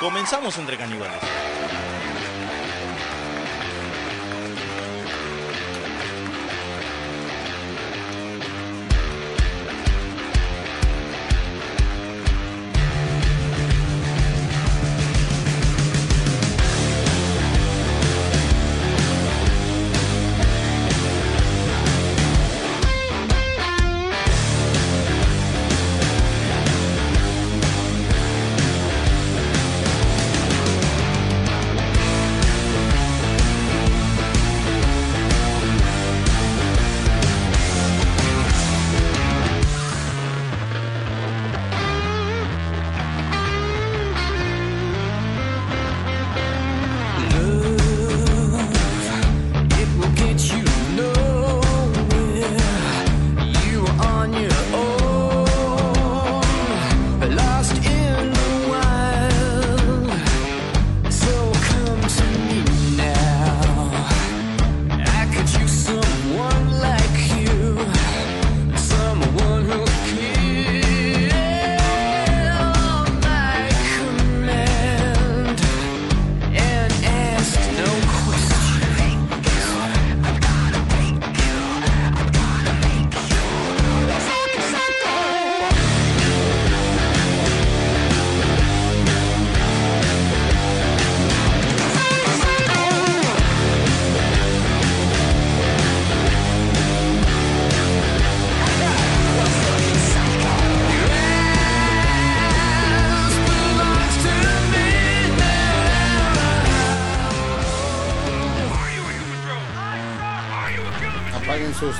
Comenzamos entre caníbales.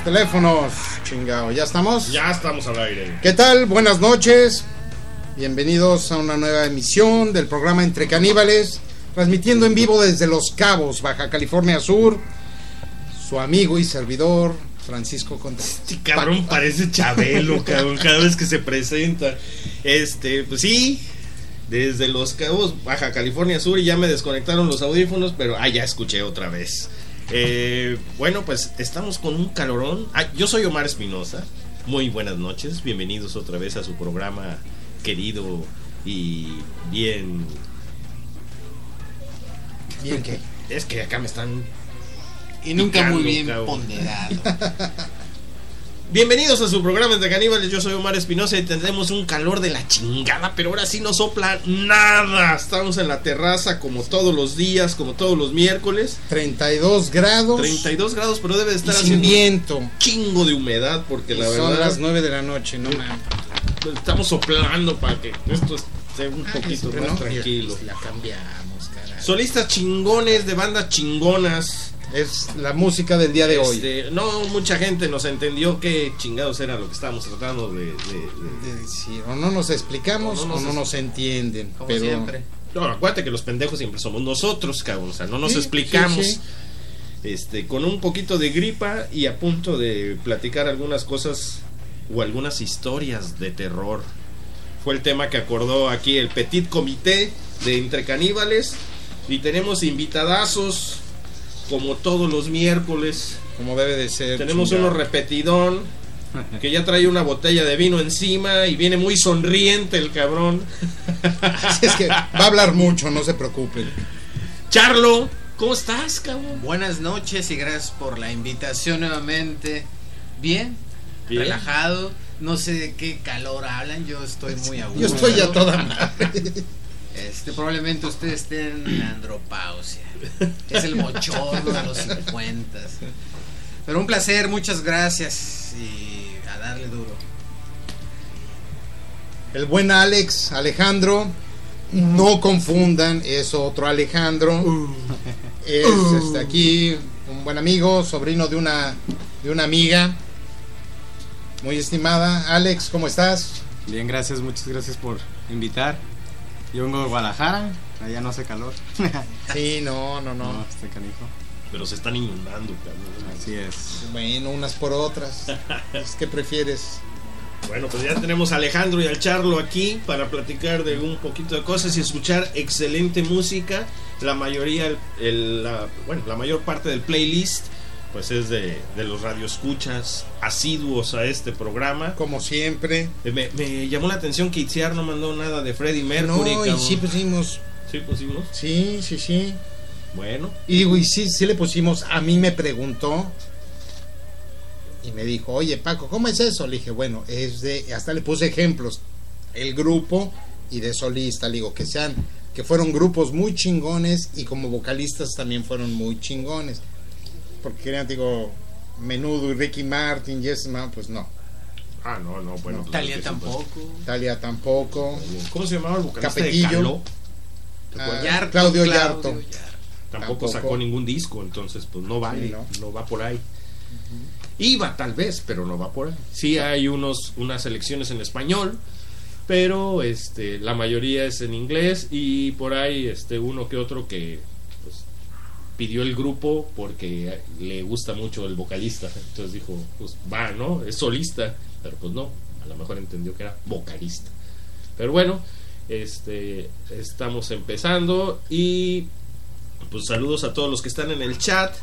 Teléfonos, chingado. ¿Ya estamos? Ya estamos al aire. ¿Qué tal? Buenas noches. Bienvenidos a una nueva emisión del programa Entre Caníbales, transmitiendo en vivo desde Los Cabos, Baja California Sur. Su amigo y servidor, Francisco Contreras. Este cabrón parece Chabelo, cabrón, cada vez que se presenta. Este, pues sí, desde Los Cabos, Baja California Sur, y ya me desconectaron los audífonos, pero ah, ya escuché otra vez. Eh, bueno, pues estamos con un calorón. Ah, yo soy Omar Espinosa. Muy buenas noches. Bienvenidos otra vez a su programa querido y bien. ¿Bien qué? Es que acá me están. Y nunca muy bien ponderado. Bienvenidos a su programa de caníbales, yo soy Omar Espinosa y tendremos un calor de la chingada, pero ahora sí no sopla nada. Estamos en la terraza como todos los días, como todos los miércoles. 32 grados. 32 grados, pero debe de estar sin viento. Un chingo de humedad porque la verdad... Son las 9 de la noche, no mames. Estamos soplando para que esto esté un poquito más tranquilo. La cambiamos, carajo. Solistas chingones de bandas chingonas es la música del día de hoy. Este, no mucha gente nos entendió qué chingados era lo que estábamos tratando de, decir. O no nos explicamos o no nos, entienden. pero siempre. No, acuérdate que los pendejos siempre somos nosotros, cabrón. O sea, no nos explicamos. Este, con un poquito de gripa y a punto de platicar algunas cosas o algunas historias de terror. Fue el tema que acordó aquí el Petit Comité de Entre Caníbales. Y tenemos invitadazos como todos los miércoles. Como debe de ser. Tenemos uno repetidón que ya trae una botella de vino encima y viene muy sonriente el cabrón. Así es que va a hablar mucho, no se preocupen. Charlo, ¿cómo estás, cabrón? Buenas noches y gracias por la invitación nuevamente. Bien, relajado. No sé de qué calor hablan, yo estoy muy a Yo estoy ya toda madre. Este, probablemente ustedes estén en andropausia. Es el mochorno de los 50. Pero un placer, muchas gracias y a darle duro. El buen Alex, Alejandro, no confundan, es otro Alejandro. Es este, aquí un buen amigo, sobrino de una, de una amiga muy estimada. Alex, ¿cómo estás? Bien, gracias, muchas gracias por invitar. Yo vengo de Guadalajara, allá no hace calor. sí, no, no, no. No, este canijo. Pero se están inundando, cabrón. Así es. Bueno, unas por otras. ¿Qué prefieres? Bueno, pues ya tenemos a Alejandro y al Charlo aquí para platicar de un poquito de cosas y escuchar excelente música. La mayoría, el, la, bueno, la mayor parte del playlist pues es de, de los radioescuchas asiduos a este programa. Como siempre. Eh, me, llamó la atención que Itziar no mandó nada de Freddie Mercury. No, y sí pusimos Sí pusimos. Sí, sí, sí. Bueno. Y digo, y sí, sí le pusimos, a mí me preguntó y me dijo, oye Paco, ¿cómo es eso? Le dije, bueno, es de, hasta le puse ejemplos, el grupo y de solista, le digo, que sean, que fueron grupos muy chingones y como vocalistas también fueron muy chingones. Porque querían, digo, Menudo y Ricky Martin, Yes Man, pues no. Ah, no, no, bueno. No. pues, pues, tampoco. Talia tampoco. ¿Cómo se llamaba el vocalista Capetillo. de Caló? ¿Te Ah, acuerdas? Yarto, Claudio Yarto. Yarto. Tampoco, tampoco. sacó ningún disco, entonces pues no vale, Sí, no. ¿no? va por ahí. Iba tal vez, pero no va por ahí. Sí hay unos unas selecciones en español, pero este la mayoría es en inglés y por ahí este uno que otro que pidió el grupo porque le gusta mucho el vocalista, entonces dijo, pues va, ¿no? Es solista, pero pues no, a lo mejor entendió que era vocalista. Pero bueno, este estamos empezando y pues saludos a todos los que están en el chat.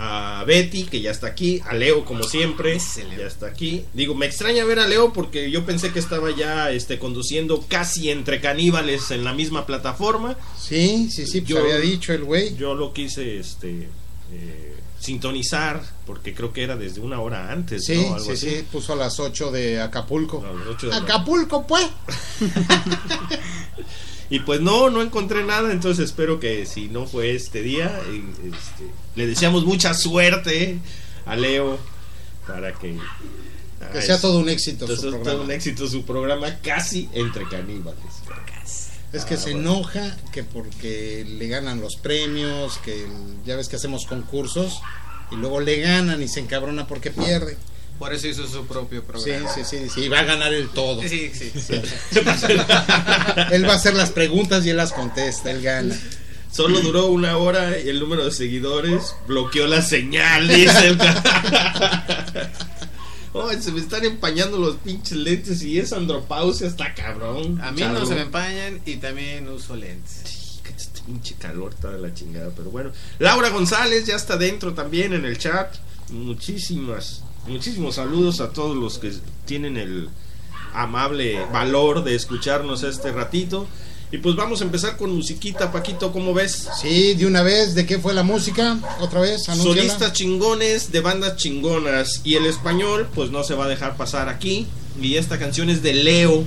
A Betty, que ya está aquí. A Leo, como siempre. Ya está aquí. Digo, me extraña ver a Leo porque yo pensé que estaba ya este, conduciendo casi entre caníbales en la misma plataforma. Sí, sí, sí, pues Yo- había dicho el güey. Yo lo quise este, eh, sintonizar porque creo que era desde una hora antes. Sí, ¿no? Algo sí, así. sí, puso a las 8 de Acapulco. No, a las ocho de la- Acapulco, pues. Y pues no, no encontré nada, entonces espero que si no fue este día, eh, este, le deseamos mucha suerte a Leo para que... Que ah, sea todo un éxito entonces, su todo programa. un éxito su programa, casi entre caníbales. Es que Ah, se bueno. enoja que porque le ganan los premios, que ya ves que hacemos concursos y luego le ganan y se encabrona porque pierde. Por eso hizo su propio Sí, programa. sí, sí, sí, va a ganar el todo. Sí, sí, sí. Él va a hacer las preguntas y él las contesta, él gana. Solo duró una hora y el número de seguidores bloqueó la señal, dice el... Se me están empañando los pinches lentes y esa andropausia está cabrón. A mí no se me empañan y también uso lentes. Que este pinche calor está de la chingada, pero bueno. Laura González ya está dentro también en el chat. Muchísimas, muchísimos saludos a todos los que tienen el amable valor de escucharnos este ratito. Y pues vamos a empezar con musiquita, Paquito, ¿cómo ves? Sí, de una vez, ¿de qué fue la música? Otra vez, anúnciala. Solistas chingones de bandas chingonas. Y el español, pues no se va a dejar pasar aquí. Y esta canción es de Leo.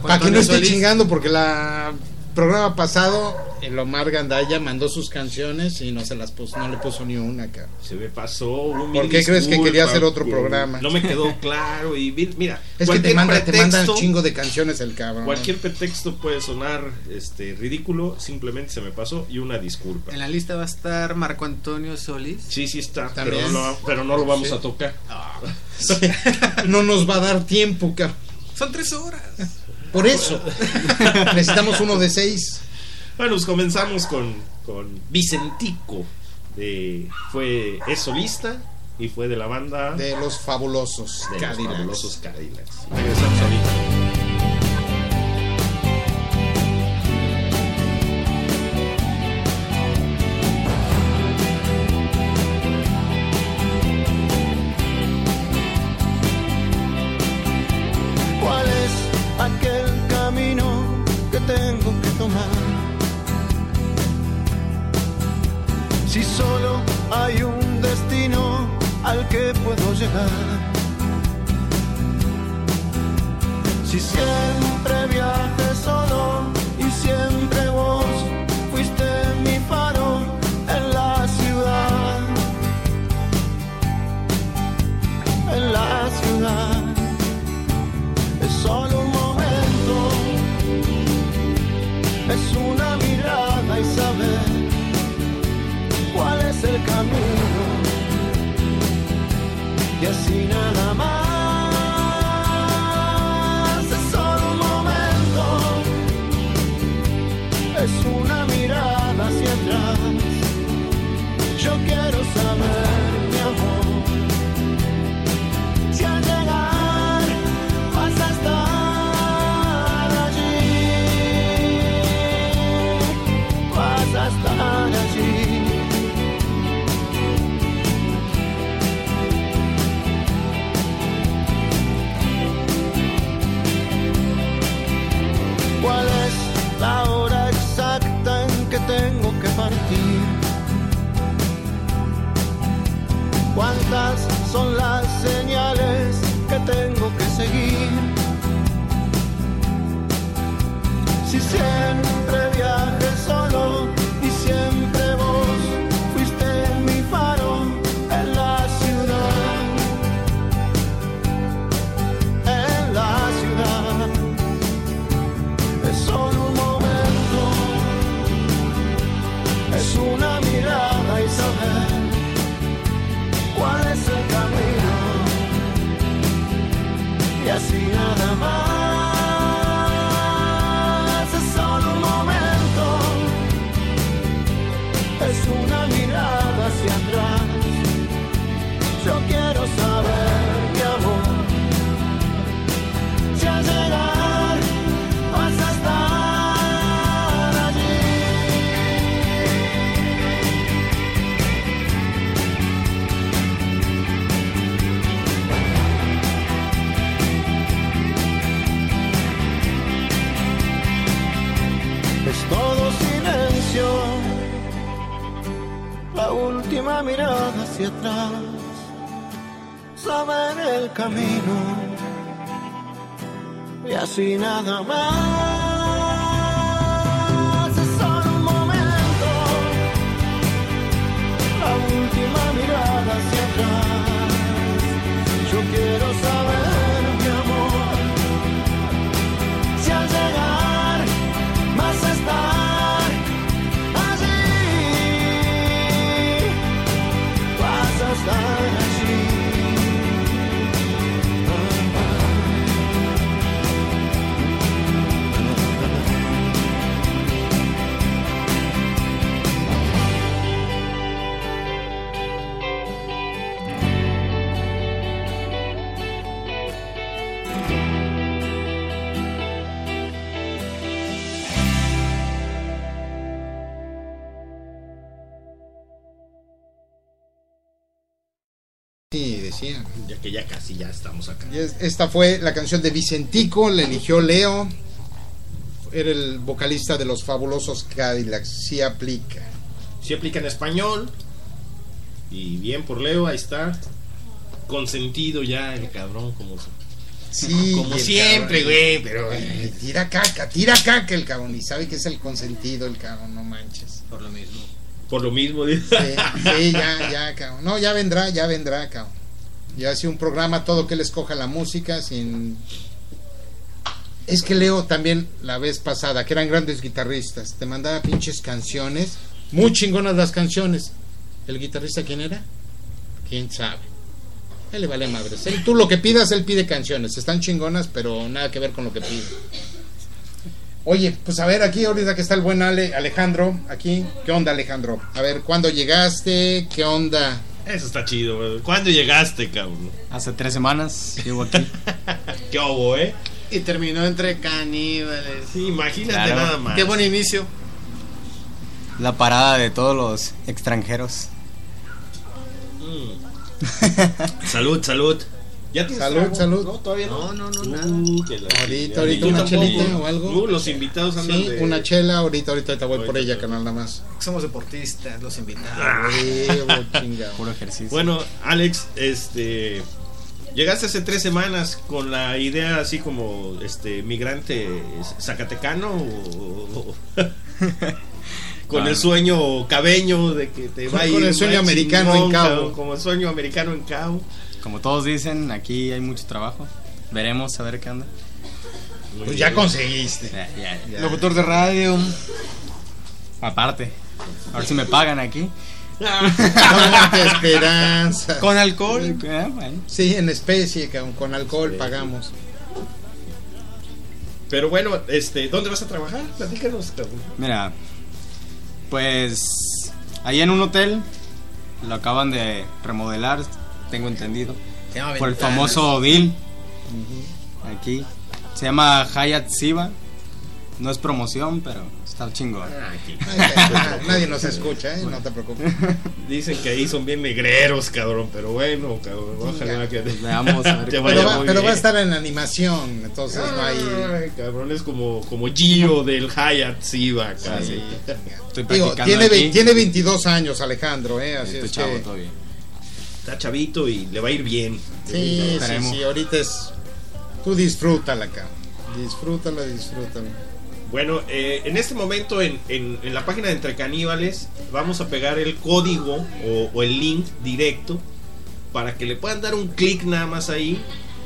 Para que no esté Solís. chingando, porque la programa pasado el Omar Gandaya mandó sus canciones y no se las puso, no le puso ni una, cabrón. Se me pasó. un ¿Por qué crees que quería hacer otro programa? No me quedó claro. Y mira, Es que te cualquier manda, te manda un pretexto- chingo de canciones el cabrón. Cualquier pretexto puede sonar este ridículo, simplemente se me pasó y una disculpa. En la lista va a estar Marco Antonio Solís. Sí, sí está, pero no, lo- pero no lo vamos Sí. a tocar. Sí. No nos va a dar tiempo, cabrón. Son tres horas. Por eso. Necesitamos uno de seis. Bueno, pues comenzamos con, con Vicentico. De, fue, es solista y fue de la banda de, De los fabulosos los Cadillacs. fabulosos Cadillacs. Regresamos ahorita. Última mirada hacia atrás, saber el camino y así nada más. Que ya casi ya estamos acá. Y es- esta fue la canción de Vicentico, la eligió Leo. Era el vocalista de los fabulosos Cadillacs. Sí aplica. Si aplica en español. Y bien por Leo, ahí está. Consentido ya el cabrón, como, Sí, siempre, güey. Pero Ay, Tira caca, tira caca el cabrón. Y sabe que es el consentido el cabrón, no manches. Por lo mismo. por lo mismo. Sí, sí, ya, ya, cabrón. No, ya vendrá, ya vendrá, cabrón. Ya hace un programa todo que él escoja la música sin... Es que Leo también la vez pasada, que eran grandes guitarristas, te mandaba pinches canciones, muy chingonas las canciones. ¿El guitarrista quién era? ¿Quién sabe? Él le vale madres. Él, tú lo que pidas, él pide canciones. Están chingonas, pero nada que ver con lo que pide. Oye, pues a ver, aquí ahorita que está el buen Ale, Alejandro, aquí, ¿qué onda Alejandro? A ver, ¿cuándo llegaste? ¿Qué onda? Eso está chido, güey. ¿Cuándo llegaste, cabrón? Hace tres semanas llevo aquí. ¿Qué hubo, eh? Y terminó entre caníbales. Sí, imagínate Claro. nada más. Qué buen inicio. La parada de todos los extranjeros. Mm. salud, salud. ¿Ya tienes Salud, trago? salud. No, todavía no. No, no, no, Uh, nada. Ahorita, ahorita una chelita o algo. Uh, los invitados andan Sí, de... una chela, ahorita, ahorita te voy por Ahorita ella, canal nada más. Somos deportistas, los invitados. Huevo, chingado. Puro ejercicio. Bueno, Alex, este... Llegaste hace tres semanas con la idea así como este migrante zacatecano o, o- con Ah. el sueño cabeño de que te va a ir Con el sueño americano en Cabo. como el sueño americano en Cabo. Como todos dicen, aquí hay mucho trabajo. Veremos a ver qué onda. Muy Pues ya conseguiste. Ya, ya, ya. Locutor de radio. Aparte. A ver si me pagan aquí. Con esperanza. Con alcohol. Ah, bueno. Sí, en especie, con alcohol pagamos. Pero bueno, este, ¿dónde vas a trabajar? Platícanos, cabrón. Mira, pues ahí en un hotel lo acaban de remodelar, tengo entendido, Se llama por el famoso Bill. Aquí se llama Hayat Siva. No es promoción, pero está chingón. Ah, aquí. Ay, Nadie nos escucha, ¿eh? No te preocupes. Dicen que ahí son bien negreros, cabrón, pero bueno, cabrón, ojalá que Pues veamos a ver Te vaya Pero va, pero va a estar en animación, entonces no hay. Ay, cabrón, es como, como Gio del Hayat Siva, casi. Estoy Digo, tiene, aquí. tiene 22 años Alejandro, ¿eh? Así Estoy es chavo que. todavía. Está chavito y le va a ir bien. Sí, sí, sí, ahorita es. Tú disfrútala acá. Disfrútala, disfrútala. Bueno, eh, en este momento en, en- en la página de Entre Caníbales vamos a pegar el código o, o el link directo para que le puedan dar un clic nada más ahí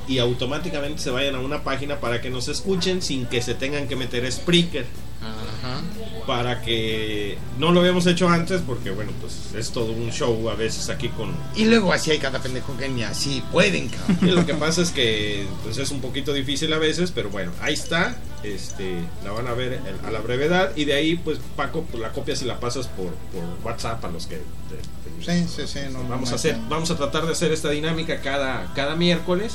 y automáticamente se vayan a una página para que nos escuchen sin que se tengan que meter Spreaker. Ajá. Para que no lo habíamos hecho antes porque bueno, pues es todo un show a veces aquí con... Y luego así hay cada pendejo que ni así pueden, cabrón. Y lo que pasa es que pues es un poquito difícil a veces, pero bueno, ahí está. Este, la van a ver a la brevedad y de ahí pues Paco pues, la copias y la pasas por, por WhatsApp a los que te- te- Sí, sí, sí. No, vamos no a hacer vamos a tratar de hacer esta dinámica cada cada miércoles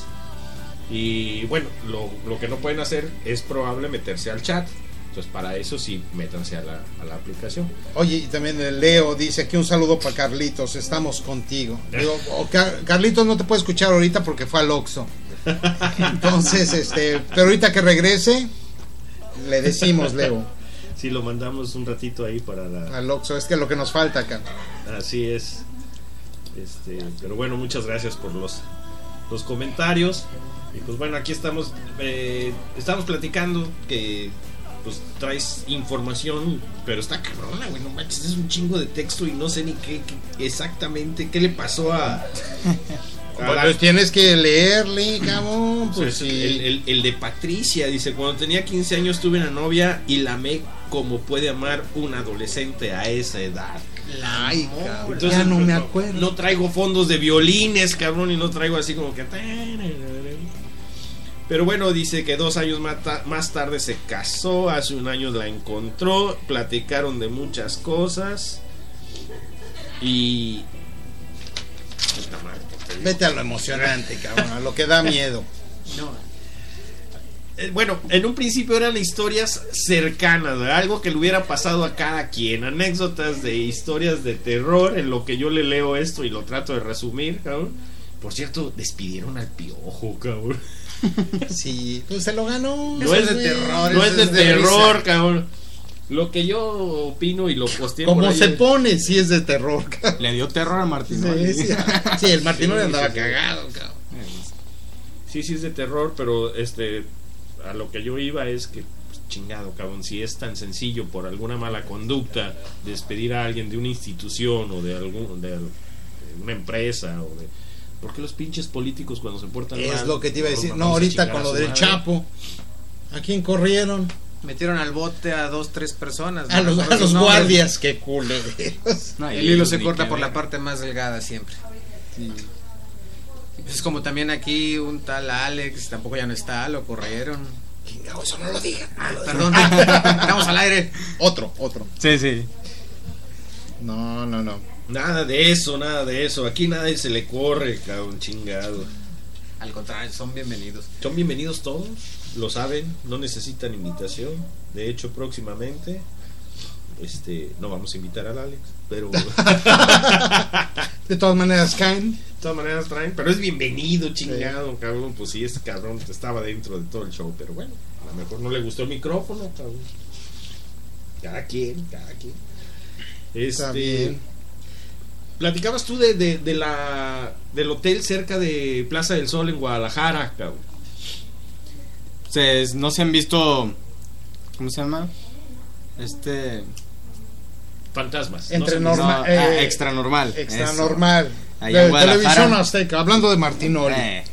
y bueno lo, lo que no pueden hacer es probable meterse al chat entonces para eso sí métanse a la, a la aplicación Oye, y también Leo dice aquí un saludo para Carlitos, estamos contigo. Digo, o Car- Carlitos no te puede escuchar ahorita porque fue al Oxxo. Entonces, este, pero ahorita que regrese, le decimos, Leo, sí lo mandamos un ratito ahí para la al Oxxo, es que lo que nos falta acá. así es Este, pero bueno, muchas gracias por los, los comentarios. Y pues bueno, aquí estamos, eh, estamos platicando que pues traes información, pero está cabrona, güey, no manches, es un chingo de texto y no sé ni qué, qué- exactamente, qué le pasó a... la- Pues tienes que leerle, cabrón. Pues pues, sí. el, el- el de Patricia dice, cuando tenía 15 años tuve una novia y la amé como puede amar un adolescente a esa edad. Ay, cabrón. Entonces, ya no me pues, acuerdo. No traigo fondos de violines, cabrón, y no traigo así como que... Pero bueno, dice que dos años más tarde se casó, hace un año la encontró, platicaron de muchas cosas y... Vete a lo emocionante, cabrón, a lo que da miedo. No, Eh, Bueno, en un principio eran historias cercanas, ¿verdad? algo que le hubiera pasado a cada quien, anécdotas de historias de terror, en lo que yo le leo esto y lo trato de resumir, cabrón. Por cierto, despidieron al piojo, cabrón. Sí, pues se lo ganó. No es de terror, No es de es de terror, risa. cabrón. Lo que yo opino y lo posteé por Como se es- pone, sí es de terror, cabrón. Le dio terror a Martín. Sí, sí. Sí, el Martino Sí, andaba cagado, cabrón. Sí, sí es de terror, pero este a lo que yo iba es que pues, chingado, cabrón, si es tan sencillo por alguna mala conducta despedir a alguien de una institución o de algún de, de una empresa o de ¿Por qué los pinches políticos cuando se portan mal? Es lo que te iba a decir. No, ahorita con a lo del madre? Chapo. ¿A quién corrieron? metieron al bote a dos, tres personas. A no los, recuerdo a los nombres. guardias, qué culeros. No, El hilo se corta por la ver. parte más delgada siempre. Y pues es como también aquí un tal Alex, tampoco ya no está, lo corrieron. Chingado, eso no lo digan. no lo Perdón, estamos al aire. Otro, otro. Sí, sí. No, no, no. Nada de eso, nada de eso. Aquí nadie se le corre, cabrón, chingado. Al contrario, son bienvenidos. Son bienvenidos todos, lo saben, no necesitan invitación. De hecho, próximamente, este, no vamos a invitar al Alex, pero de De todas maneras, caen. todas maneras traen, pero es bienvenido, chingado, cabrón. Pues sí, este cabrón estaba dentro de todo el show, pero bueno, a lo mejor no le gustó el micrófono, cabrón. Cada quien, cada quien. Está Este, bien. Platicabas tú de, de, de la del hotel cerca de Plaza del Sol en Guadalajara, cabrón. No se han visto. ¿Cómo se llama? Este. Fantasmas. Entre no sé, norma- no, eh, ah, extra normal. Extra eso. normal. Allá de televisión azteca, hablando de Martinoli. Eh,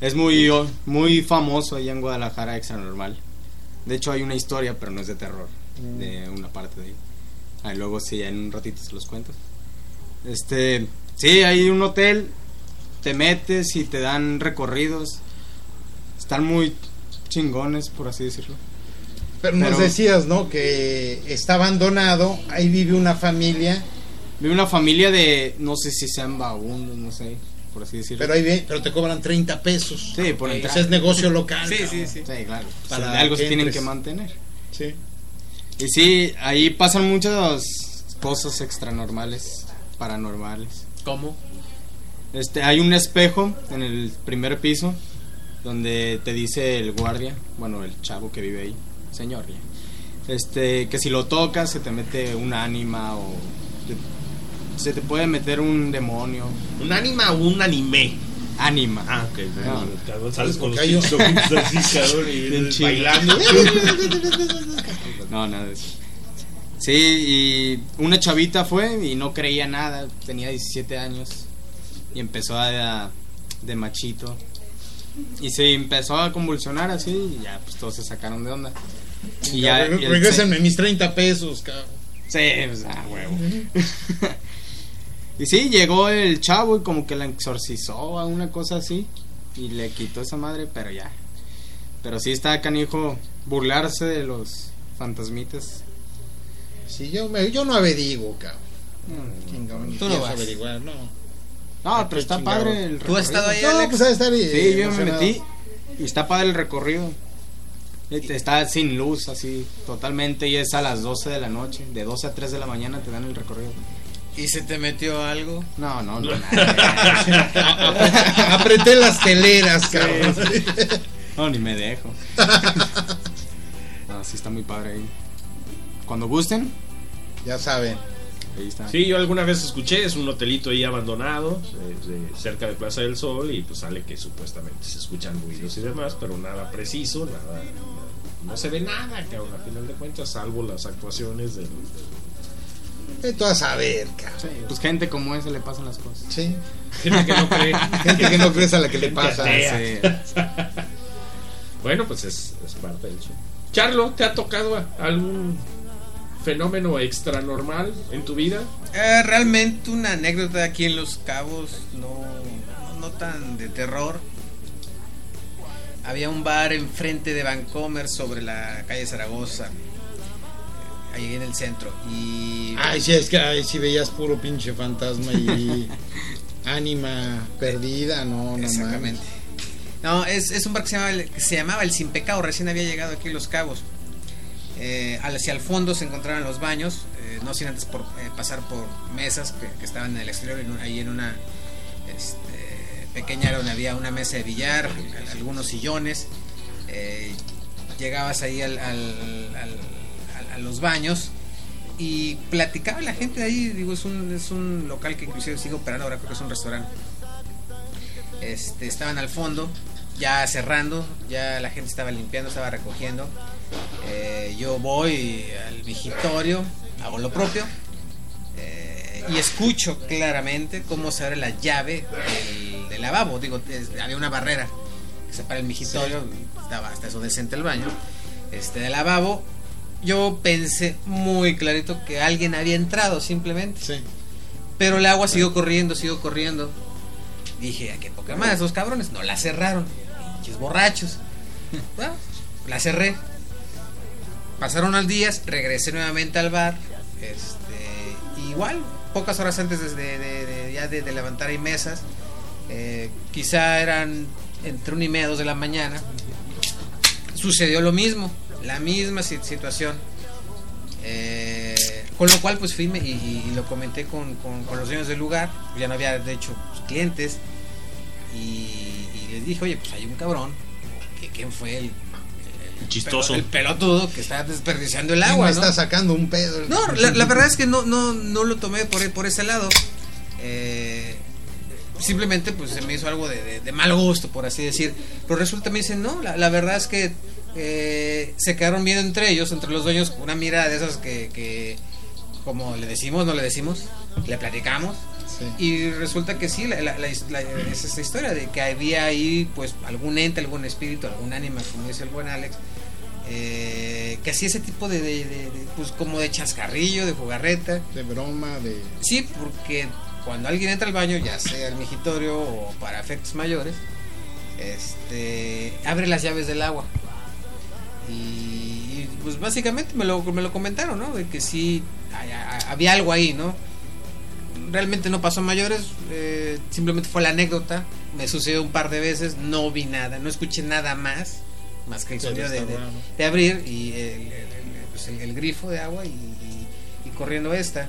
es muy, muy famoso allá en Guadalajara, extra normal. De hecho, hay una historia, pero no es de terror. De una parte de ahí. Ahí luego, sí, en un ratito se los cuento. Este. Sí, hay un hotel. Te metes y te dan recorridos. Están muy chingones, por así decirlo. Pero nos decías, ¿no? Que está abandonado, ahí vive una familia, Vive una familia de. No sé si sean vagabundos, no sé, por así decirlo. pero ahí vi- pero te cobran 30 pesos. Sí, por entrar. ese es negocio local. Sí, sí, sí. Sí, claro. Para de algo se tienen que mantener. Sí. Y sí, ahí pasan muchas cosas extranormales, paranormales. ¿Cómo? Este, hay un espejo en el primer piso donde te dice el guardia, bueno, el chavo que vive ahí, señor, este, que si lo tocas se te mete un ánima o te- se te puede meter un demonio, ¿Un anima o un anime? ánima. Ah, ok. No. Cabrón, sales con los así, cabrón, y bailando. No, nada de eso. Sí, y una chavita fue y no creía nada, tenía 17 años y empezó a, de machito y se empezó a convulsionar así y ya pues todos se sacaron de onda. Y ya, mis 30 pesos, cabrón. Sí, pues, ah, huevo. y sí, llegó el chavo y como que la exorcizó a una cosa así y le quitó esa madre, pero ya. Pero sí está canijo burlarse de los fantasmitas. Sí, yo, me, yo no averiguo, cabrón. Chingón, ni Tú no vas. averiguar, no. No, pero está chingado. padre el ¿Tú has estado ahí, No, Alex? pues estar Sí, yo me metí y está padre el recorrido. Este, Está sin luz, así, totalmente, y es a las 12 de la noche. De 12 a 3 de la mañana te dan el recorrido. ¿Y se te metió algo? No, no, no. nada. Apreté las teleras, cabrón. No, ni me dejo. No, sí está muy padre ahí. Cuando gusten, Ya saben. Ahí está. Sí, yo alguna vez escuché, es un hotelito ahí abandonado, eh, de- cerca de Plaza del Sol, y pues sale que supuestamente se escuchan ruidos y demás, pero nada preciso, nada, no se ve nada, cabrón, a final de cuentas, salvo las actuaciones del... Vete a saber, cabrón. Sí, pues gente como esa le pasan las cosas. Sí. Gente que no cree. Gente que no crees a la que le pasa. Bueno, pues es, es parte del show. Charlo, ¿te ha tocado algún fenómeno extra normal en tu vida? Eh, realmente una anécdota aquí en Los Cabos, no, no, no tan de terror. Había un bar enfrente de Vancomer sobre la calle Zaragoza, eh, ahí en el centro. Y Ay, sí, es que ay, si veías puro pinche fantasma y ánima perdida, no, no Exactamente. mames. No, es, es un bar que se, llamaba, el- que se llamaba El Sin Pecado, recién había llegado aquí a Los Cabos. Eh, hacia el fondo se encontraban los baños, eh, no sin antes por, eh, pasar por mesas que, estaban en el exterior, ahí en una este, pequeña donde había una mesa de billar, algunos sillones. Eh, llegabas ahí al, al- al- a los baños y platicaba la gente ahí. Digo, es un, es un local que inclusive sigue operando, ahora creo que es un restaurante. Este, estaban al fondo, ya cerrando, ya la gente estaba limpiando, estaba recogiendo. Eh, yo voy al vigitorio, hago lo propio eh, y escucho claramente cómo se abre la llave del, del lavabo. Digo, es- había una barrera que separa el vigitorio, estaba hasta eso decente el baño. Este, del lavabo, yo pensé muy clarito que alguien había entrado simplemente. Sí. Pero el agua siguió corriendo, siguió corriendo. Dije, ¿a qué poca más? Esos cabrones no la cerraron. Pinches borrachos. Bueno, la cerré. Pasaron los días, regresé nuevamente al bar. Este, igual, pocas horas antes de, de- ya de, levantar ahí mesas. eh, quizá eran entre una y media, dos de la mañana. Sucedió lo mismo, la misma si- situación. Eh, con lo cual pues fui me- y, y- y lo comenté con, con- con los dueños del lugar, ya no había de hecho pues, clientes y, y les dije, oye pues hay un cabrón, que ¿quién fue el Chistoso. pelo- el pelotudo que está desperdiciando el ¿Quién agua? me ¿no? está sacando un pedo. No, la, la verdad es que no, no, no lo tomé por, por ese lado. Eh, simplemente pues se me hizo algo de, de- de mal gusto, por así decir. Pero resulta, me dicen, no, la, la verdad es que eh, se quedaron viendo entre ellos, entre los dueños, una mirada de esas que, que, como le decimos, no le decimos, le platicamos. Sí. Y resulta que sí, la, la- la- la- es esta historia de que había ahí pues algún ente, algún espíritu, algún ánima, como dice el buen Alex, eh, que hacía ese tipo de, de- de- de, pues como de chascarrillo, de jugarreta. De broma, de. Sí, porque cuando alguien entra al baño, ya sea el migitorio o para efectos mayores, este abre las llaves del agua. Y, y, pues básicamente me lo, me lo comentaron, ¿no? De que sí hay- hay- había algo ahí, ¿no? Realmente no pasó a mayores, eh, simplemente fue la anécdota. Me sucedió un par de veces, no vi nada, no escuché nada más, más que el sonido de, de- abrir y el, el- el- pues, el- el grifo de agua y, y- y corriendo esta.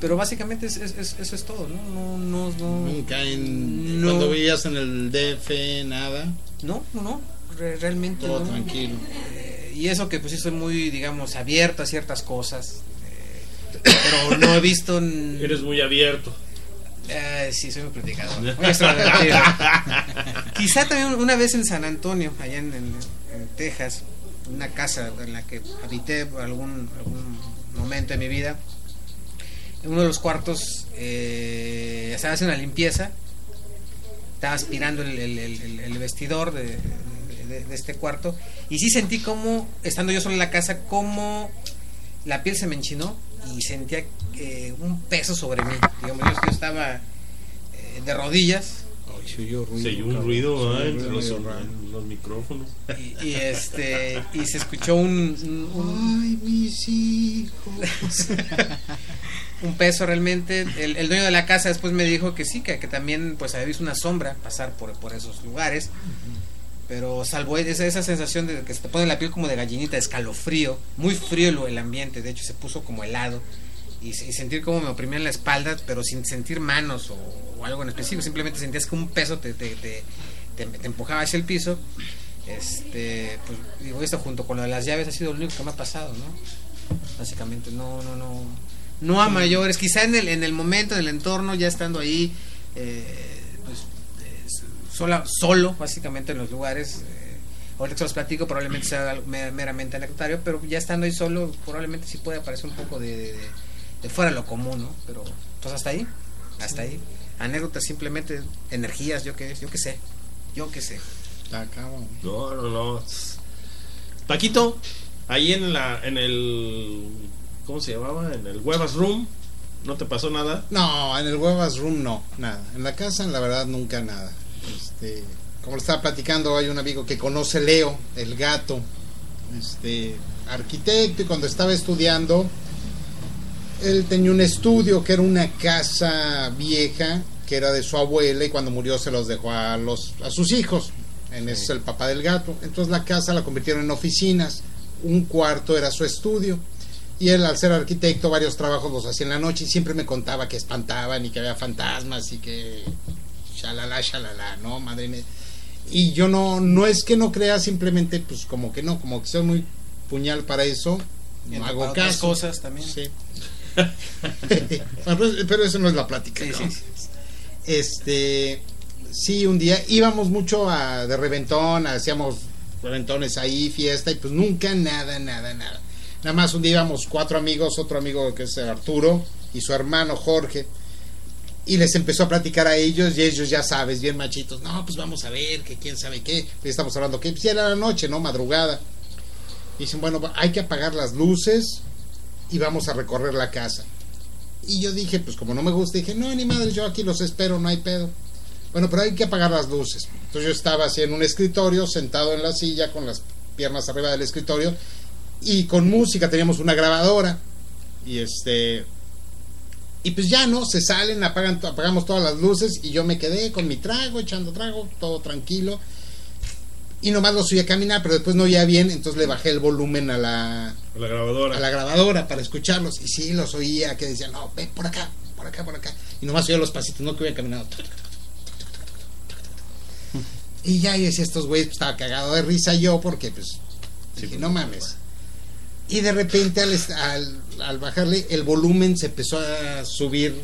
Pero básicamente es- es- es- eso es todo, ¿no? No, no, no, Nunca en. No. Cuando veías en el DF, nada. no, no, no, re- realmente Todo no. tranquilo. Eh, y eso que pues sí soy muy, digamos, abierto a ciertas cosas. eh, pero no he visto... Eres muy abierto. Eh, sí, soy muy extrovertido. Quizá también una vez en San Antonio, allá en, en- en Texas, una casa en la que habité por algún, algún momento de mi vida. En uno de los cuartos eh, estaba haciendo una limpieza. Estaba aspirando el, el- el- el- el vestidor de, de- de este cuarto. Y sí sentí como, estando yo solo en la casa, como la piel se me enchinó y sentía eh, un peso sobre mí. Digamos, yo, yo estaba eh, de rodillas Ay, se oyó ruido. Se oyó un ruido Se oyó un entre ruido los, micrófonos. y, y, este y se escuchó un, un, un- Ay, mis hijos. un peso realmente. El, el dueño de la casa después me dijo que sí, que, que también pues había visto una sombra pasar por, por esos lugares. Pero salvo esa, esa sensación de que se te pone la piel como de gallinita, escalofrío, muy frío el, el ambiente, de hecho se puso como helado. Y, y sentir como me oprimían la espalda, pero sin sentir manos o, o algo en específico, simplemente sentías que un peso te, te, te, te- te empujaba hacia el piso. Este, pues digo, esto junto con lo de las llaves ha sido lo único que me ha pasado, ¿no? Básicamente, no, no, no. no a mayores, quizá en el, en el momento, en el entorno, ya estando ahí, eh, sola, solo, básicamente en los lugares. eh, ahorita se los platico, probablemente sea algo meramente anecdotario, pero ya estando ahí solo, probablemente sí puede parecer un poco de, de- fuera de lo común, ¿no? Pero, pues hasta ahí, hasta ahí. Anécdotas simplemente, energías, yo que, yo que sé, yo que sé. Cabrón. No, no, no. Paquito, ahí en la, en el, ¿cómo se llamaba? En el Huevas Room, ¿no te pasó nada? No, en el Huevas Room no, nada. En la casa, la verdad, nunca nada. Este, como le estaba platicando, hay un amigo que conoce Leo, el gato, este, arquitecto, y cuando estaba estudiando, él tenía un estudio que era una casa vieja, que era de su abuela, y cuando murió se los dejó a, los, a sus hijos. En ese es el papá del gato. Entonces la casa la convirtieron en oficinas. Un cuarto era su estudio. Y él, al ser arquitecto, varios trabajos los hacía en la noche y siempre me contaba que espantaban y que había fantasmas y que. Shalala, shalala, ¿no? Madre mía. Y yo no, no es que no crea, simplemente, pues como que no, como que soy muy puñal para eso. Y No hago caso. cosas también. Sí. Pues, pero eso no es la plática. Sí, ¿no? sí. Este, sí, un día íbamos mucho a, de reventón, hacíamos reventones ahí, fiesta, y pues nunca nada, nada, nada. Nada más un día íbamos cuatro amigos, otro amigo que es Arturo y su hermano Jorge, y les empezó a platicar a ellos, y ellos ya sabes, bien machitos, no, pues vamos a ver, que quién sabe qué, pues estamos hablando que pues era la noche, ¿no? Madrugada. Dicen, bueno, hay que apagar las luces y vamos a recorrer la casa. Y yo dije, pues como no me gusta, dije, no, ni madre, yo aquí los espero, no hay pedo. Bueno, pero hay que apagar las luces. Entonces yo estaba así en un escritorio, sentado en la silla, con las piernas arriba del escritorio, y con música, teníamos una grabadora. Y este. Y pues ya no, se salen, apagan, apagamos todas las luces, y yo me quedé con mi trago, echando trago, todo tranquilo. Y nomás los subí a caminar, pero después no oía bien, entonces le bajé el volumen a la, La grabadora. a la grabadora para escucharlos. Y sí, los oía que decían, no, ven por acá, por acá, por acá. Y nomás oía los pasitos, no que iban caminando. Y ya, y decía, estos güeyes, pues, estaba cagado de risa yo, porque pues, Sí, dije, pues, no mames. Y de repente al, al, al bajarle, el volumen se empezó a subir.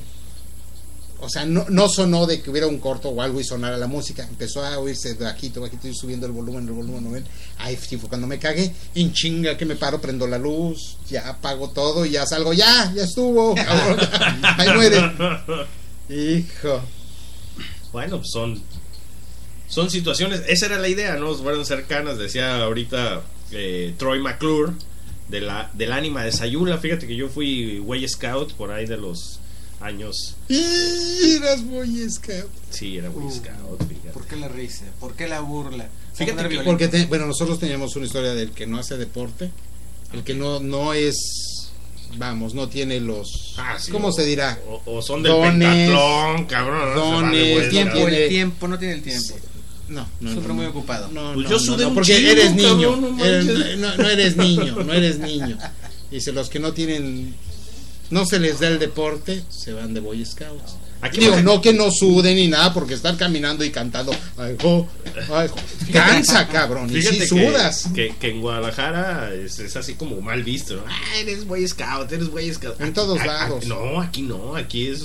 O sea, no, no sonó de que hubiera un corto o algo y sonara la música. Empezó a oírse bajito, bajito, y subiendo el volumen, el volumen, el volumen. Ahí sí fue cuando me cagué. En chinga que me paro, prendo la luz, ya apago todo y ya salgo. Ya, ya estuvo. cabrón. Ahí muere. Hijo. Bueno, pues son son situaciones, esa era la idea, ¿no? Fueron cercanas, decía ahorita eh, Troy McClure de la del ánima de Sayula, fíjate que yo fui Way Scout por ahí de los años, Y eras Boy Scout. sí, era Way Uh, Scout, fíjate. ¿Por qué la risa? ¿Por qué la burla? Fíjate que-. Porque, te- bueno, nosotros teníamos una historia del que no hace deporte, el que no, no es, vamos, no tiene los, Ah, sí, ¿cómo o- se dirá? O, o son del Dones, pentatlón, cabrón. ¿no? Dones, Boy el tiempo, el tiempo, no tiene el tiempo. No, no, Siempre no, muy ocupado. No, Pues no, yo sudé un porque eres niño, cabrón, no eres- no eres niño, no eres niño. Dice, los que no tienen, no se les da el deporte, se van de Boy Scouts. Aquí Digo, no que no suden ni nada, porque estar caminando y cantando, ay, jo, ay, jo, cansa, cabrón, y Fíjate si que, sudas. que, que en Guadalajara es, es así como mal visto. ¿no? Ah, eres Boy Scout, eres Boy Scout. En todos a- a- lados. no, aquí no, aquí es.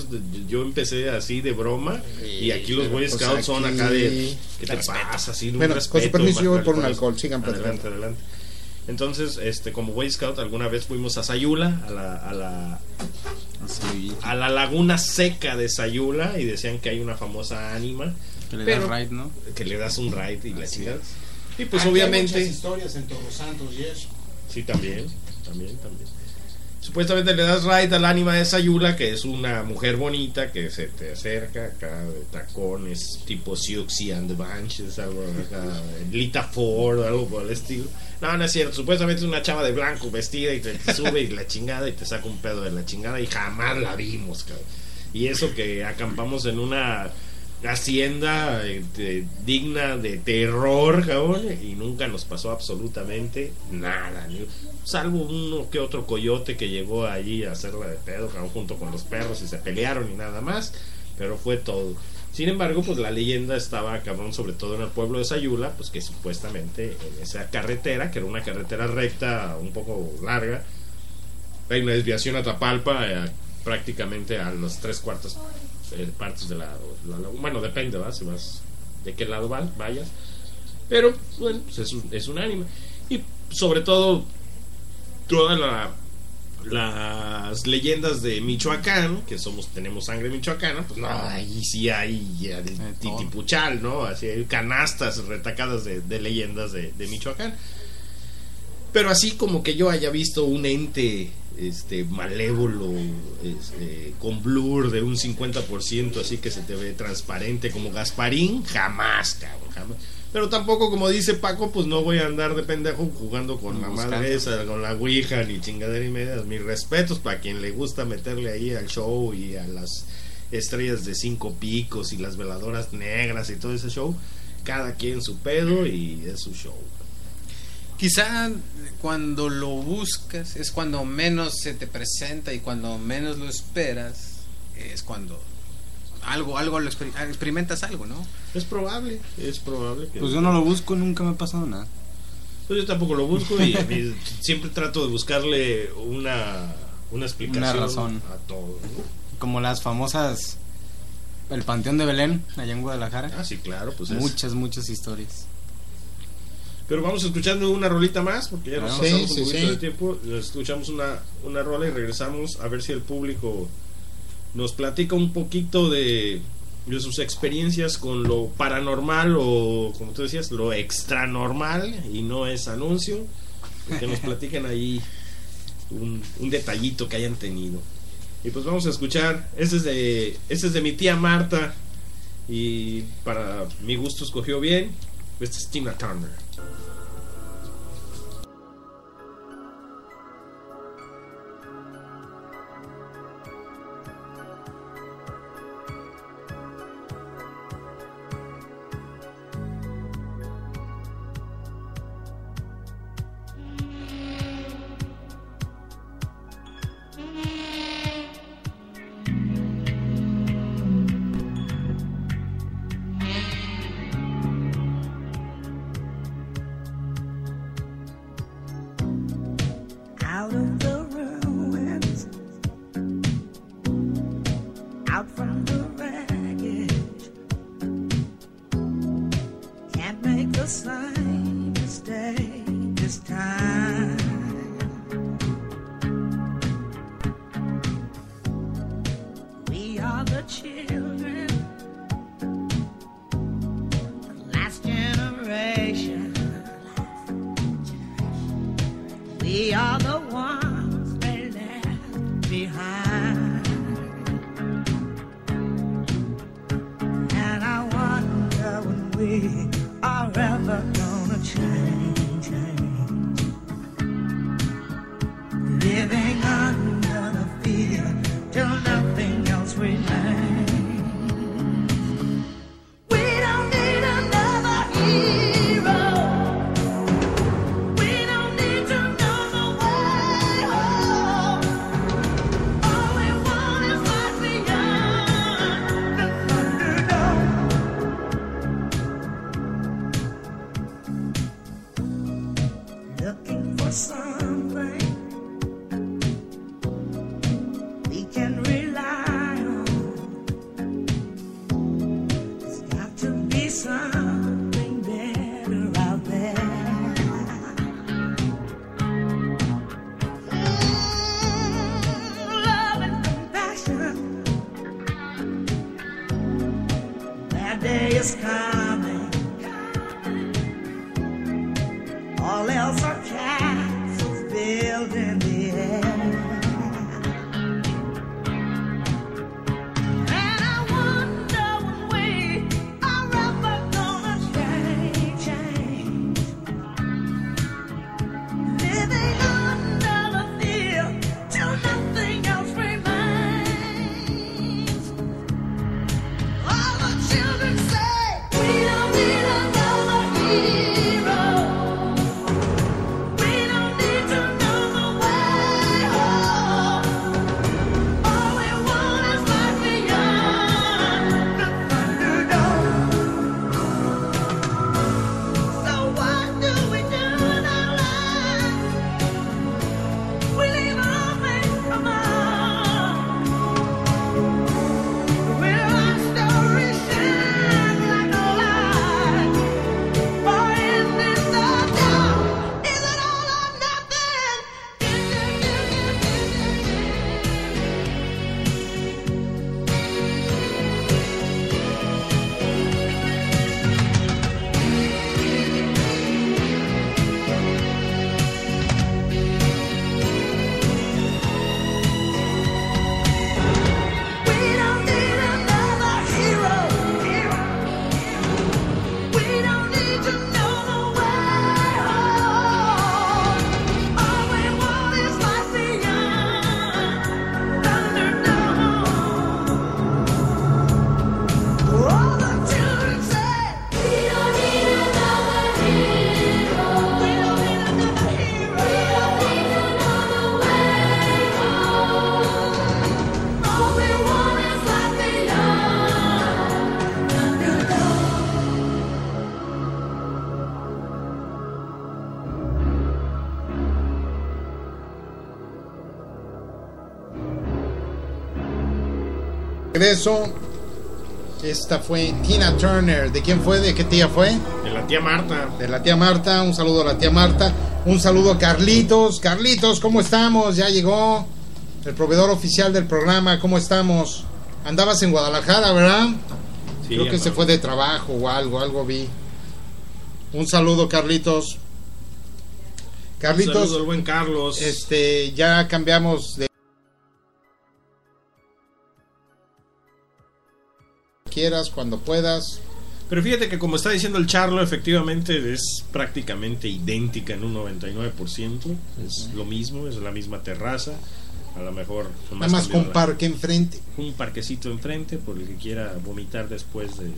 Yo empecé así de broma y aquí los Boy pues Scouts son acá de. ¿Qué te pasa? Así, Bueno, con su respeto, permiso, yo voy por un alcohol, sigan Adelante, adelante. Entonces, este, como Boy Scout, alguna vez fuimos a Sayula, a la, a la, a la laguna seca de Sayula, y decían que hay una famosa ánima que le Pero- da ride, ¿no? que le das un ride y la Así chingada. Y pues Aquí hay obviamente. muchas historias en Todos Santos y eso. Sí, también, también, también. Supuestamente le das ride al ánima de Sayula, que es una mujer bonita que se te acerca acá de tacones, tipo Siouxsie and the Banshees, algo acá, Lita Ford, algo por el estilo. No, no es cierto. Supuestamente es una chava de blanco vestida y te, sube y la chingada y te saca un pedo de la chingada y jamás la vimos, cabrón. Y eso que acampamos en una hacienda este, digna de terror, cabrón, y nunca nos pasó absolutamente nada, salvo uno que otro coyote que llegó allí a hacerla de pedo, cabrón, junto con los perros y se pelearon y nada más, pero fue todo. Sin embargo, pues la leyenda estaba, cabrón, sobre todo en el pueblo de Sayula, pues que supuestamente en esa carretera, que era una carretera recta, un poco larga, hay una desviación a Tapalpa eh, prácticamente a las tres cuartas eh, partes de la, bueno depende ¿va? si vas de qué lado va- vayas pero bueno pues es, un, es un ánima y sobre todo toda la las leyendas de Michoacán, que somos tenemos sangre michoacana, pues no, ahí sí hay todo. titipuchal, ¿no? Así hay canastas retacadas de, de leyendas de, de Michoacán. Pero así como que yo haya visto un ente este malévolo este, con blur de un 50% así que se te ve transparente como Gasparín, jamás, cabrón, jamás. Pero tampoco como dice Paco, pues no voy a andar de pendejo jugando con la madre esa, con la ouija ni chingadera y media. Mis respetos para quien le gusta meterle ahí al show y a las estrellas de cinco picos y las veladoras negras y todo ese show. Cada quien su pedo y es su show. Quizá cuando lo buscas es cuando menos se te presenta y cuando menos lo esperas es cuando algo algo lo exper- experimentas algo, ¿no? Es probable, es probable que... Pues yo no lo busco, nunca me ha pasado nada. Pues yo tampoco lo busco y, y siempre trato de buscarle una, una explicación Una razón. a todo. ¿no? Como las famosas. El Panteón de Belén, allá en Guadalajara. Ah, sí, claro, pues es- muchas, muchas historias. Pero vamos escuchando una rolita más porque ya nos Claro. pasamos Sí, un sí, poquito sí. de tiempo. Escuchamos una, una rola y regresamos a ver si el público nos platica un poquito de, de sus experiencias con lo paranormal o, como tú decías, lo extranormal y no es anuncio. Que nos platiquen ahí un, un detallito que hayan tenido. Y pues vamos a escuchar. Este es de, este es de mi tía Marta. Y para mi gusto escogió bien. Este es Tina Turner. Out from the Regreso. Esta fue Tina Turner. ¿De quién fue? ¿De qué tía fue? De la tía Marta. De la tía Marta. Un saludo a la tía Marta. Un saludo a Carlitos. Carlitos, ¿cómo estamos? Ya llegó el proveedor oficial del programa. ¿Cómo estamos? Andabas en Guadalajara, ¿verdad? Sí, Creo que andaba. se fue de trabajo o algo, algo vi. Un saludo, Carlitos. Un Carlitos, saludo al buen Carlos. este, ya cambiamos de cuando puedas. Pero fíjate que como está diciendo el Charlo, efectivamente es prácticamente idéntica en un 99%. Es lo mismo, es la misma terraza. A lo mejor Nada más con la- parque enfrente un parquecito enfrente por el que quiera vomitar después de, de- de-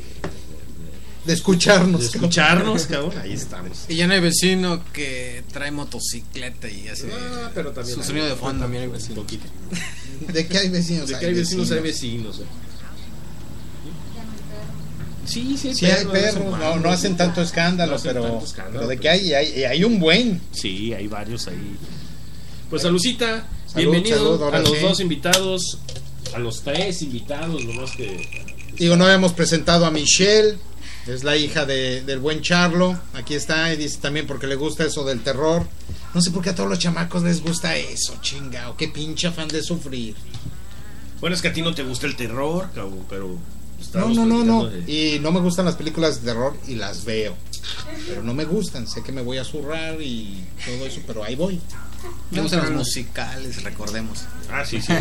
de escucharnos. de escucharnos, cabrón. Ahí estamos. Y ya no hay vecino que trae motocicleta y hace Ah, pero también su hay- sonido de fondo. También hay vecinos. Un poquito. De que hay vecinos. De que hay vecinos, hay vecinos. eh. Sí, sí hay Sí hay perros, no, hacen tanto escándalo, No hacen pero, tanto escándalo, pero de que hay, hay, hay un buen. Sí, hay varios ahí. Pues salucita, Salud, bienvenido salud, a los sí. dos invitados, a los tres invitados, nomás que Digo, no habíamos presentado a Michelle, es la hija de, del buen Charlo. Aquí está, y dice también porque le gusta eso del terror. No sé por qué a todos los chamacos les gusta eso, chingao. Qué pinche afán de sufrir. Bueno, es que a ti no te gusta el terror, cabrón, pero No, no, no, no. Y no me gustan las películas de terror y las veo. Pero no me gustan. Sé que me voy a zurrar y todo eso, pero ahí voy. Me gustan los musicales, recordemos. Ah, sí, sí.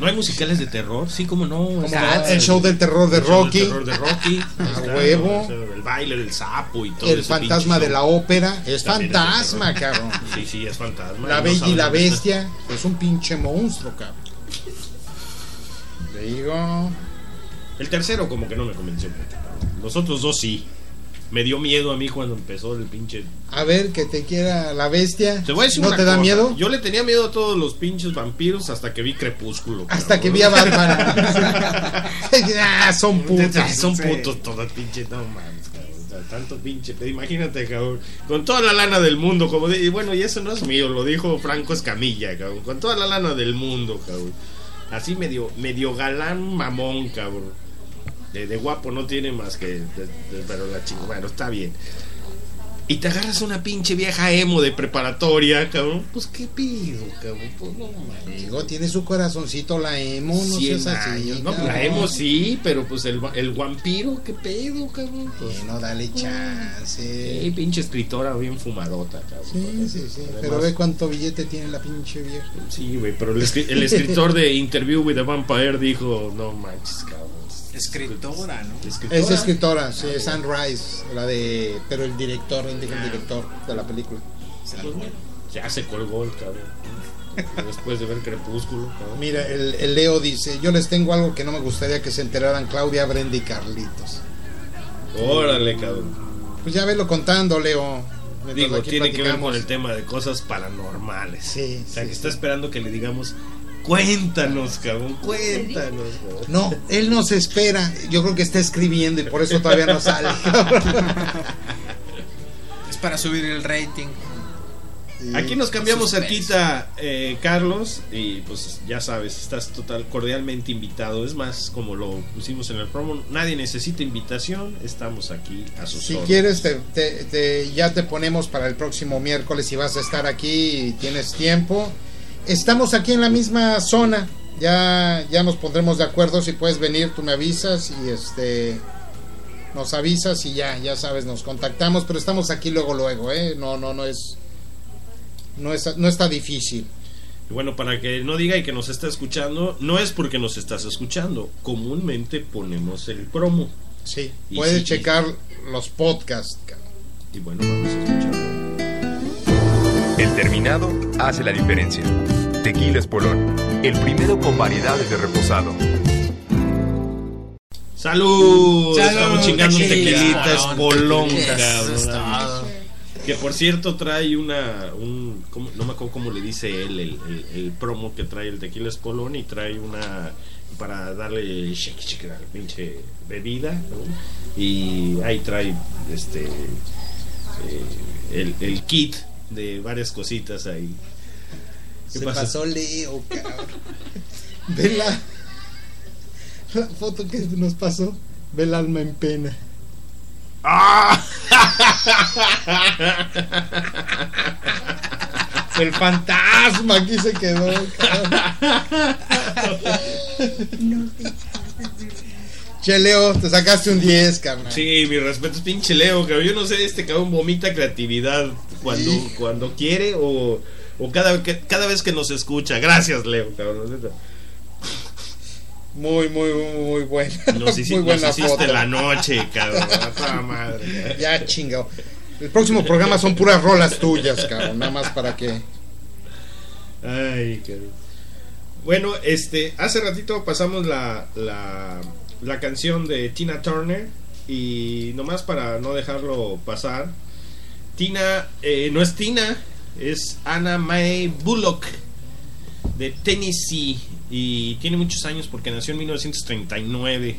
¿No hay musicales de terror? Sí, cómo no. Está? El show del terror de el show Rocky. del terror de Rocky. Está, huevo. el baile del sapo y todo El ese fantasma pinche de la ópera. Es es fantasma, terror. cabrón. Sí, sí, es fantasma. La Bella y la. Bestia es un pinche monstruo, cabrón. Te digo. El tercero como que no me convenció mucho. Los otros dos sí. Me dio miedo a mí cuando empezó el pinche... A ver, que te quiera la bestia. Te voy a decir ¿No una te da miedo? Yo le tenía miedo a todos los pinches vampiros hasta que vi Crepúsculo. Hasta cabrón. que vi a Bárbara. ah, son putos. Son putos todos pinche, no mames, cabrón. Tanto pinche, imagínate, cabrón. Con toda la lana del mundo, como de- y bueno, y eso no es mío, lo dijo Franco Escamilla, cabrón. Con toda la lana del mundo, cabrón. Así medio, medio galán mamón, cabrón. De, de guapo no tiene más que. de- pero la chingada, bueno, está bien. Y te agarras una pinche vieja emo de preparatoria, cabrón. Pues qué pido, cabrón. Pues no mames. Digo, tiene su corazoncito la emo, no 100 seas así. No, cabrón. la emo sí, pero pues el, el vampiro, qué pedo, cabrón. Pues, Bueno, dale sí, chance. pinche escritora bien fumadota, cabrón. Sí, sí, sí. Además- Pero ve cuánto billete tiene la pinche vieja. Sí, güey, pero el, el escritor de Interview with the Vampire dijo, no manches, cabrón. Escritora, ¿no? Escritora. Es escritora, sí, es Anne Rice, la de. Pero el director, el director de la película. Pues bueno, ya se colgó el cabrón. Después de ver Crepúsculo, cabrón. Mira, el, el Leo dice: Yo les tengo algo que no me gustaría que se enteraran Claudia, Brenda y Carlitos. Órale, cabrón. Pues ya velo contando, Leo. Digo, tiene que ver con el tema de cosas paranormales. Sí, O sea, sí, que está sí. esperando que le digamos, cuéntanos, cabrón, cuéntanos, cabrón. No, él nos espera. Yo creo que está escribiendo y por eso todavía no sale. Es para subir el rating. Aquí nos cambiamos cerquita, eh, Carlos, y pues ya sabes, estás total cordialmente invitado. Es más, como lo pusimos en el promo, nadie necesita invitación, estamos aquí a sus Si órdenes. quieres, te, te- te- ya te ponemos para el próximo miércoles si vas a estar aquí y tienes tiempo. Estamos aquí en la misma zona. Ya, ya nos pondremos de acuerdo. Si puedes venir, tú me avisas y este nos avisas y ya, ya sabes, nos contactamos. Pero estamos aquí luego, luego, ¿eh? No, no, no es. No, es, no está difícil. Y bueno, para que no diga y que nos está escuchando, no es porque nos estás escuchando, comúnmente ponemos el promo. Sí, Y puedes sí, checar los podcasts. Y bueno, vamos a escucharlo. El terminado hace la diferencia. Tequila Espolón, el primero con variedades de reposado. ¡Salud! Salud, Estamos chingando un tequila, tequilita espolón. espolón, cabrón. Que por cierto trae una. Un, ¿cómo? no me acuerdo cómo le dice él, el, el- el promo que trae el tequila espolón y trae una. Para darle shake, shake a la pinche bebida, ¿no? Y ahí trae este. eh, el, el kit de varias cositas ahí. ¿Qué Se pasó Leo, cabrón. Vela. La foto que nos pasó, ve el alma en pena. ¡Ah! El fantasma aquí se quedó. cabrón. Che, Leo, te sacaste un 10, carnal. Sí, mi respeto es pinche Leo, cabrón. Yo no sé, este cabrón vomita creatividad cuando, Sí. cuando quiere o, o cada, que- cada vez que nos escucha. Gracias, Leo, cabrón. Muy, muy, muy, muy buena. Nos, hici- muy buena nos hiciste foto. la noche, cabrón. Toda madre. Ya chingado. El próximo programa son puras rolas tuyas, cabrón. Nada más para que. Ay, cabrón. Bueno, este, hace ratito pasamos la, la, la canción de Tina Turner y nomás para no dejarlo pasar, Tina eh, no es Tina, es Anna Mae Bullock de Tennessee y tiene muchos años porque nació en 1939.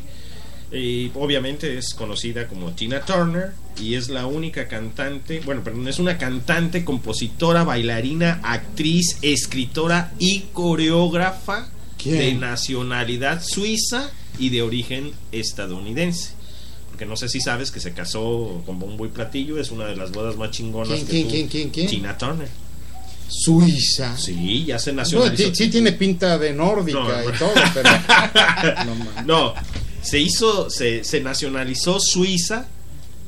Y obviamente es conocida como Tina Turner y es la única cantante, bueno, perdón, es una cantante, compositora, bailarina, actriz, escritora y coreógrafa ¿Quién? de nacionalidad suiza y de origen estadounidense. Porque no sé si sabes que se casó con bombo y platillo, es una de las bodas más chingonas ¿Quién, que quién, tuvo quién, quién, quién? Tina Turner. Suiza. Sí, ya se nacionalizó. sí, sí tiene pinta de nórdica No, y todo, pero. No, se hizo, se, se nacionalizó Suiza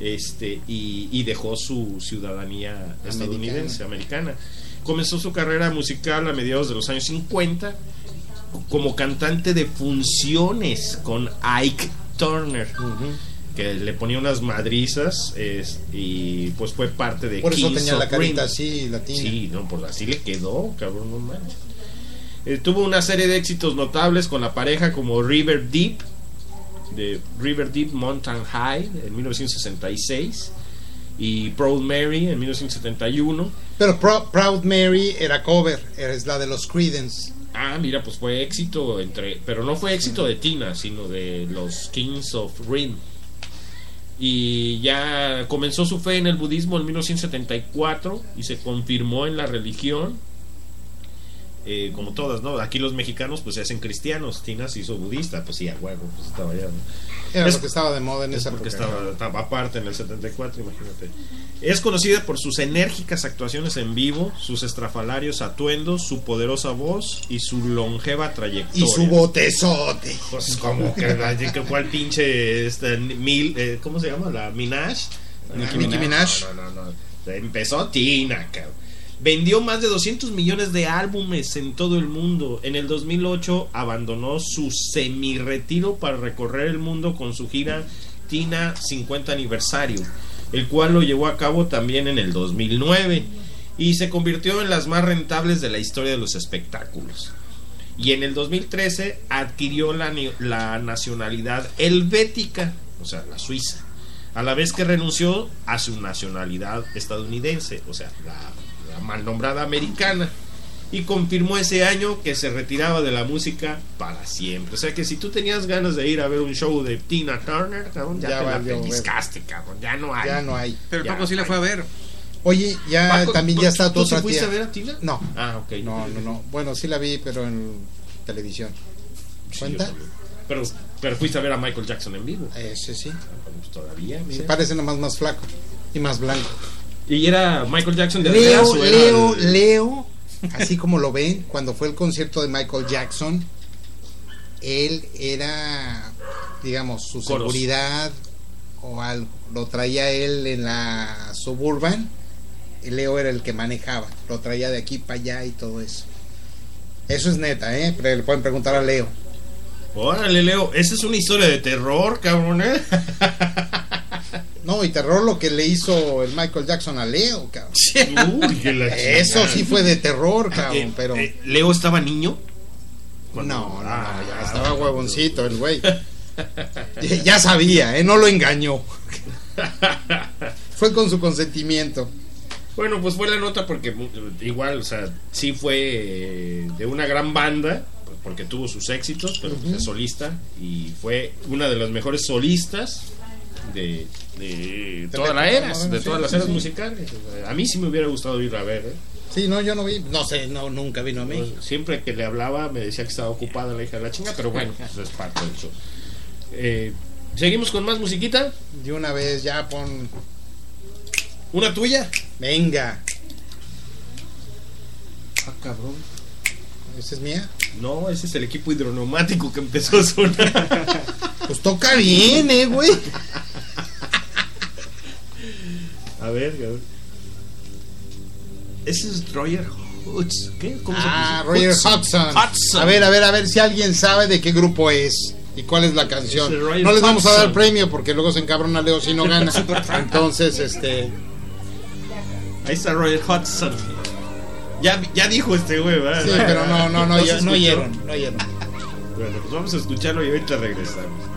este, y, y dejó su ciudadanía estadounidense, americana. Comenzó su carrera musical a mediados de los años 50 como cantante de funciones con Ike Turner, que le ponía unas madrizas es- y pues fue parte de Por eso Kings tenía la carita Green. así, latina. Sí, no, pues así le quedó, cabrón, no manches. Eh, tuvo una serie de éxitos notables con la pareja como River Deep, de River Deep Mountain High en 1966 y Proud Mary en 1971. Pero Pro- Proud Mary era cover, es la de los Creedence. Ah, mira, pues fue éxito entre, pero no fue éxito de Tina, sino de los Kings of Rin. Y ya comenzó su fe en el budismo en 1974 y se confirmó en la religión, eh, como todas, ¿no? Aquí los mexicanos pues se hacen cristianos, Tina se hizo budista, pues sí, a huevo, pues estaba ya, ¿no? Era Es- lo que estaba de moda en Es esa porque época. estaba, estaba aparte en el 74, imagínate. Es conocida por sus enérgicas actuaciones en vivo, sus estrafalarios atuendos, su poderosa voz y su longeva trayectoria. Y su botezote. Pues como que, que cuál pinche este, mil, eh, ¿cómo se llama? La Minaj. Nicki Minaj. No, no, no. Empezó Tina, cabrón. Vendió más de 200 millones de álbumes en todo el mundo. En el 2008 abandonó su semi-retiro para recorrer el mundo con su gira Tina 50 aniversario, el cual lo llevó a cabo también en el 2009 y se convirtió en las más rentables de la historia de los espectáculos. Y en el 2013 adquirió la, nacionalidad helvética, o sea, la suiza, a la vez que renunció a su nacionalidad estadounidense, o sea, la mal nombrada americana. Y confirmó ese año que se retiraba de la música para siempre. O sea que si tú tenías ganas de ir a ver un show de Tina Turner, cabrón, ya, Ya te la pellizcaste, cabrón. Ya no hay. Ya no hay. Pero Paco sí la fue a ver. Oye, ya Paco, también ¿tú- ya está tu ¿Tú otra fuiste tía. a ver a Tina? No. Ah, ok. No, no, no. Bueno, sí la vi, pero en televisión. ¿Cuenta? Pero, pero fuiste a ver a Michael Jackson en vivo. Ese sí. Pues todavía, mira. parece nomás más flaco y más blanco. Y era Michael Jackson de Leo, Leo, el- Leo, así como lo ven, cuando fue el concierto de Michael Jackson, él era, digamos, su Coros. seguridad o algo. Lo traía él en la suburban y Leo era el que manejaba. Lo traía de aquí para allá y todo eso. Eso es neta, ¿eh? Pero le pueden preguntar a Leo. Órale, Leo, esa es una historia de terror, cabrón, ¿eh? No, y terror lo que le hizo el Michael Jackson a Leo, cabrón. Uy, que la Eso sí fue de terror, Eh, cabrón, pero... eh, ¿Leo estaba niño? Cuando- No, no, no, Ah, ya estaba huevoncito el güey. Ya- ya sabía, ¿eh? No lo engañó. Fue con su consentimiento. Bueno, pues fue la nota porque igual, o sea, sí fue eh, de una gran banda, porque tuvo sus éxitos, pero pues, es solista y fue una de las mejores solistas de, de toda la era, de todas las eras musicales. A mí sí me hubiera gustado ir a ver, ¿eh? Sí, no, yo no vi. No sé, no, nunca vino a México. Pues, siempre que le hablaba me decía que estaba ocupada la hija de la chinga, pero bueno, eso es parte del show. Eh, Seguimos con más musiquita. De una vez ya pon. ¿Una tuya? Venga. Ah, cabrón. ¿Esa es mía? No, ese es el equipo hidroneumático que empezó a sonar. Pues toca bien, eh, güey. A ver, a ver. Ese es Roger Hudson. ¿Qué? ¿Cómo Ah, se Roger Hudson. Hudson. Hudson. A ver, a ver, a ver si alguien sabe de qué grupo es y cuál es la canción. No les vamos a dar premio porque luego se encabrona Leo si no gana. Entonces, este. Ahí está Roger Hudson. Ya, ya dijo este güey, ¿verdad? Sí, pero no, no, no, se no, escuchó. oyeron, no oyeron. Bueno, pues vamos a escucharlo y ahorita regresamos.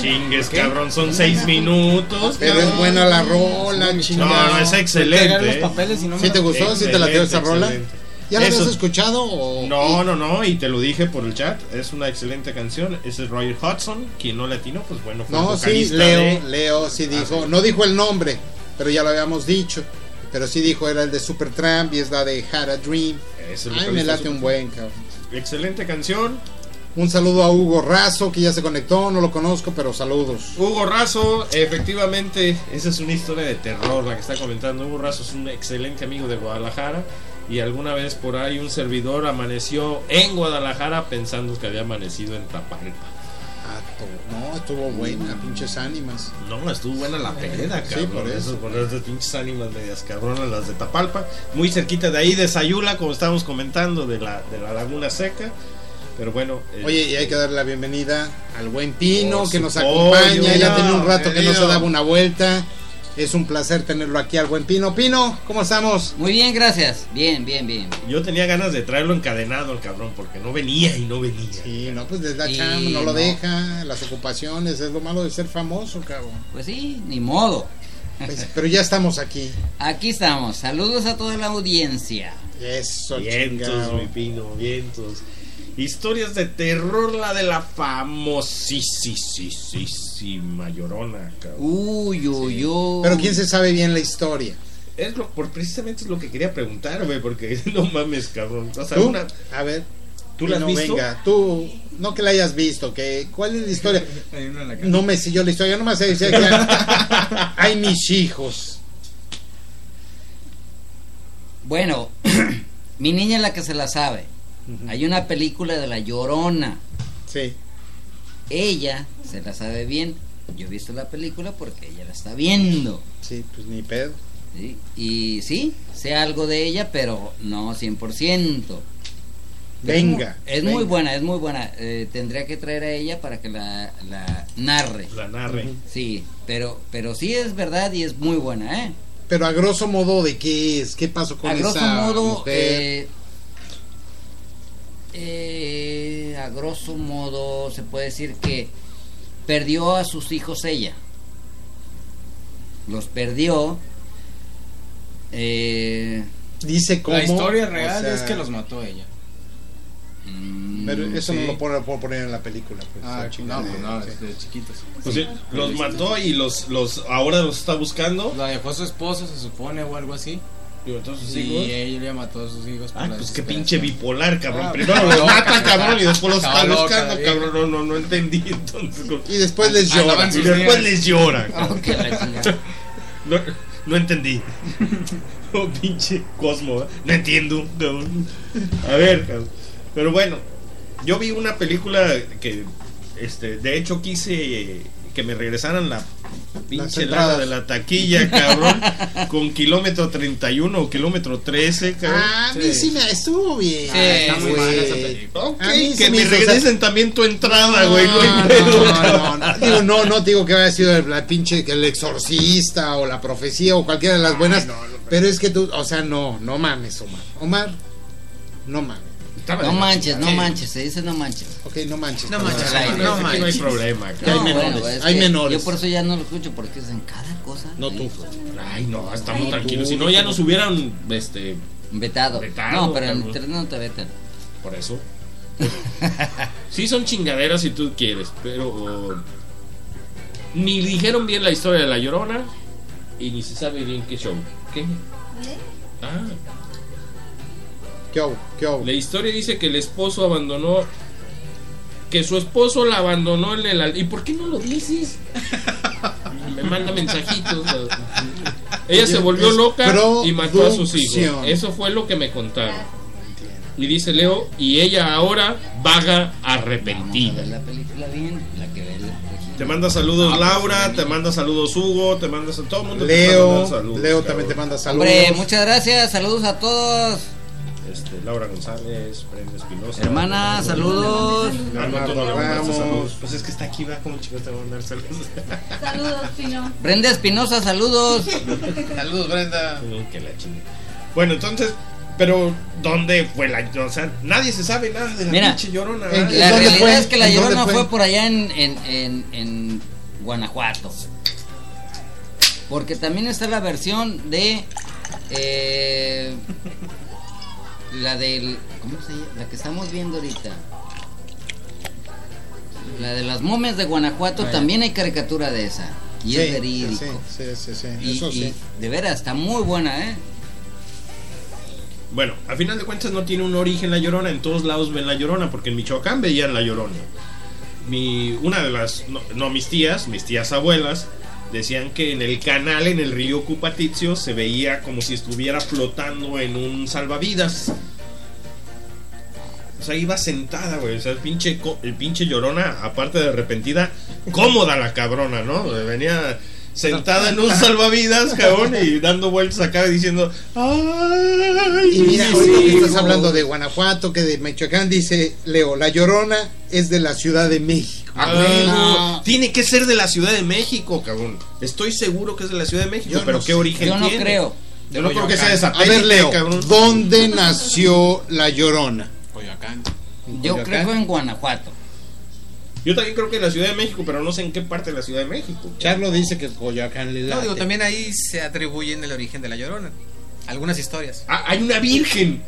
Chingues, cabrón, son seis minutos. Pero es cabrón. buena la rola, No, chingada. no, es Entregar excelente. los papeles y no me ¿Sí te gustó? ¿Sí te la dio esa rola? ¿Ya la habías escuchado? O... No, no, no, y te lo dije por el chat, es una excelente canción, ese es Roger Hudson, quien no latino, pues bueno, fue el No, sí, Leo, de- Leo sí dijo, sí. no dijo el nombre, pero ya lo habíamos dicho. Pero sí dijo, era el de Supertramp y es la de Had a Dream. es Ay, me late un buen, cabrón. Excelente canción. Un saludo a Hugo Razo, que ya se conectó, no lo conozco, pero saludos. Hugo Razo, efectivamente, esa es una historia de terror la que está comentando. Hugo Razo es un excelente amigo de Guadalajara y alguna vez por ahí un servidor amaneció en Guadalajara pensando que había amanecido en Tapalpa. Ah, no, estuvo buena, pinches ánimas. No, estuvo buena la peda, Sí, cabrón. por eso. Por esas pinches ánimas medias cabronas, las de Tapalpa. Muy cerquita de ahí, de Sayula, como estábamos comentando, de la, de la Laguna Seca. Pero bueno. eh, Oye, y hay que darle la bienvenida al buen Pino, que nos pollo. acompaña. Ya tiene un rato que no se daba una vuelta. Es un placer tenerlo aquí al buen Pino. Pino, ¿cómo estamos? Muy bien, gracias. Bien, bien, bien. Yo tenía ganas de traerlo encadenado al cabrón, porque no venía y no venía. Sí, no, pues desde la Sí, chamba, no lo deja, las ocupaciones, es lo malo de ser famoso, cabrón. Pues sí, ni modo. Pues, pero ya estamos aquí. Aquí estamos. Saludos a toda la audiencia. Eso, Vientos, chingado. mi pino, vientos. Historias de terror, la de la famosísima llorona, cabrón. Uy, uy, uy. Pero quién se sabe bien la historia. Es lo, por, precisamente es lo que quería preguntar, güey, porque no mames, cabrón. O sea, ¿Tú? una- A ver. ¿Tú la has visto? Venga, tú, no que la hayas visto, que ¿cuál es la historia? No me siguió la historia, no me sé decir que hay mis hijos. Bueno, mi niña es la que se la sabe. Hay una película de La Llorona. Sí. Ella se la sabe bien. Yo he visto la película porque ella la está viendo. Sí, pues ni pedo. ¿sí? Y sí, sé algo de ella, pero no 100%. Venga. Es venga. muy buena, es muy buena. Eh, tendría que traer a ella para que la, la narre. La narre. Sí, pero, pero sí es verdad y es muy buena, ¿eh? Pero a grosso modo, ¿de qué es? ¿Qué pasó con a grosso esa modo, mujer? eh, eh, a grosso modo se puede decir que perdió a sus hijos ella. Los perdió. Eh, Dice cómo. La historia o real sea, es que los mató ella. mm, Pero eso no lo puedo, puedo poner en la película. Pues, Ah, esa no, pues no, sí. de chiquitos. Pues sí, los mató y los, los ahora los está buscando. La dejó su esposo, se supone, o algo así. Digo, entonces, Y hijos. ella ya mató a sus hijos. la pues qué pinche bipolar, cabrón. Ah, Primero los mata, cabrón, y después los está loca, buscando, cabrón. No, no, no entendí. Entonces, Y después les Ah, llora. y sus después les llora. chingada. No, no entendí. Oh, pinche Cosmo, ¿eh? no entiendo. A ver, cabrón. Pero bueno, yo vi una película que, este, de hecho quise que me regresaran la pinche entradas. de la taquilla, cabrón, con kilómetro 31 o kilómetro 13, cabrón. Ah, a mí sí me estuvo bien. Sí, está muy mala esa película. Ok, que me o sea- regresen también tu entrada, güey. No, No, no, no, no. Digo, no, no digo que haya sido la pinche que el exorcista o la profecía o cualquiera de las buenas, pero es que tú, o sea, no, no mames, Omar. Omar, no mames. Estaba No manches, no manches, se dice no manches. Ok, no manches. No manches, no, Aquí no hay manches. problema, hay menores, bueno, es hay menores. Yo por eso ya no lo escucho porque dicen cada cosa. No tú. Ay, no, estamos Ay, tranquilos. tú, Si no, ya nos hubieran, este, Vetado. Vetado, No, pero en internet no te vetan. por eso. Sí son chingaderas si tú quieres, pero ni dijeron bien la historia de la Llorona y ni se sabe bien qué show. ¿Qué? Ah, ¿Qué hubo? ¿Qué hubo? la historia dice que el esposo abandonó que su esposo la abandonó en el ¿Y por qué no lo dices? Me manda mensajitos. Ella se volvió loca y mató a sus hijos. Eso fue lo que me contaron. Y dice Leo, y ella ahora vaga arrepentida. ver la película bien, la que ve la Te manda saludos Ah, pues, Laura, te manda saludos Hugo, te manda a todo el mundo. te Leo, mandando saludos, Leo cabrón. también te manda saludos. Hombre, muchas gracias, saludos a todos. Este, Laura González, Brenda Espinosa. Hermana, saludos. Armando no le mandaste Ramos. saludos. Pues es que está aquí, va, como chicos te va a mandar saludos. Saludos, Pino. Brenda Espinosa, saludos. Saludos, Brenda. Que la chingue. Bueno, entonces, Pero, ¿dónde fue la O sea, nadie se sabe nada de la Mira, pinche llorona. ¿en nadie. La ¿Dónde realidad fue? es que la ¿En dónde llorona fue? fue? por allá en, en, en, en Guanajuato. Porque también está la versión de eh, la del ¿cómo se llama? La que estamos viendo ahorita. La de las momias de Guanajuato también hay caricatura de esa y Sí, es verídico. Sí, sí, sí, sí, Y, eso y sí. de veras está muy buena, ¿eh? Bueno, a final de cuentas no tiene un origen la llorona. En todos lados ven la llorona, porque en Michoacán veían la llorona. Mi, una de las, no, no, mis tías, mis tías abuelas, decían que en el canal, en el río Cupatizio, se veía como si estuviera flotando en un salvavidas. O sea, iba sentada, güey. O sea, el pinche, el pinche llorona, aparte de arrepentida, cómoda la cabrona, ¿no? Venía sentada en un salvavidas, cabrón, y dando vueltas acá y diciendo, ¡ay! Y mira, sí, ahorita que estás no". hablando de Guanajuato, que de Michoacán, dice Leo, la llorona es de la Ciudad de México. Ah, no. Tiene que ser de la Ciudad de México, cabrón. Estoy seguro que es de la Ciudad de México, Yo pero no ¿qué sé. origen Yo no tiene? creo. Yo no creo que sea de A satélite, ver, Leo, cabrón. ¿dónde nació la llorona? Coyoacán. Yo Coyoacán. creo que fue en Guanajuato. Yo también creo que en la Ciudad de México, pero no sé en qué parte de la Ciudad de México. Charlo dice que Coyoacán le No, digo, también ahí se atribuyen el origen de la llorona. Algunas historias. Ah, hay una virgen.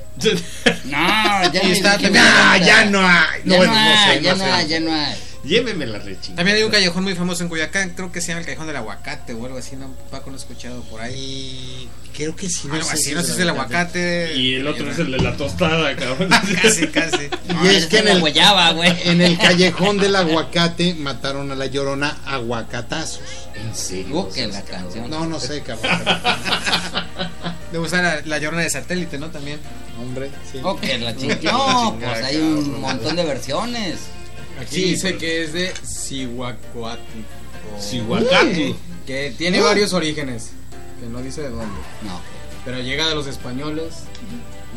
No, ya Y está también- encanta. ya no hay. Ya no, hay, sé, ya no no hay, ya no hay. Lléveme la rechina. También hay un callejón muy famoso en Coyoacán, creo que se llama el callejón del aguacate o algo así, no, Paco no he escuchado por ahí. Y creo que sí. Algo así, no sé si es el aguacate. Y el otro es el de la tostada, cabrón. Casi, casi. Y es que en el, guayaba, güey. en el callejón del aguacate mataron a la llorona aguacatazos. ¿En serio? Que la canción. No, no sé, cabrón. Le gusta la, la llorona de satélite, ¿no? También. Hombre, sí. Que la chingada. No, pues hay un montón de versiones. Aquí dice que es de Cihuacuatl. Cihuacatl. Que tiene varios orígenes. Que no dice de dónde. No. Pero llega de los españoles.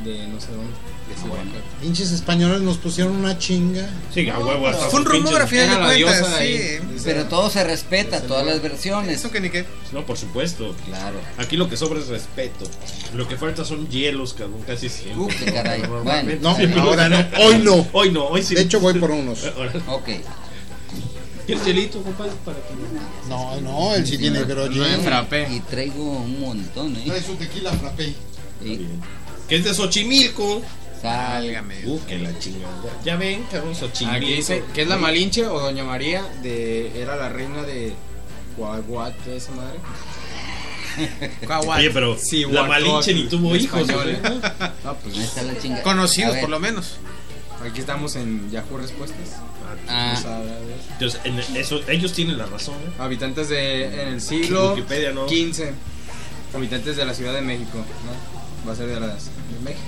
De no sé dónde. De Cihuacatl. Pinches españoles nos pusieron una chinga. Sí, a huevo. hasta Fue un rumor a final de cuentas. diosa Sí. ahí. Pero todo se respeta, todas las versiones. Eso que ni qué. No, por supuesto. Claro. Aquí lo que sobra es respeto. Lo que falta son hielos, cabrón, casi siempre. Qué caray. Normalmente. No, Sí. ahora no. Hoy no. Hoy no, hoy sí. De hecho, voy por unos. Ok. ¿Quieres hielito, compadre? Para que... No, no, él sí tiene, pero No es frappé. Y traigo un montón, ¿eh? su tequila frappé. Y Que es de Xochimilco. Válgame. Uh, que la chingada. Ya ven, cabrón, Xochimilco. Aquí dice que es la Malinche o Doña María. de Era la reina de Guaguate, esa madre. Caguat. Oye, pero Sí, la Malinche ni tuvo hijos. ¿no? No, pues ahí está la chingada. Conocidos, por lo menos. aquí estamos en Yahoo Respuestas. Ah. Entonces, en eso, ellos tienen la razón. ¿eh? Habitantes de en el siglo Wikipedia no. 15. Habitantes de la Ciudad de México, ¿no? Va a ser de, las, de México.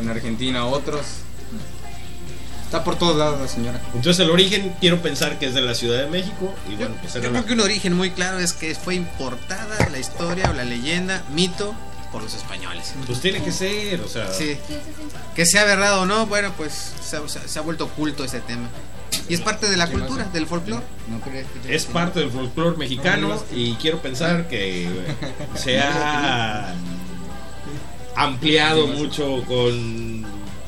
En Argentina otros. Está por todos lados la señora. Entonces, el origen quiero pensar que es de la Ciudad de México. Y bueno, pues Yo creo la- que un origen muy claro es que fue importada la historia o la leyenda, mito, por los españoles. Pues tiene que ser, o sea. Sí. Que sea verdad o no, bueno, pues se, ha- se ha- se ha vuelto oculto ese tema. Y es parte de la cultura, del folclore. ¿no crees que Es parte del folclore mexicano y quiero pensar que se ha ampliado mucho con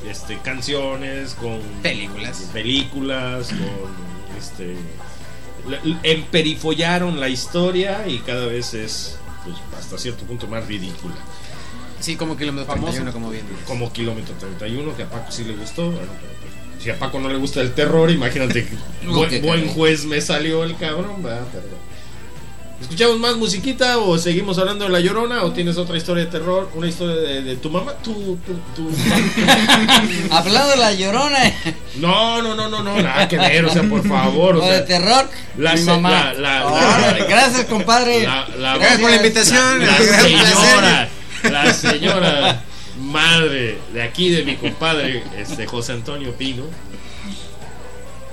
este canciones, con Películas. películas, con este la- emperifollaron la historia y cada vez es pues, hasta cierto punto más ridícula. Sí, como kilómetro Famoso. 31, como bien dices. Como Kilómetro 31, que a Paco sí le gustó. bueno, si a Paco no le gusta el terror, imagínate buen, buen juez me salió el cabrón. ¿verdad? Pero, ¿Escuchamos más musiquita o seguimos hablando de La Llorona o tienes otra historia de terror? ¿Una historia de, de tu mamá? Tu, tu, tu- Hablando de la llorona No, no, no, no, no, nada que ver, o sea, por favor. O o de terror, la, mi mamá. la, la, Órale, la- gracias, compadre. Gracias por la invitación. la señora, la señora madre de aquí de mi compadre, este José Antonio Pino.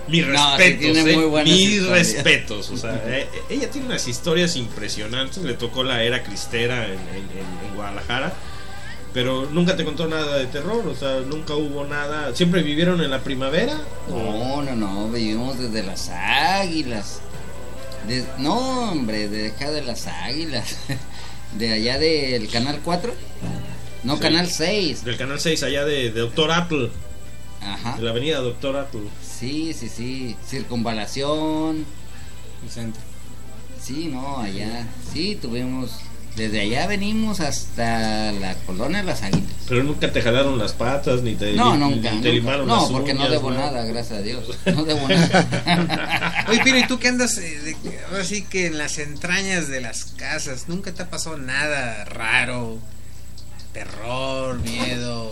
Mis No, sí respetos, eh, buenas mis historias. respetos. O sea, eh, ella tiene unas historias impresionantes. Le tocó la era cristera en, en- en- en Guadalajara. Pero nunca te contó nada de terror, o sea, nunca hubo nada. ¿Siempre vivieron en la primavera? No, no, no, vivimos desde las águilas. Des- no, hombre, deja de las águilas. de allá del canal 4. No, Sí. canal 6. Del canal 6, allá de, de Doctor Apple. Ajá. De la avenida Doctor Apple. Sí, sí, sí. Circunvalación. El centro. Sí, no, allá. Sí, tuvimos. Desde allá venimos hasta la colonia Las Águilas. Pero nunca te jalaron las patas, ni te, No, nunca. ni te nunca. limaron No, las porque no debo nada, gracias a Dios. No debo nada. Oye, Pino, ¿y tú qué andas? eh, de- ahora sí que en las entrañas de las casas, ¿nunca te ha pasado nada raro? Terror, miedo.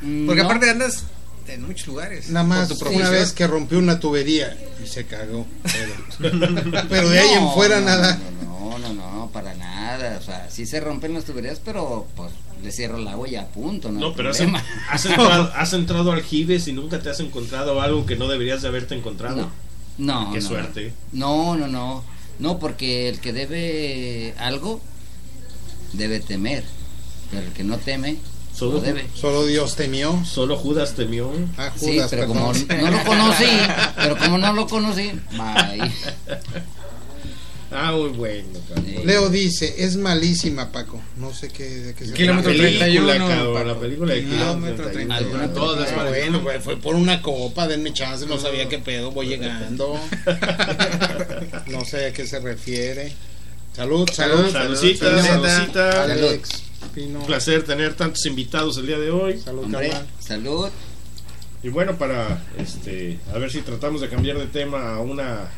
Porque No. aparte andas en muchos lugares. Nada más una profesión. vez que rompió una tubería y se cagó. Pero, pero de ahí en fuera no, nada. No, no, no, no, para nada. O sea, sí se rompen las tuberías, pero pues le cierro el agua y a punto, ¿no? No, pero has, entrado, has entrado al Jibes y nunca te has encontrado algo que no deberías de haberte encontrado. No, Qué no, suerte. No, no, no. No, porque el que debe algo debe temer. Pero el que no teme Solo, no debe. Solo Dios temió. solo Judas temió. Ah, Sí, Judas, pero perdón. como no lo conocí, pero como no lo conocí, bye. Ah, muy bueno, cabrón. Leo dice, es malísima, Paco. No sé qué, de qué se Kilómetro la película, 31, cabrón, Paco. la película de Kilómetro Kilómetro 31. 31. Alguna Todas Ah, bueno, pues fue por una copa, denme chance, no sabía qué pedo, voy llegando. No sé a qué se refiere. Salud, salud. Saludcita, Salud. saludcita. Alex, Pino. Un placer tener tantos invitados el día de hoy. Salud, Hombre, salud. Y bueno, para este, a ver si tratamos de cambiar de tema a una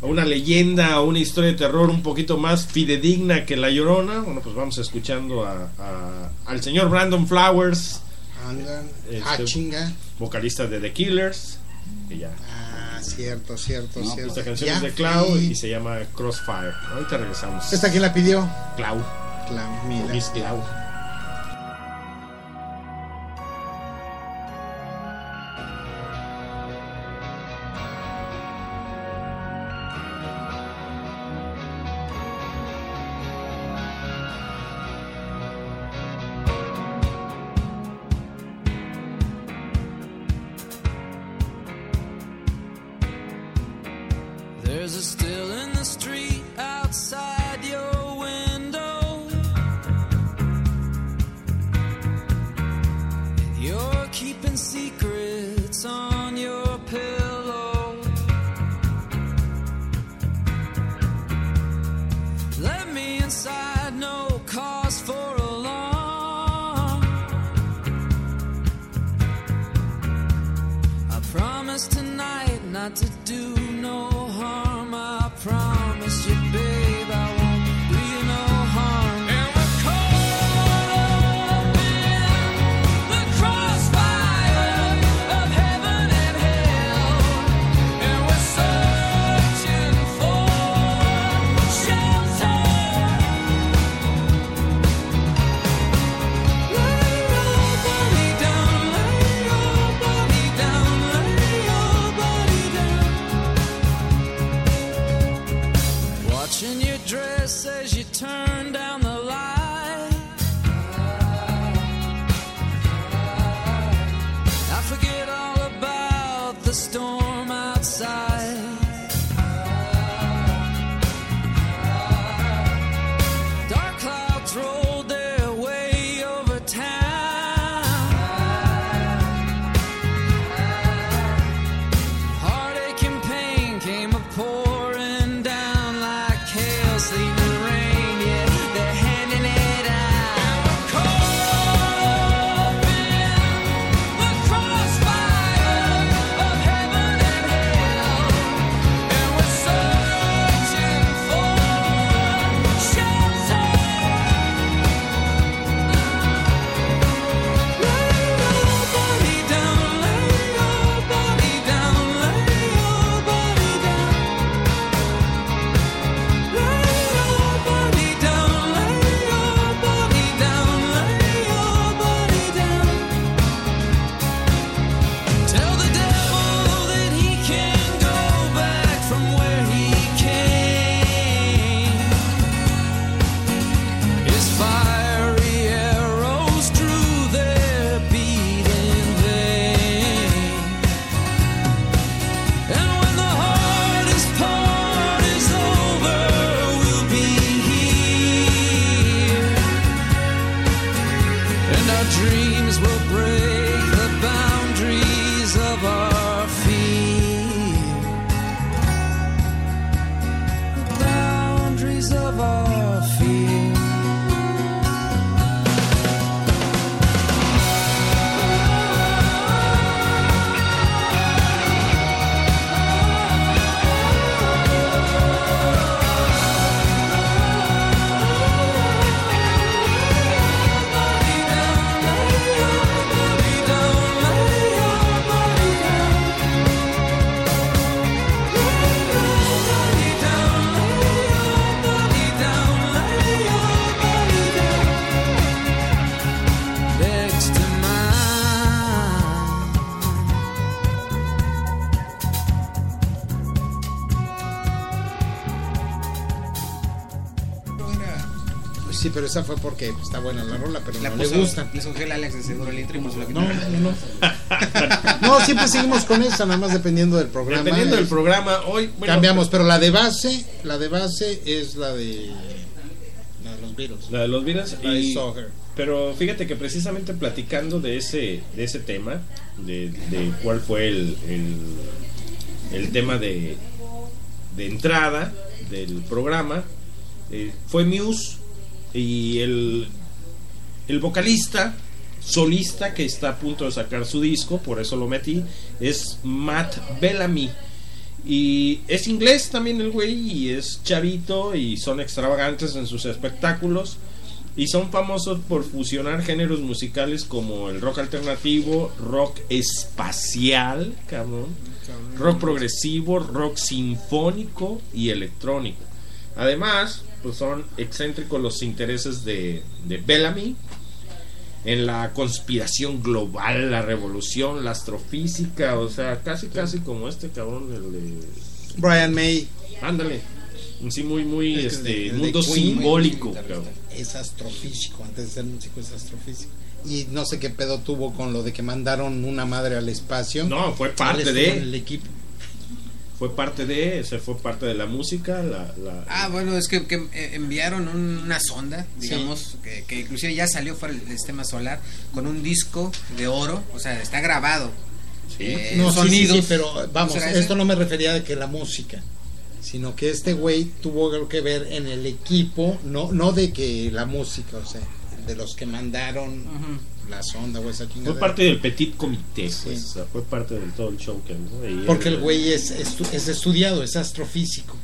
a una leyenda, a una historia de terror un poquito más fidedigna que La Llorona. Bueno, pues vamos escuchando a, a- al señor Brandon Flowers, Andan. Este- chinga. vocalista de The Killers. Y ya. Ah, cierto, cierto, No, cierto. Esta canción Ya es de Clau y se llama Crossfire. Ahorita regresamos. ¿Esta quién la pidió? Clau. Clau, mira. Esa fue porque está buena la rola, pero La no le puso- gusta. Le surgió el Alex de seguro el intro y No, no, no. No, siempre seguimos con esa, nada más dependiendo del programa. Dependiendo del programa, hoy bueno, Cambiamos, pero la de base, la de base es la de, la de los Beatles. La de los Beatles y- Saw Her. Pero fíjate que precisamente platicando de ese, de ese tema, de, de cuál fue el, el, el tema de, de entrada del programa, eh, fue Muse y el, el vocalista solista que está a punto de sacar su disco, por eso lo metí, es Matt Bellamy. Y es inglés también el güey, y es chavito, y son extravagantes en sus espectáculos. Y son famosos por fusionar géneros musicales como el rock alternativo, rock espacial, cabrón, rock progresivo, rock sinfónico y electrónico. Además, pues son excéntricos los intereses de, de Bellamy en la conspiración global, la revolución, la astrofísica, o sea, casi casi como este cabrón, el de... Brian May Ándale. Sí, muy, muy, Es este, el de- el de mundo Queen, simbólico, cabrón. es astrofísico, antes de ser músico es astrofísico. Y no sé qué pedo tuvo con lo de que mandaron una madre al espacio. No, fue parte de... el equipo. Fue parte de, ese fue parte de la música, la, la- Ah, bueno, es que, que, eh, enviaron un- una sonda, digamos, que, que inclusive ya salió fuera del sistema solar con un disco de oro, o sea, está grabado. Eh, no, sí, sí, sí, pero vamos, esto no me refería de que la música, sino que este güey tuvo algo que ver en el equipo, no no de que la música, o sea, de los que mandaron la sonda esa fue parte del petit comité, pues, o sea, fue parte del todo el show que ¿no? Porque el güey es, estu- es estudiado, es astrofísico.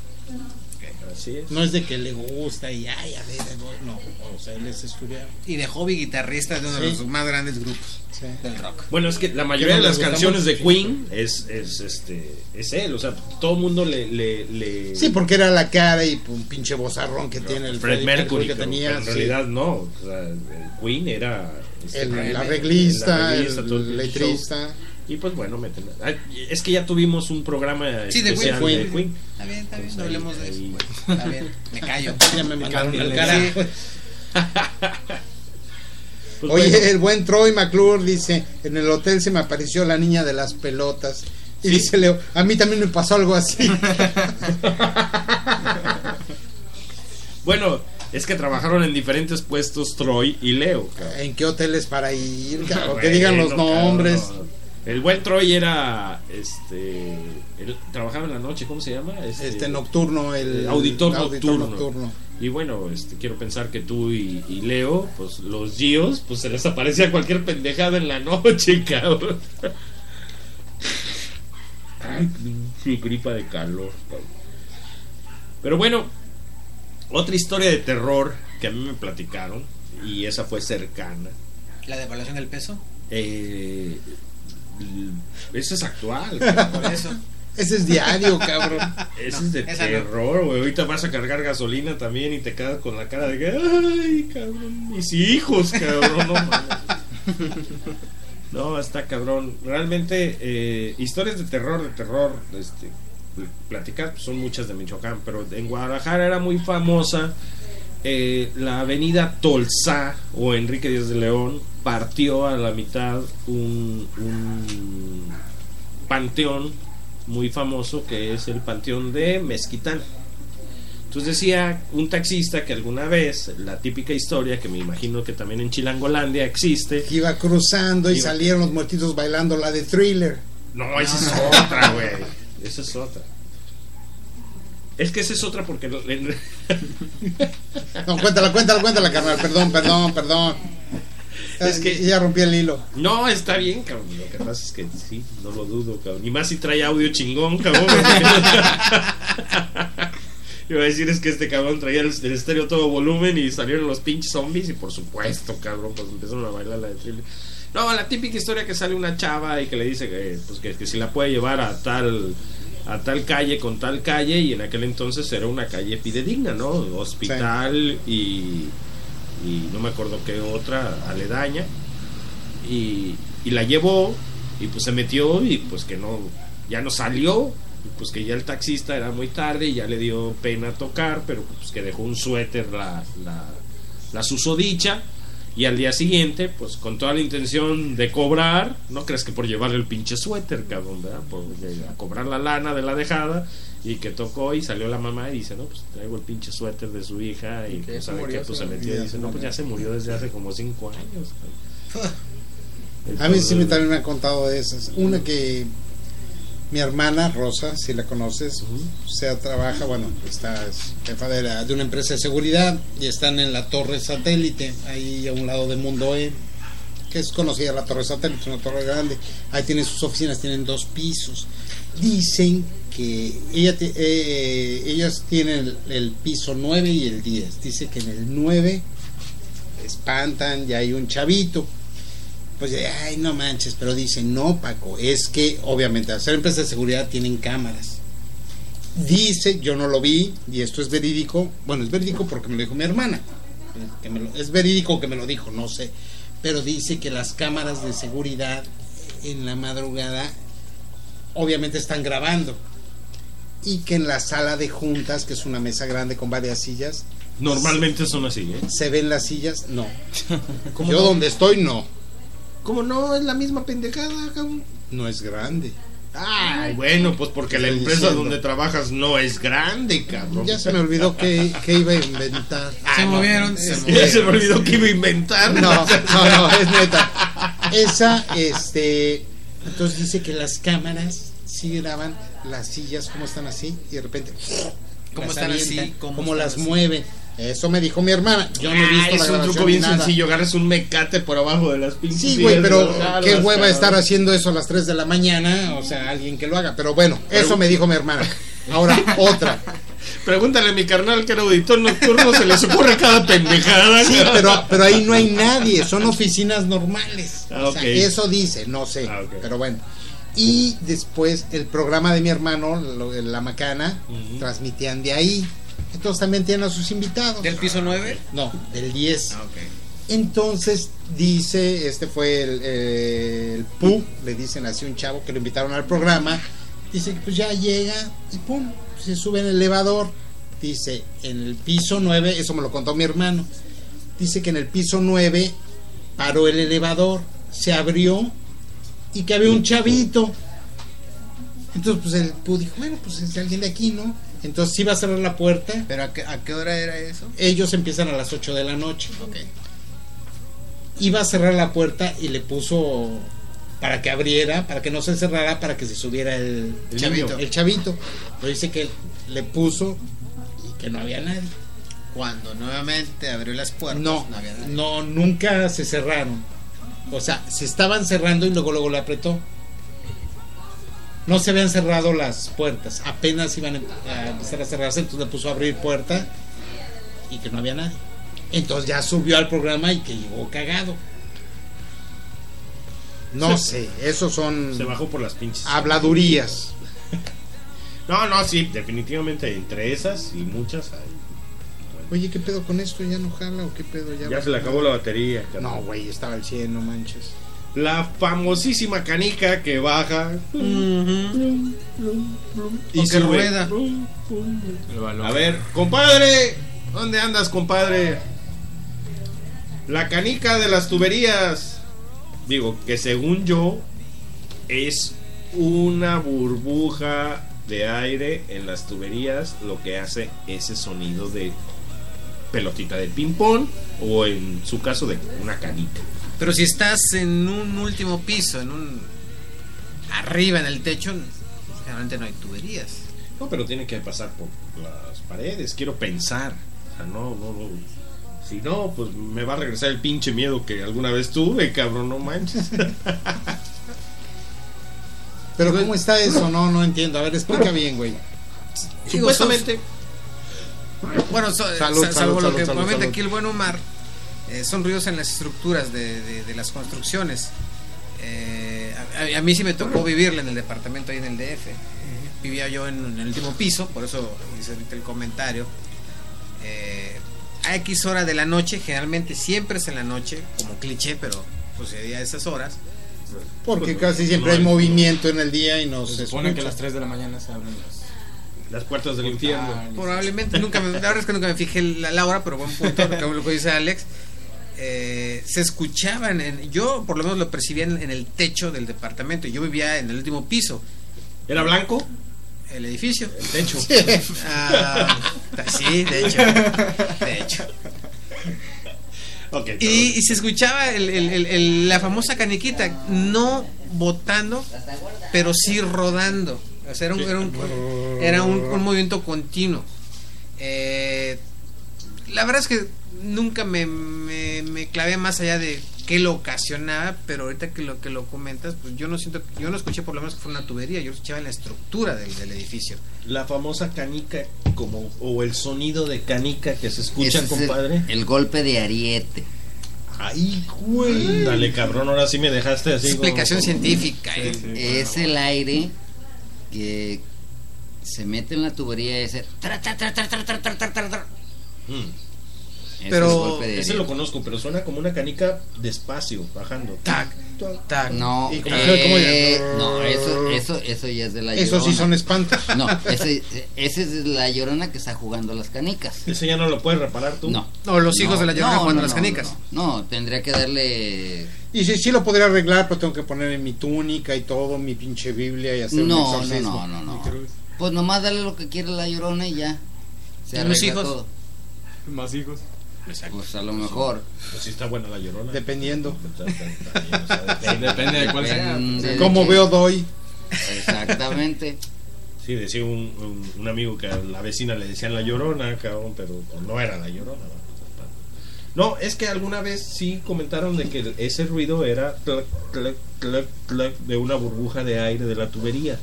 Así es. No es de que le gusta y ay, a ver, no, o sea, él es estudiado. Y de hobby guitarrista de uno de Sí. los más grandes grupos del rock. Bueno, es que la mayoría de las canciones de. Queen es, es, este, es él, o sea, todo el mundo le... le, le- Sí, porque era la cara y un pinche bozarrón que tiene el Fred Freddie Mercury, que pero- tenía. pero en sí. realidad no, o sea, el Queen era... este, El, el el- arreglista, el letrista. Y pues bueno, meten- ay, es que ya tuvimos un programa Sí, de especial Queen. de Queen. Está bien, está bien, Pues no ahí- hablemos de eso. ahí- güey. Está bien, me callo. Ya me mandaron al Cámbiale. carajo. Pues Oye, bueno. el buen Troy McClure dice, en el hotel se me apareció la niña de las pelotas. Y dice Leo, a mí también me pasó algo así. Bueno, es que trabajaron en diferentes puestos Troy y Leo. cabrón. ¿En qué hoteles para ir? cabrón? que digan los nombres. El buen Troy era, este, él trabajaba en la noche, ¿cómo se llama? Este nocturno, el auditor, auditor nocturno. nocturno. Y bueno, este, quiero pensar que tú y, y Leo, pues los Gios, pues se les aparecía cualquier pendejada en la noche, cabrón. Ay, gripa de calor, cabrón. Pero bueno, otra historia de terror que a mí me platicaron, y esa fue cercana. La devaluación del peso. Eh, eso es actual. Por eso. Ese es diario, cabrón. Ese No, es de terror, güey. Ahorita vas a cargar gasolina también y te quedas con la cara de que, ay, cabrón, mis hijos, cabrón, no mames". No, está cabrón. Realmente, eh, historias de terror, de terror, este, platicar, pues, son muchas de Michoacán, pero en Guadalajara era muy famosa eh, la avenida Tolsá o Enrique Díaz de León partió a la mitad un, un panteón muy famoso que es el panteón de Mezquitán. Entonces decía un taxista que alguna vez, la típica historia que me imagino que también en Chilangolandia existe, iba cruzando y Iba- salieron los muertitos bailando la de thriller. No, esa es otra, güey. Esa es otra. Es que esa es otra porque. lo- No, cuéntala, cuéntala, cuéntala, carnal. Perdón, perdón, perdón. Es que- ya rompí el hilo. No, está bien, cabrón. Lo que pasa es que sí, no lo dudo, cabrón. Y más si trae audio chingón, cabrón. Iba a decir es que este cabrón traía el, el estéreo todo volumen y salieron los pinches zombies y por supuesto, cabrón, pues empezaron a bailar la de thriller. No, la típica historia que sale una chava y que le dice que, pues, que, que si la puede llevar a tal a tal calle con tal calle y en aquel entonces era una calle fidedigna, ¿no? Hospital y, y no me acuerdo qué otra aledaña y, y la llevó y pues se metió y pues que no ya no salió y pues que ya el taxista era muy tarde y ya le dio pena tocar pero pues que dejó un suéter la, la, la susodicha y al día siguiente pues con toda la intención de cobrar no crees que por llevarle el pinche suéter cabrón ¿verdad? por de- a cobrar la lana de la dejada y que tocó y salió la mamá y dice no pues traigo el pinche suéter de su hija y que pues sabe qué pues se metió y dice no pues ya se murió desde hace como cinco años A mí sí me, también me han contado de esas. Una que mi hermana Rosa, si la conoces, o sea, trabaja, bueno, está es jefa de, la- de una empresa de seguridad y están en la torre satélite, ahí a un lado de Mundo E, que es conocida la torre satélite, una torre grande. Ahí tienen sus oficinas, tienen dos pisos. Dicen que ella ti- eh, ellas tienen el, el piso 9 y el 10. Dice que en el 9 espantan, ya hay un chavito pues ay no manches pero dicen no Paco es que obviamente ser empresas de seguridad tienen cámaras dice yo no lo vi y esto es verídico bueno es verídico porque me lo dijo mi hermana que me lo- es verídico que me lo dijo no sé pero dice que las cámaras de seguridad en la madrugada obviamente están grabando y que en la sala de juntas que es una mesa grande con varias sillas Normalmente son así, ¿eh? se ven las sillas no ¿Cómo yo no? donde estoy no ¿Cómo no? Es la misma pendejada, cabrón. no es grande Ay, bueno, pues porque la empresa diciendo. donde trabajas no es grande, cabrón. Ya se me olvidó que, que iba a inventar. Se Ah, no, movieron, se Ya movieron. se me olvidó que iba a inventar. No, no, no, es neta. Esa, este. Entonces dice que las cámaras sí graban las sillas como están así y de repente. ¿Cómo las están así? avientan, ¿Cómo Cómo están las así? mueven. Eso me dijo mi hermana. Yo no he Ah, visto la es un truco bien sencillo. Agarras un mecate por abajo de las pinches. Sí, güey, pero jalas, qué hueva cabrón. estar haciendo eso a las 3 de la mañana. O sea, alguien que lo haga. Pero bueno, eso me dijo mi hermana. Ahora, otra. Pregúntale a mi carnal que era auditor nocturno, se les ocurre cada pendejada. Sí, pero, pero ahí no hay nadie, son oficinas normales. Ah, O sea, eso dice, no sé, Ah, ok. pero bueno. Y después el programa de mi hermano, La Macana, Ujú. transmitían de ahí. Entonces también tienen a sus invitados. ¿Del piso 9? No, del 10. Ah, ok. Entonces dice, este fue el, eh, el Pu, le dicen así un chavo que lo invitaron al programa. Dice que pues ya llega y pum, se sube en el elevador. Dice, en el piso 9, eso me lo contó mi hermano. Dice que en el piso 9 paró el elevador, se abrió y que había un chavito. Entonces pues el Pu dijo, bueno, pues es alguien de aquí, ¿no? Entonces iba a cerrar la puerta. ¿Pero a qué, a qué hora era eso? Ellos empiezan a las 8 de la noche Ok. iba a cerrar la puerta y le puso para que abriera, para que no se cerrara, para que se subiera el, El chavito. el chavito. Pero dice que le puso y que no había nadie. Cuando nuevamente abrió las puertas, No, no había nadie. no, nunca se cerraron. O sea, se estaban cerrando y luego luego le apretó. No se habían cerrado las puertas, apenas iban a empezar a cerrarse, entonces le puso a abrir puerta y que no había nadie. Entonces ya subió al programa y que llegó cagado. No Se- sé, esos son Se bajó por las pinches. habladurías. No, no, sí, definitivamente entre esas y muchas hay. Oye, ¿qué pedo con esto? ¿Ya no jala o qué pedo? Ya, Ya se le acabó la batería. carnal. No, güey, estaba al 100, no manches. La famosísima canica que baja. Y que sube. rueda. A ver, compadre, ¿dónde andas, compadre? La canica de las tuberías. Digo, que según yo es una burbuja de aire en las tuberías lo que hace ese sonido de pelotita de ping-pong o en su caso de una canica. Pero si estás en un último piso, en un arriba en el techo, generalmente no hay tuberías. No, pero tiene que pasar por las paredes, quiero pensar. O sea, no, no, no. Si no, pues me va a regresar el pinche miedo que alguna vez tuve, cabrón, no manches. Pero ¿cómo está eso? No, no entiendo. A ver, explica bien, güey. Digo, Supuestamente, Bueno, so- Salud, sa- salud, salvo lo salud, que salud, comenta salud. aquí el buen Omar, eh, son ruidos en las estructuras de, de- de las construcciones. Eh, a, a mí sí me tocó vivirla en el departamento ahí en el DF. Eh, vivía yo en, en el último piso, por eso hice ahorita el comentario. Eh, a X hora de la noche, generalmente siempre es en la noche, como cliché, pero sucedía a esas horas. Porque Pues, casi siempre no hay hay- movimiento en el día y no Se se supone que a escucha. las 3 de la mañana se abren las las puertas del infierno. Probablemente nunca me, la verdad es que nunca me fijé la, la hora, pero buen punto, que, lo que dice Alex. Eh, se escuchaban, en, yo por lo menos lo percibía en, en el techo del departamento. Yo vivía en el último piso, ¿Era blanco? el edificio. El techo. Ah, sí, de hecho. De hecho. Y, y se escuchaba el- el- el- el- la famosa caniquita, no botando, pero sí rodando. O sea, era un, era un, era un- un movimiento continuo. Eh, la verdad es que nunca me, me, me clavé más allá de qué lo ocasionaba, pero ahorita que lo que lo comentas, pues yo no siento, yo no escuché por lo menos que fue una tubería, yo escuchaba en la estructura del, del edificio. La famosa canica, como, o el sonido de canica que se escucha, Ese es el- compadre. El, golpe de ariete. Ay, güey. Dale, cabrón, ahora sí me dejaste así. como- Explicación científica. Sí, ¿eh? sí. Es el aire que se mete en la tubería y ese. tra, tra, tra, tra, Ese Pero es de Ese lo conozco, pero suena como una canica despacio, bajando. Tac, tac. No, Y como- eh, no, eso, eso, eso ya es de la Eso sí Llorona. son espantos. No, ese, ese es de la llorona que está jugando las canicas. Ese ya no lo puedes reparar tú. No. No, los hijos No, de la llorona no, jugando no, las no, canicas. No, no, tendría que darle. Y sí, sí lo podría arreglar, pero tengo que poner en mi túnica y todo, mi pinche Biblia y hacer un No, no, no, no, no. Pues nomás dale lo que quiere la llorona y ya. Se ¿Y los arregla hijos? todo. Más hijos. Pues a lo mejor. Pues sí está buena la llorona. Dependiendo. Depende. De cuál sea. Qué- veo, doy. Exactamente. Sí, decía un, un, un amigo que a la vecina le decían la llorona, cabrón, pero no era la llorona. ¿no? No, es que alguna vez sí comentaron de que ese ruido era clac, clac, clac, clac de una burbuja de aire de la tubería.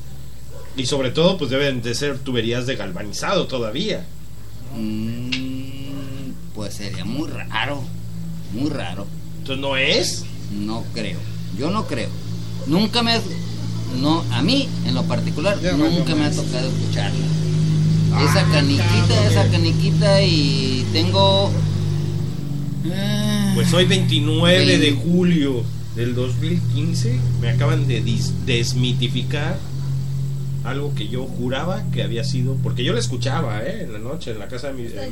Y sobre todo, pues deben de ser tuberías de galvanizado todavía. Mm, pues sería muy raro. Muy raro. Entonces, ¿no es? No creo. Yo no creo. Nunca me ha- no a mí en lo particular Ya, nunca me ha tocado escucharla. esa caniquita, esa caniquita y tengo eh, Pues hoy 29 de julio del 2015 me acaban de dis- desmitificar algo que yo juraba que había sido, porque yo la escuchaba, ¿eh? En la noche, en la casa de mi, la.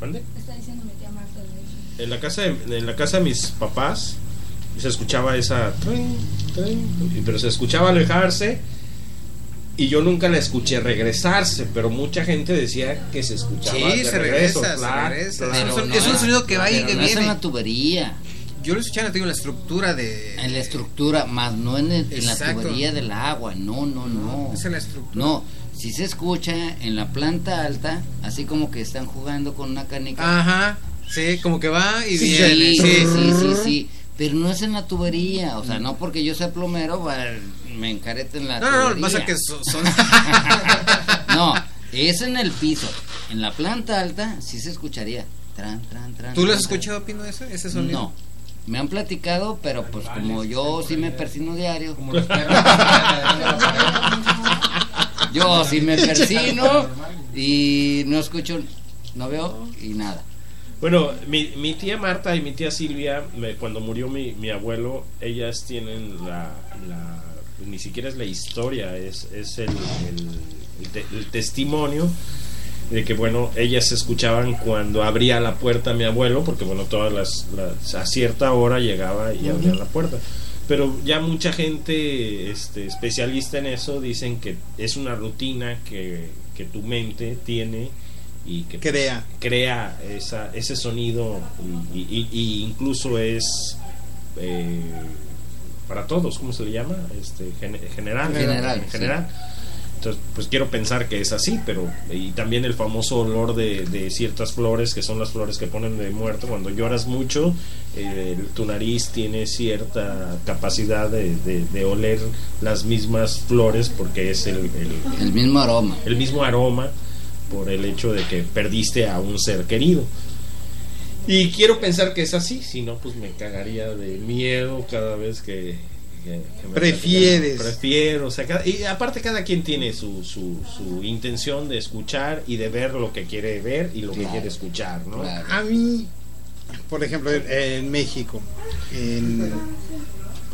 ¿Mande? Está diciendo mi tía Marta. de hecho. En la casa de, en la casa de mis papás se escuchaba esa pero se escuchaba alejarse y yo nunca la escuché regresarse, pero mucha gente decía que se escuchaba Sí, de se regreso, regresa, se claro, regresa. claro. pero es un- no sonido que va y que no es viene. la tubería, Yo lo escuchaba, digo, en la estructura de. en la estructura, más no en, el- en la tubería del agua. No, no, no. Es en la estructura. No, si se escucha en la planta alta, así como que están jugando con una canica. Ajá. Sí, como que va y Sí, viene. sí, Sí, sí, sí, sí. Pero no es en la tubería, o sea, no porque yo sea plomero, va- me encarete en la No, no, no, tubería. pasa que so- son. No, es en el piso. En la planta alta sí se escucharía. Tran, tran, tran, ¿Tú lo has escuchado, Pino, eso? ese sonido? No. Me han platicado, pero pues como yo sí me persino diario. Como los perros. Yo sí me persino y no escucho, no veo y nada. Bueno, mi, mi tía Marta y mi tía Silvia, me- cuando murió mi, mi abuelo, ellas tienen la, la- Ni siquiera es la historia, es, es el, el- el te- el testimonio de que, bueno, ellas escuchaban cuando abría la puerta mi abuelo, porque, bueno, todas las... las- a cierta hora llegaba y abría la puerta. Pero ya mucha gente este, especialista en eso dicen que es una rutina que, que tu mente tiene y que pues, Crea. crea esa, ese sonido y, y- y- y incluso es eh, para todos, ¿cómo se le llama? Este, gen- general. General, En general. Entonces, pues quiero pensar que es así, pero y también el famoso olor de, de ciertas flores, que son las flores que ponen de muerto, cuando lloras mucho, eh, tu nariz tiene cierta capacidad de, de- de oler las mismas flores porque es el, el- El mismo aroma. el mismo aroma por el hecho de que perdiste a un ser querido. Y quiero pensar que es así, si no, pues me cagaría de miedo cada vez que... que- que me Prefieres. Prefiero, o sea, cada- y aparte cada quien tiene su, su, su intención de escuchar y de ver lo que quiere ver y lo que quiere escuchar, ¿no? Claro. A mí, por ejemplo, en, México, en-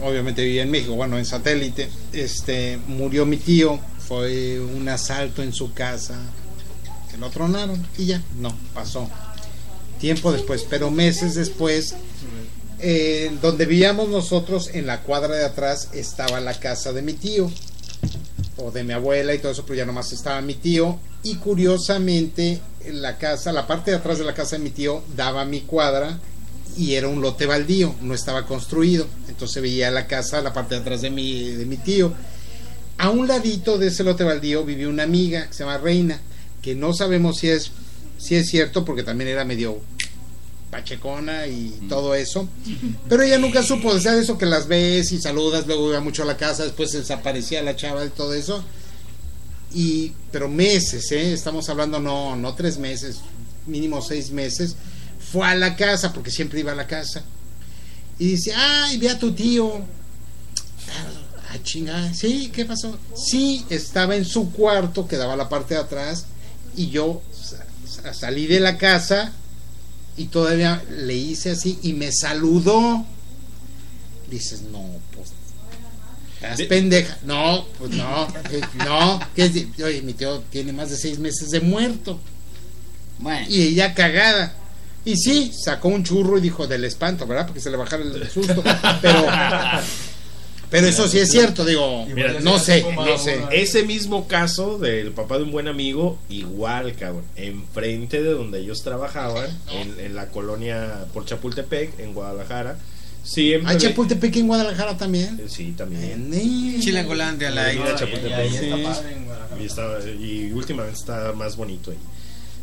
obviamente vivía en México, bueno, en satélite, este, murió mi tío, fue un asalto en su casa, que lo tronaron y ya, no, pasó. Tiempo después, pero meses después, eh, donde vivíamos nosotros, en la cuadra de atrás, estaba la casa de mi tío, o de mi abuela y todo eso, pero ya nomás estaba mi tío. Y curiosamente, la casa, la parte de atrás de la casa de mi tío daba mi cuadra y era un lote baldío, no estaba construido. Entonces veía la casa, la parte de atrás de mi, de mi tío. A un ladito de ese lote baldío vivía una amiga que se llama Reina, que no sabemos si es, si es cierto, porque también era medio pachecona y todo eso. Pero ella nunca supo, o sea, eso que las ves y saludas, luego iba mucho a la casa, después se desaparecía la chava y todo eso. Y, pero meses, ¿eh? estamos hablando no, no tres meses, mínimo seis meses, fue a la casa, porque siempre iba a la casa. Y dice, ay, ve a tu tío. Ah, chingada, sí, ¿qué pasó? Sí, estaba en su cuarto, que daba la parte de atrás, y yo sa- sa- salí de la casa y todavía le hice así y me saludó. Dices, no, pues. Estás De- pendeja. No, pues no, eh, no. ¿qué es de- Oye, mi tío tiene más de seis meses de muerto. Bueno, Y ella cagada. Y sí, sacó un churro y dijo del espanto, ¿verdad? Porque se le bajara el susto. Pero, pero eso sí es cierto, digo, Mira, no sé, no sé. Ese mismo caso del papá de un buen amigo, igual, cabrón. Enfrente de donde ellos trabajaban, en, en la colonia por Chapultepec, en Guadalajara. Siempre. ¿Hay Chapultepec en Guadalajara también? Eh, Sí, también. Nen. Chilangolandia, la isla está Chapultepec. Sí. en. Y, está- y últimamente está más bonito ahí.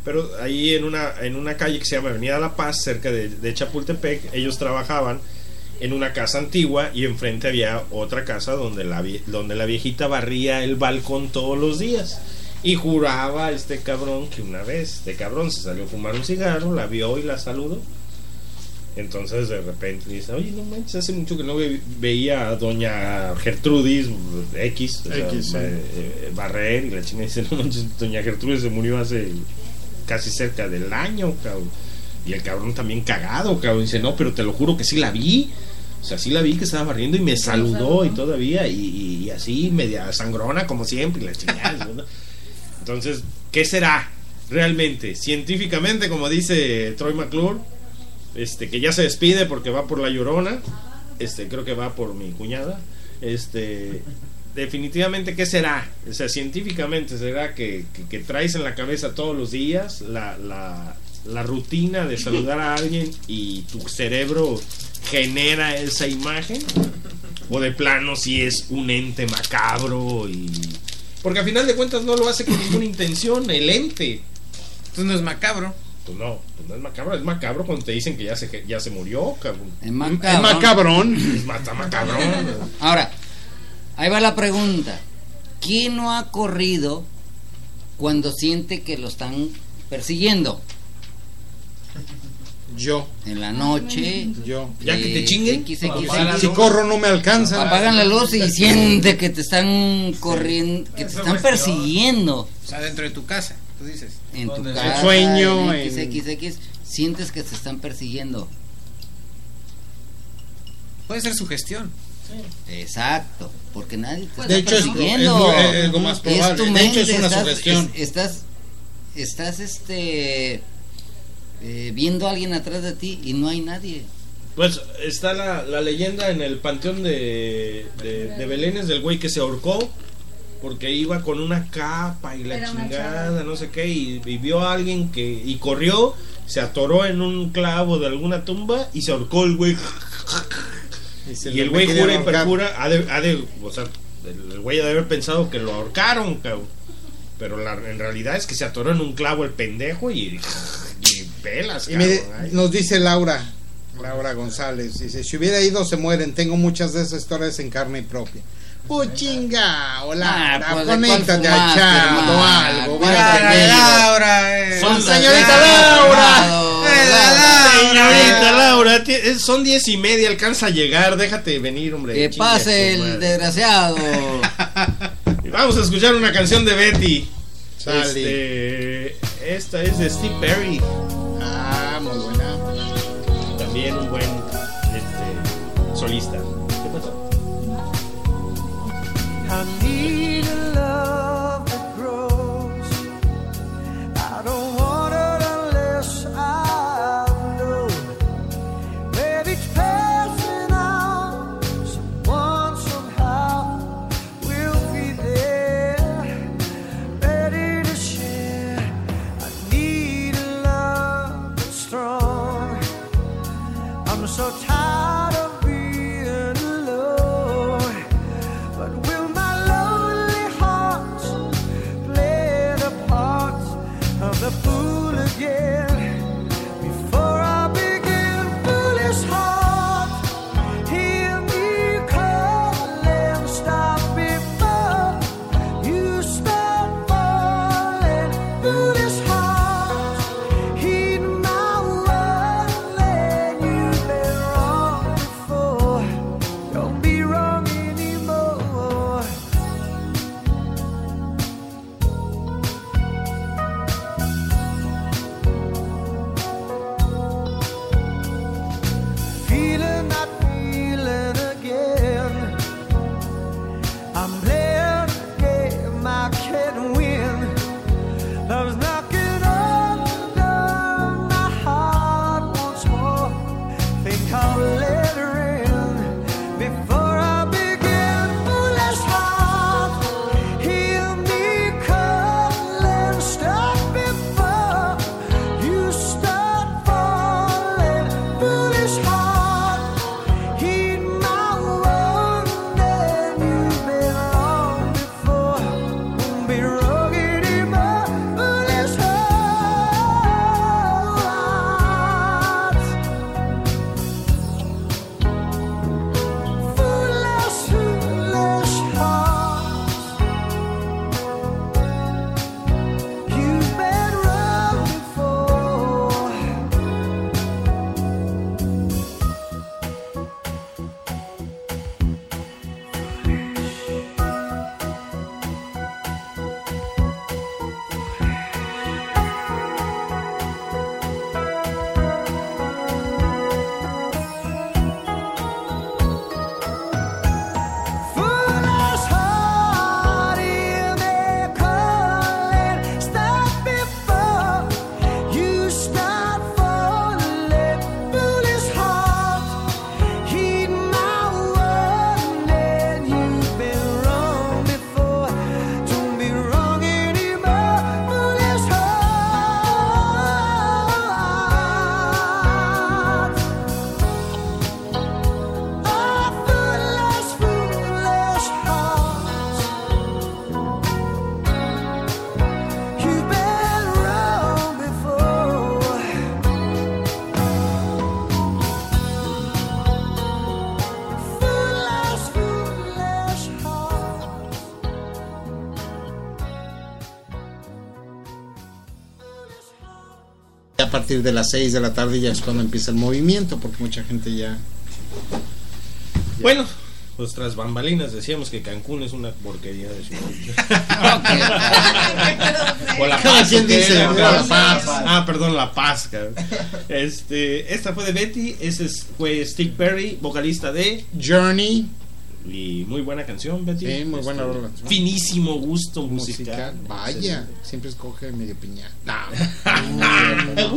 Pero ahí en una, en una calle que se llama Avenida La Paz, cerca de, de Chapultepec, ellos trabajaban en una casa antigua y enfrente había otra casa donde la, donde la viejita barría el balcón todos los días. Y juraba este cabrón que una vez este cabrón se salió a fumar un cigarro, la vio y la saludó. Entonces de repente dice, oye, no manches, hace mucho que no ve- veía a doña Gertrudis X, o sea, X, sí. eh, eh, barrer y la china dice, no manches, doña Gertrudis se murió hace casi cerca del año, cabrón. Y el cabrón también cagado, cabrón, dice, no, pero te lo juro que sí la vi. O sea, sí la vi que estaba barriendo y me saludó y todavía, y, así, media sangrona como siempre, y la chingada. ¿no? Entonces, ¿qué será realmente? Científicamente, como dice Troy McClure, este, que ya se despide porque va por la llorona, este, creo que va por mi cuñada, este, definitivamente, ¿qué será? O sea, científicamente, ¿será que, que- que traes en la cabeza todos los días la, la, la rutina de saludar a alguien y tu cerebro genera esa imagen? ¿O de plano si es un ente macabro y... Porque a final de cuentas no lo hace con ninguna intención, el ente. Entonces no es macabro. Pues no, pues no es macabro, es macabro cuando te dicen que ya se, ya se murió, cabrón. es Es macabro. macabrón. Es mata macabrón. Ahora, ahí va la pregunta. ¿Quién no ha corrido cuando siente que lo están persiguiendo? Yo, En la noche. yo. Ya que te eh, chinguen. Si corro no me alcanza. Apagan la luz y siente que te están corriendo, que te están persiguiendo O sea, dentro de tu casa, tú dices. en tu casa. El sueño, XXX, sientes que te están persiguiendo. Puede ser sugestión. Exacto, porque nadie te De está hecho, es- persiguiendo. es- es lo más Es probable. tu De hecho, es una estás, sugestión. es- estás, estás, este, eh, viendo a alguien atrás de ti y no hay nadie. Pues está la, la leyenda en el panteón de, de, de Belénes del güey que se ahorcó porque iba con una capa y la Era chingada, no sé qué, y, y vio a alguien que y corrió, se atoró en un clavo de alguna tumba y se ahorcó el güey. se Y lo el güey jura y perjura, ha de, ha de- o sea, el, el güey ha de haber pensado que lo ahorcaron, cabrón. Pero la, en realidad es que se atoró en un clavo el pendejo y, y pelas, Y cabrón. nos dice Laura, Laura González, dice, si hubiera ido se mueren, tengo muchas de esas historias en carne propia. Pues chinga, hola, Ah, pues, ¿de conéctate a algo, Mira, vaya Laura. Laura, eh. Son- señorita Laura. Señorita Laura, ti- es- son diez y media, alcanza a llegar, déjate venir, hombre. Que chinga pase el madre. desgraciado. Vamos a escuchar una canción de Betty. Sale. Este, esta es de Steve Perry. Muy buena. También un buen este, solista. Partir de las 6 de la tarde ya es cuando empieza el movimiento, porque mucha gente ya... Bueno, pues tras bambalinas decíamos que Cancún es una porquería de ciudad. o La Paz. quien ¿o qué dice, era? ¿no? La Paz. Ah, perdón, La Paz. Este, esta fue de Betty, ese es- fue Steve Perry, vocalista de Journey, y muy buena canción, Betty. Sí, muy buena Este. Finísimo gusto musical, musical. vaya, siempre escoge medio piña. No, no,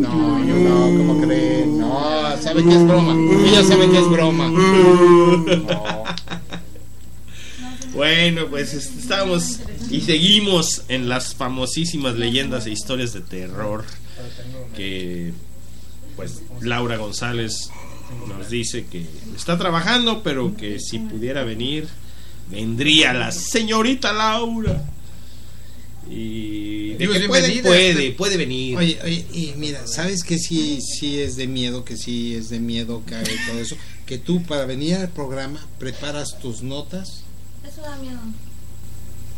no, no, ¿cómo creen? No, sabe que es broma. Ella sabe que es broma. No. Bueno, pues est- estamos y seguimos en las famosísimas leyendas e historias de terror que pues Laura González nos dice que está trabajando, pero que si pudiera venir, vendría la señorita Laura. Y de Digo, que es puede, puede, puede venir. Oye, oye, y mira, ¿sabes que sí, sí es de miedo, que sí es de miedo cae todo eso? Que tú para venir al programa preparas tus notas Eso da miedo.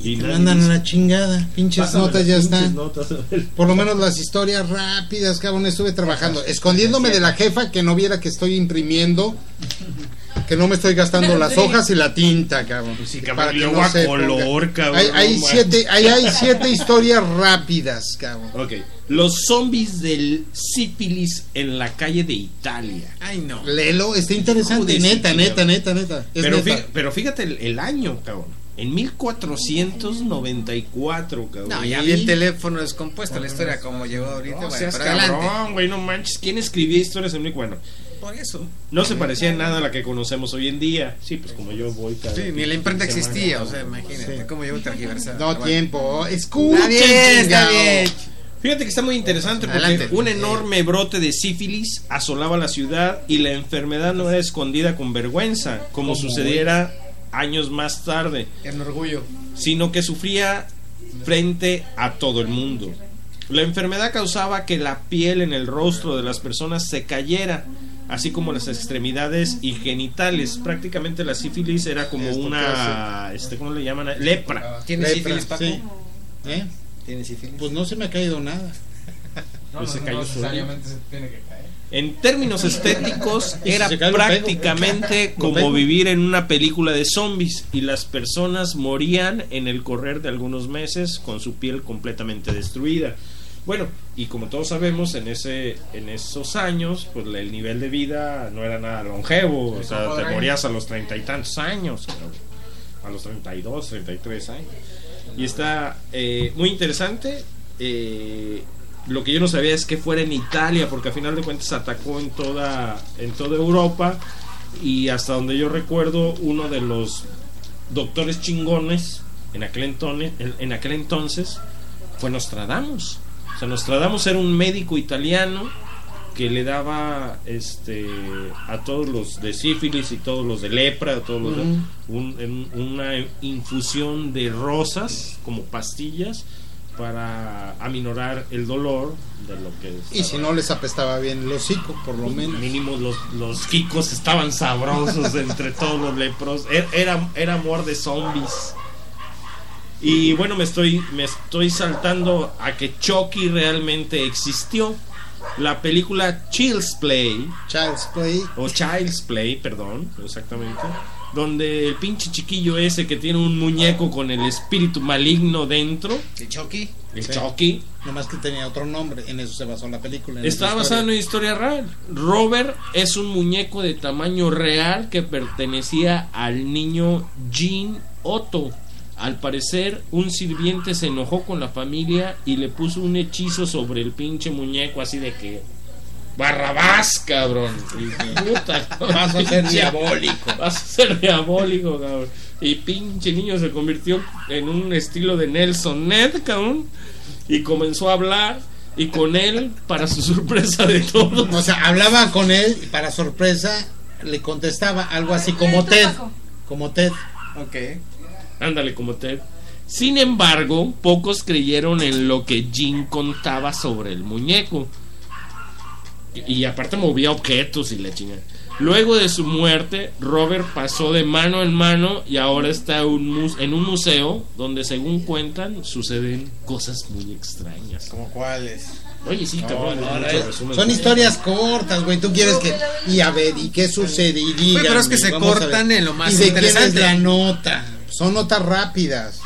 Y te mandan a la chingada. Pinches "Pásame notas ya pinches están. notas, a ver". Por lo menos las historias rápidas, cabrón, estuve trabajando, escondiéndome de la jefa que no viera que estoy imprimiendo, que no me estoy gastando las hojas y la tinta, cabrón. Pues sí, Para cabrón, que luego no a se color, cabrón. Hay, hay siete, ahí hay siete historias rápidas, cabrón. Ok, los zombies del sífilis en la calle de Italia. Ay, no. Lelo, está interesante, neta, neta, neta, neta. Es Pero, neta. fí- pero fíjate el, el año, cabrón. En 1494, cabrón. No, ya vi el teléfono descompuesto, la historia como llegó ahorita. No seas cabrón, güey, no manches. ¿Quién escribía historias en muy bueno? Por eso. No se parecía en nada a la que conocemos hoy en día. Sí, pues como yo voy cada Sí, ni la imprenta existía, o sea, imagínate cómo llegó tergiversado. No bueno. tiempo, escucha. Está bien, está bien. Fíjate que está muy interesante porque Adelante. un enorme brote de sífilis asolaba la ciudad y la enfermedad no era escondida con vergüenza, como sucediera años más tarde, En orgullo. sino que sufría frente a todo el mundo. La enfermedad causaba que la piel en el rostro de las personas se cayera, así como las extremidades y genitales. Prácticamente la sífilis era como Esto una, este, ¿cómo le llaman? Lepra. ¿Tienes Lepra, sífilis, Paco? sí. ¿Eh? ¿Tienes sífilis? Pues no se me ha caído nada. Pues se cayó solito. se tiene que caer. En términos estéticos, Y si era pego. prácticamente como vivir en una película de zombies y las personas morían en el correr de algunos meses con su piel completamente destruida. Bueno, y como todos sabemos, en ese en esos años, pues el nivel de vida no era nada longevo, o sea, te morías a los treinta y tantos años, a los 32, 33 años. Y está eh, muy interesante. eh, lo que yo no sabía es que fuera en Italia, porque a final de cuentas atacó en toda, en toda Europa. Y hasta donde yo recuerdo, uno de los doctores chingones en aquel entonces, en, aquel entonces fue Nostradamus. O sea, Nostradamus era un médico italiano que le daba este a todos los de sífilis y todos los de lepra, a todos los de- Ujú. un- en- una infusión de rosas como pastillas para aminorar el dolor de lo que Y si no les apestaba bien el hocico, por lo menos. mínimo los, los kikos estaban sabrosos entre todos los lepros. Er- era, era amor de zombies. Y bueno me estoy me estoy saltando a que Chucky realmente existió. La película Child's Play. Child's Play. o Child's Play, perdón, exactamente, donde el pinche chiquillo ese que tiene un muñeco con el espíritu maligno dentro, ¿El Chucky? el Sí. Chucky, Nomás que tenía otro nombre. En eso se basó la película. en está esa basado en una historia real. Robert es un muñeco de tamaño real que pertenecía al niño Jean Otto. Al parecer, un sirviente se enojó con la familia y le puso un hechizo sobre el pinche muñeco, así de que. Barrabás, cabrón. Y, puta, Vas a ser pinche- diabólico. Vas a ser diabólico, cabrón. Y pinche niño se convirtió en un estilo de Nelson Ned, cabrón. Y comenzó a hablar. Y con él, para su sorpresa de todos, O sea, hablaba con él y para sorpresa le contestaba algo así como Ted. Como Ted. Ok. ándale como Ted. Sin embargo, pocos creyeron en lo que Jim contaba sobre el muñeco. Y, aparte movía objetos y la chingada. Luego de su muerte, Robert pasó de mano en mano y ahora está un en un museo donde, según cuentan, suceden cosas muy extrañas. ¿Como cuáles? Oye, sí, cabrón. No, es- son historias cortas, güey. Tú quieres que. Y a ver, ¿y qué sucede? Y digan. pero es que se cortan en lo más ¿Y de quién es interesante. la nota? Son notas rápidas.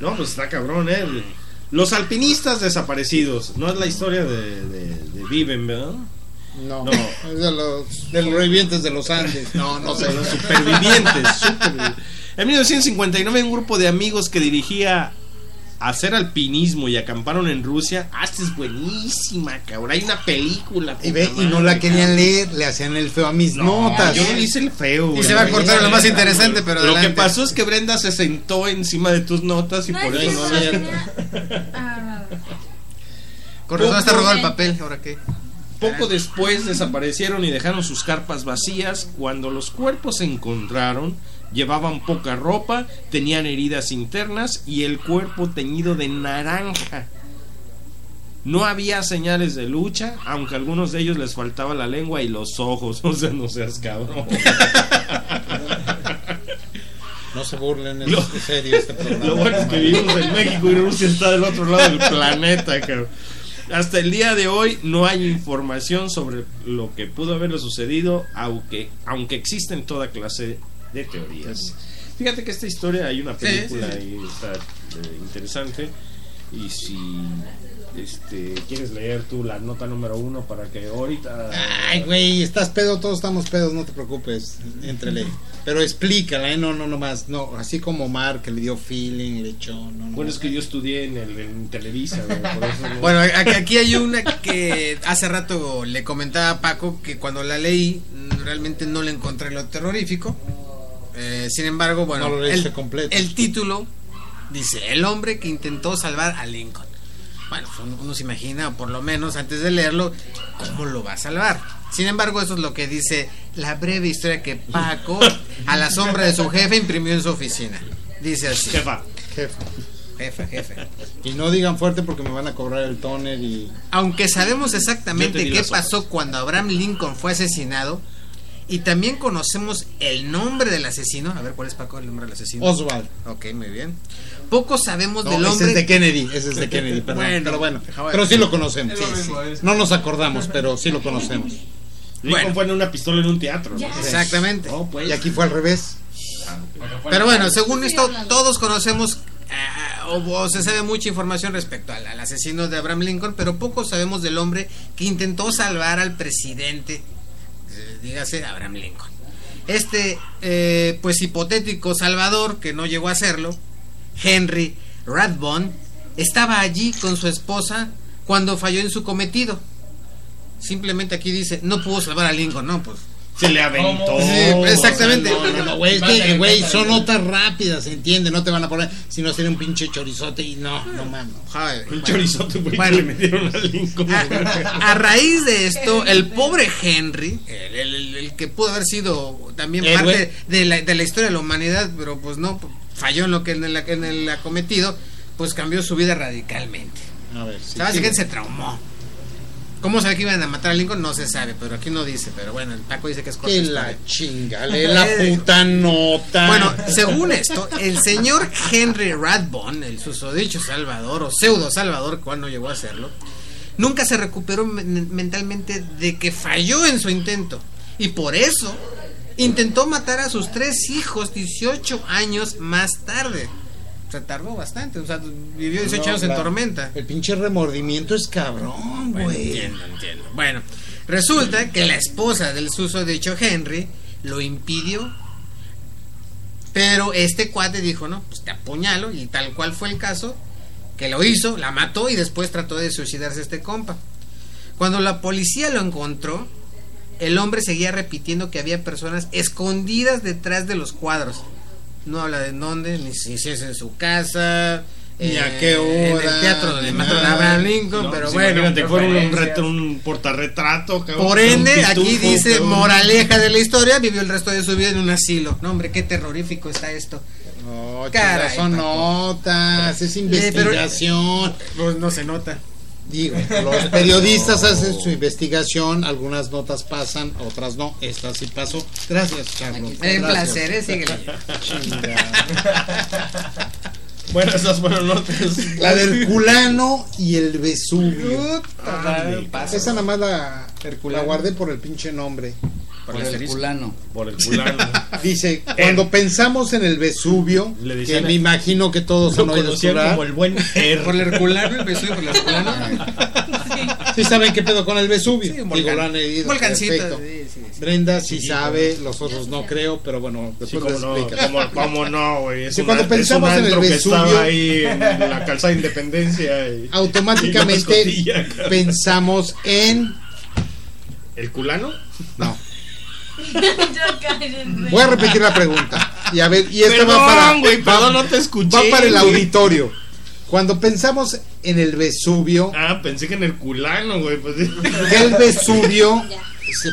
No, pues está cabrón, ¿eh? Los alpinistas desaparecidos. No es la historia de, de, de Viven, ¿verdad? No, No. es de los, de los revivientes de los Andes. No, no sé. de los supervivientes. supervi- En 1959 un grupo de amigos que dirigía hacer alpinismo y acamparon en Rusia. Ah, esta es buenísima, cabrón. Hay una película. Y, ve, y no la querían cabrón. leer, le hacían el feo a mis No, notas. yo no hice el feo. Y se va a cortar lo más interesante, pero Lo que pasó es que Brenda se sentó encima de tus notas y No por es eso no tenía- Ah, Con razón está robado el papel, ¿ahora qué? Poco después desaparecieron y dejaron sus carpas vacías. Cuando los cuerpos se encontraron, llevaban poca ropa, tenían heridas internas y el cuerpo teñido de naranja. No había señales de lucha, aunque a algunos de ellos les faltaba la lengua y los ojos. O sea, no seas cabrón. No se burlen, es Lo- serio este programa. Lo bueno es que vivimos en México y Rusia está del otro lado del planeta, cabrón. Hasta el día de hoy no hay información sobre lo que pudo haberle sucedido, aunque, aunque existen toda clase de teorías. Fíjate que esta historia hay una Sí, película sí, sí. y está eh, interesante. Y si este, quieres leer tú la nota número uno para que ahorita. Ay, güey, estás pedo, todos estamos pedos, no te preocupes, entrele. Pero explícala, ¿eh? No, no, no más. No, así como Mar, que le dio feeling, le echó. No, no. Bueno, es que yo estudié en, el, en Televisa, güey, por eso no- Bueno, aquí, hay una que hace rato le comentaba a Paco que cuando la leí realmente no le encontré lo terrorífico. Eh, sin embargo, bueno, No lo leíste el, completo. el título dice El hombre que intentó salvar a Lincoln. Bueno, pues uno, uno se imagina, o por lo menos antes de leerlo, cómo lo va a salvar. Sin embargo, eso es lo que dice la breve historia que Paco, a la sombra de su jefe, imprimió en su oficina. Dice así. Jefa. Jefe. Jefe, jefe. Y no digan fuerte porque me van a cobrar el toner y. Aunque sabemos exactamente qué pasó cuando Abraham Lincoln fue asesinado y también conocemos el nombre del asesino, a ver cuál es Paco el nombre del asesino. Oswald. Ok, muy bien. Poco sabemos No, del ese hombre. es de Kennedy, ese es de Kennedy, perdón. Bueno, pero bueno, pero sí lo conocemos. No nos acordamos, pero sí lo conocemos. Lincoln fue en una pistola en un teatro. ¿no? Exactamente. Y aquí fue al revés. Pero bueno, según esto, todos conocemos ah, o, o se sabe mucha información respecto al, al asesino de Abraham Lincoln, pero poco sabemos del hombre que intentó salvar al presidente, eh, dígase Abraham Lincoln. Este, eh, pues hipotético salvador, que no llegó a hacerlo, Henry Rathbone, estaba allí con su esposa cuando falló en su cometido. Simplemente aquí dice, no pudo salvar a Lincoln, no, pues. Se le aventó. Sí, exactamente. No, no, no, güey, güey, son notas rápidas, se entiende, no te van a poner, si no sería un pinche chorizote y no, no mames. Un chorizote, güey, Bueno. que le metieron a Lincoln. A raíz de esto, el pobre Henry, el, el- el- el que pudo haber sido también parte de la, de la historia de la humanidad, pero pues no, falló en lo que en el, en el acometido, pues cambió su vida radicalmente. A ver, sí, sea, básicamente sigue. se traumó. ¿Cómo sabe que iban a matar a Lincoln? No se sabe, pero aquí no dice. Pero bueno, el Paco dice que es corta Que la chinga, lee la puta nota. Bueno, según esto, el señor Henry Rathbone, el susodicho Salvador o pseudo Salvador, cual no llegó a serlo, nunca se recuperó men- mentalmente de que falló en su intento. Y por eso intentó matar a sus tres hijos 18 años más tarde. Se tardó bastante, o sea, vivió 18 No, años en tormenta. El pinche remordimiento es cabrón, Bueno, güey. entiendo, entiendo. Bueno, resulta que la esposa del susodicho Henry lo impidió. Pero este cuate dijo, no, pues te apuñalo y tal cual fue el caso, que lo hizo, la mató y después trató de suicidarse este compa. Cuando la policía lo encontró, el hombre seguía repitiendo que había personas escondidas detrás de los cuadros. No habla de dónde, ni si es en su casa, Ni a eh, qué en hora, el teatro donde mataron a. Abraham Lincoln, No, pero pues bueno. imagínate, fue un, reto, un portarretrato, cabrón. Por ende, aquí pitufo, dice cabrón. moraleja de la historia, vivió el resto de su vida en un asilo. No, hombre, qué terrorífico está esto. No, Caray, son notas, es Eh, pero- investigación. Pues no se nota. Digo, los periodistas hacen su investigación, algunas notas pasan, otras no. Esta sí pasó. Gracias, Carlos. Un Gracias. placer, síguele. Bueno, esas fueron notas. La del culano y el Vesubio. Esa nada más la, la guardé por el pinche nombre. Por el culano. Por el culano. Dice, cuando pensamos en el Vesubio, Le que decían- me imagino que todos Lo han oído conocían hablar. como el buen Er. Por el herculano, el beso por el herculano. Sí saben qué pedo con el Vesubio. Sí, un Digo, volcán. lo han leído. Volcancito, perfecto. sí, sí, sí. Brenda sí, sabe, los otros no creo, pero bueno, Sí, después cómo les no, explicas. cómo, cómo no, güey. Es, Sí, un cuando an- es un pensamos en el antro que Vesubio- estaba ahí en la calzada de Independencia. Y, y Automáticamente cabrón. pensamos en... ¿El culano? No. Voy a repetir la pregunta. Y a ver, y esta Perdón, va para... güey, va- perdón, no te escuché, Va para el auditorio. Cuando pensamos en el Vesubio, Ah, pensé que en el culano, güey. Pues, el Vesubio,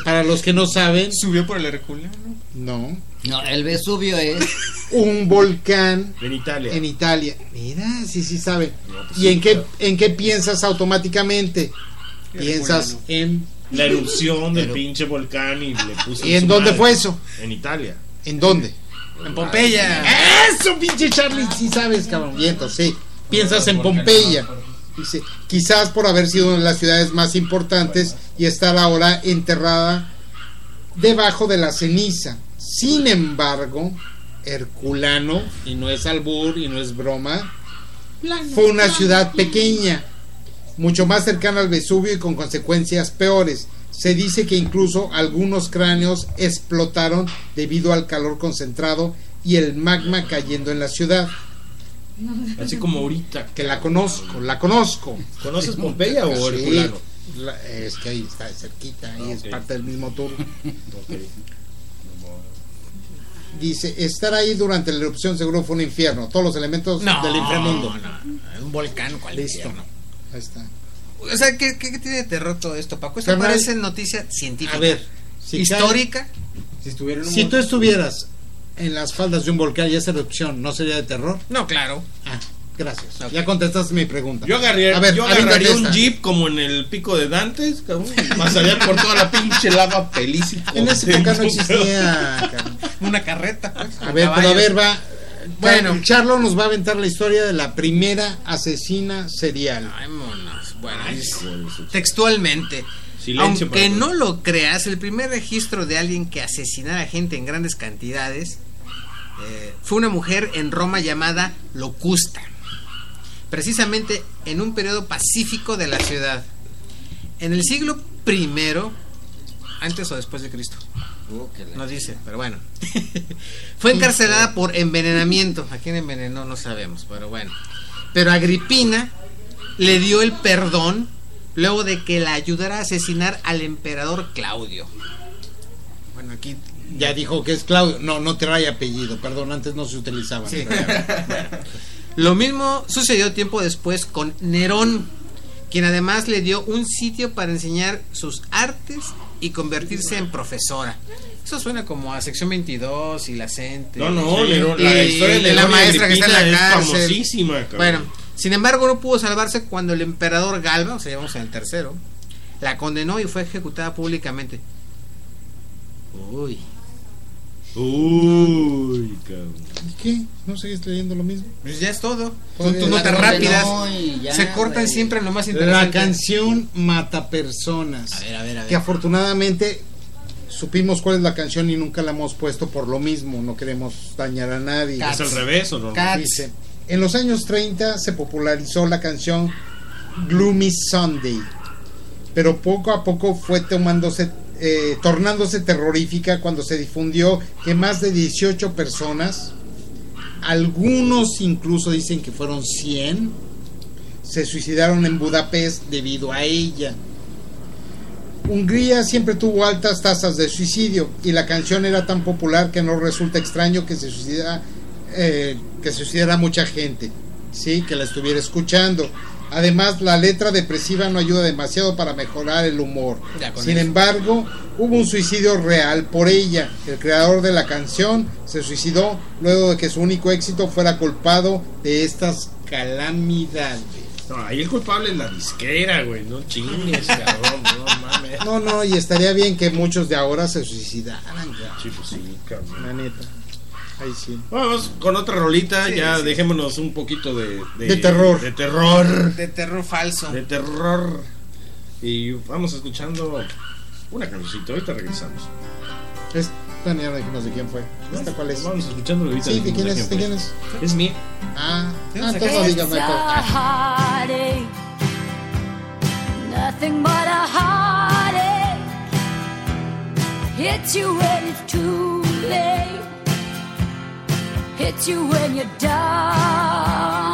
para los que no saben, Subió por el Herculano. no, No, el Vesubio es. un volcán en Italia. en Italia. Mira, sí, sí sabe. No, pues ¿Y sí, en qué, claro. en qué piensas automáticamente? Piensas en... La erupción del Pero- pinche volcán y le puso. ¿Y en dónde madre. fue eso? En Italia. ¿En dónde? En Pompeya. Eso, pinche Charlie, sí sabes, cabrón. Viento, sí. Piensas en Pompeya. Dice, quizás por haber sido una de las ciudades más importantes y estar ahora enterrada debajo de la ceniza. Sin embargo, Herculano, y no es albur y no es broma, fue una ciudad pequeña, mucho más cercana al Vesubio y con consecuencias peores. Se dice que incluso algunos cráneos explotaron debido al calor concentrado y el magma cayendo en la ciudad. Así como ahorita. Que la conozco, la conozco. ¿Conoces Pompeya o Sí, Herculano? la- es que ahí está cerquita, ahí es parte del mismo tour. Dice, estar ahí durante la erupción seguro fue un infierno. Todos los elementos No, del inframundo. no, un volcán, ¿cuál Listo. infierno? Ahí está. O sea, ¿qué, qué, qué tiene de terror todo esto, Paco? Esto Carnal, parece noticia científica. A ver, si histórica. Si un Si tú estuvieras en las faldas de un volcán y esa erupción, ¿no sería de terror? No, claro. Ah, gracias. Ya contestaste mi pregunta. Yo agarraría, A ver, yo agarraría un jeep como en el pico de Dantes, cabrón, pasaría por toda la pinche lava feliz. y En esa época no existía. Una carreta. pues, A ver, pero a ver, va. Bueno. Bueno, Charlo nos va a aventar la historia de la primera asesina serial. Ay, monos. Bueno, Ay, es- textualmente. Silencio Aunque no lo creas, el primer registro de alguien que asesinara gente en grandes cantidades eh, fue una mujer en Roma llamada Locusta, precisamente en un periodo pacífico de la ciudad. En el siglo I, antes o después de Cristo, Uh, que la- no dice, pero bueno. Fue encarcelada por envenenamiento. ¿A quién envenenó? No sabemos, pero bueno. Pero Agripina le dio el perdón luego de que la ayudara a asesinar al emperador Claudio. Bueno, aquí Ya dijo que es Claudio. No, no trae apellido. Perdón, antes no se utilizaba. Sí. Lo mismo sucedió tiempo después con Nerón, quien además le dio un sitio para enseñar sus artes y convertirse en profesora. Eso suena como a sección 22 y la gente. No, no, la historia de de la maestra que está en la es cárcel. famosísima, cabrón. Bueno, sin embargo no pudo salvarse cuando el emperador Galba, o sea, vamos en el tercero, la condenó y fue ejecutada públicamente. Uy. Uy, cabrón. ¿Y qué? ¿No seguís leyendo lo mismo? Pues ya es todo. Pues, Son tus notas rápidas. ya, se cortan güey. siempre en lo más interesante. La canción Mata Personas. A ver, a ver, a ver. Que afortunadamente supimos cuál es la canción y nunca la hemos puesto por lo mismo. No queremos dañar a nadie. Cats. ¿Es al revés o no? Cats. Dice, en los años 30 se popularizó la canción Gloomy Sunday, pero poco a poco fue tomándose, eh, tornándose terrorífica cuando se difundió que más de 18 personas, algunos incluso dicen que fueron 100, se suicidaron en Budapest debido a ella. Hungría siempre tuvo altas tasas de suicidio y la canción era tan popular que no resulta extraño que se suicida eh, que se suicidara mucha gente, sí, que la estuviera escuchando. Además, la letra depresiva no ayuda demasiado para mejorar el humor. Sin eso. embargo, hubo un suicidio real por ella. El creador de la canción se suicidó luego de que su único éxito fuera culpado de estas calamidades. No, ahí el culpable es la disquera, güey. No chingues, cabrón. No mames. No, no, y estaría bien que muchos de ahora se suicidaran, ya, Sí, pues sí, cabrón. la neta. Ahí sí. Vamos con otra rolita, Sí, ya sí. dejémonos un poquito de, De terror. De terror. De terror falso. De terror. Y vamos escuchando una cancioncita, ahorita regresamos. Esta ya no dijimos de quién fue. ¿Esta cuál es? Vamos escuchando ahorita. Sí, ¿de quién de es? ¿De quién es? Es mía. Ah, ah entonces no que- digas nothing but a heartache. Hits you when it's too late, hits you when you're down.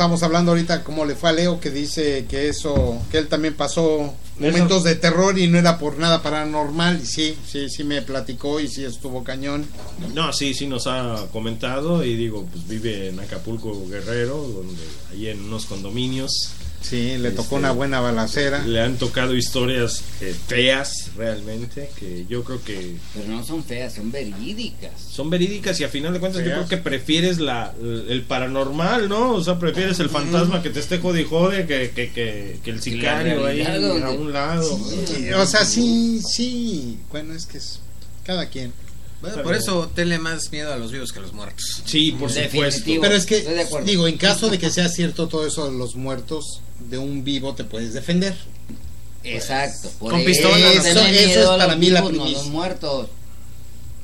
Estamos hablando ahorita como le fue a Leo que dice que eso, que él también pasó momentos de terror y no era por nada paranormal. Y sí, sí, sí me platicó y sí estuvo cañón. No, sí, sí nos ha comentado y digo, pues vive en Acapulco Guerrero, donde ahí en unos condominios. Sí, le tocó Este, una buena balacera. Le han tocado historias eh, feas realmente, que yo creo que Pero no son feas, son verídicas. son verídicas y a final de cuentas yo creo que prefieres la, el paranormal, ¿no? O sea, prefieres el fantasma que te esté jode y jode que, que, que, que el sicario ahí a un lado. Sí, O sea, sí, sí. Bueno, es que es cada quien. Bueno, por eso tenle más miedo a los vivos que a los muertos. Sí, por Definitivo. supuesto. Pero es que, Estoy de acuerdo. digo, en caso de que sea cierto todo eso de los muertos, de un vivo te puedes defender. Exacto. Por Con eso pistola, ¿no? tenle Eso- eso miedo es a para mí la vivos, no primicia. los muertos.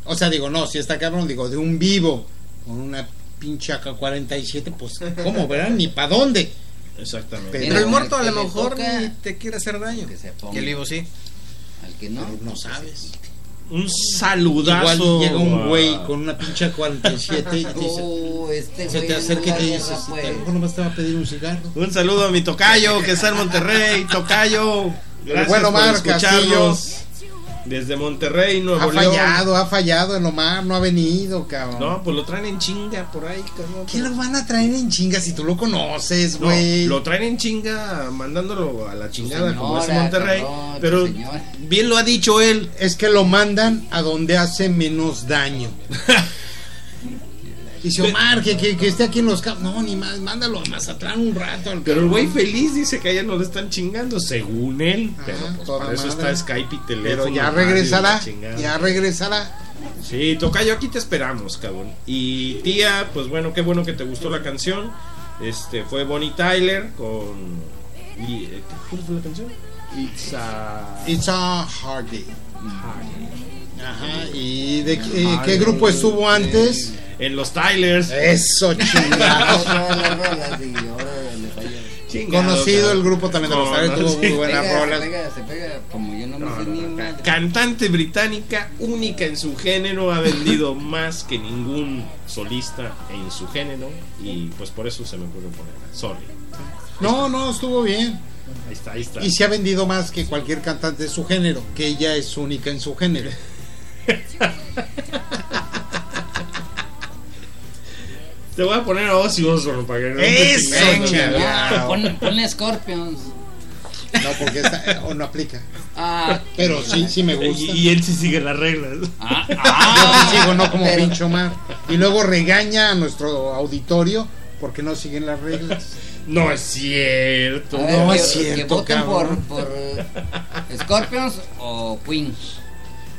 O sea, digo, no, si está cabrón, digo, de un vivo con una pinche AK-47, pues, ¿cómo, verdad? Ni para dónde. Exactamente. Pero Pero el muerto a lo mejor ni te quiere hacer daño. Que se ponga. Que el vivo sí. Al que no. Pero no sabes. Un saludazo. Igual llega un güey con una pinche AK-47 y te dice, Oh, este se te acerca y te dice, a lo mejor nomás te va a pedir un cigarro. Un saludo a mi tocayo que está en Monterrey. Tocayo. Gracias bueno, por Mar escucharnos. Desde Monterrey, Nuevo Ha León. fallado, ha fallado en Omar, no ha venido, cabrón. No, pues lo traen en chinga por ahí, cabrón. ¿Qué lo van a traer en chinga si tú lo conoces, No, güey? lo traen en chinga mandándolo a la chingada señora, como es Monterrey. cabrón, tu pero bien lo ha dicho él. Es que lo mandan a donde hace menos daño. Dice Omar, que, que, que esté aquí en los campos. No, ni más, mándalo a Mazatlán un rato. al Pero el güey feliz dice que a ella no le están chingando, según él. Pero Ah, pues toda para eso está Skype y teléfono. Pero ya regresará, ya regresará. Sí, Tocayo, aquí te esperamos, cabrón. Y tía, pues bueno, qué bueno que te gustó la canción. Este fue Bonnie Tyler con. y, eh, ¿Cuál fue la canción? It's a. It's a hard day. Ajá, ¿y de qué, qué grupo estuvo antes? En los Tylers. Eso, chingado. Conocido el grupo también de los no, tuvo muy buenas Pega, rolas. se pega, se pega, como yo no me sé ni una. Cantante británica única en su género, ha vendido más que ningún solista en su género y pues por eso se me ocurrió ponerla. Sorry. No, no, estuvo bien. Ahí está, ahí está. Y se ha vendido más que cualquier cantante de su género, que ella es única en su género. Te voy a poner a Ozzy Osbourne para que no Eso, Venga. chingado. Pon- Ponle Scorpions. No, porque esta, o no aplica. Ah, Pero sí, sí me gusta. Y, y él sí sigue las reglas. ah, Yo ah, sí sigo, no como pero- pinche Omar. Y luego regaña a nuestro auditorio porque no siguen las reglas. No es cierto. Ver, No que, es cierto, que voten por, por Scorpions o Queen.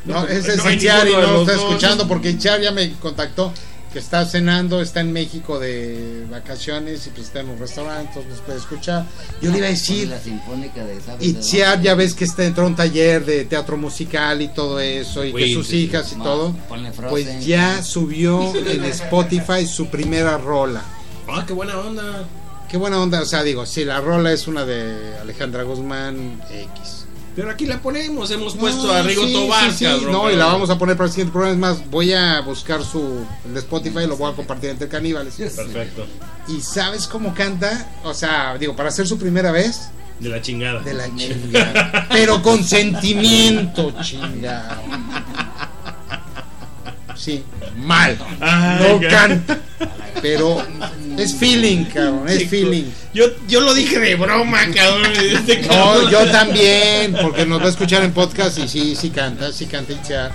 No, ese es no hay Itziar y no los está dos. escuchando porque Itziar ya me contactó que está cenando, está en México de vacaciones y pues está en un restaurante, entonces nos puede escuchar. Yo le iba a decir, La sinfónica de ¿sabes de Itziar dónde? ya ves que está dentro de un taller de teatro musical y todo eso y que sus sí, hijas y todo, pues ya subió en Spotify su primera rola. Ah, qué buena onda. Qué buena onda, o sea, digo, si la rola es una de Alejandra Guzmán X. Pero aquí la ponemos, hemos No, puesto a Rigo sí, Tobar, sí, sí, cabrón. No, y la vamos a poner para el siguiente programa. Es más, voy a buscar su el de Spotify y lo voy a compartir entre caníbales. Perfecto. ¿Y sabes cómo canta? O sea, digo, para hacer su primera vez, De la chingada. de la chingada. Pero con sentimiento, chingado. Sí, mal. Ay, No ca- canta. Pero es feeling, cabrón, es feeling. Yo, yo lo dije de broma, cabrón. Este No, yo también, porque nos va a escuchar en podcast y sí, sí canta, sí canta Itziar.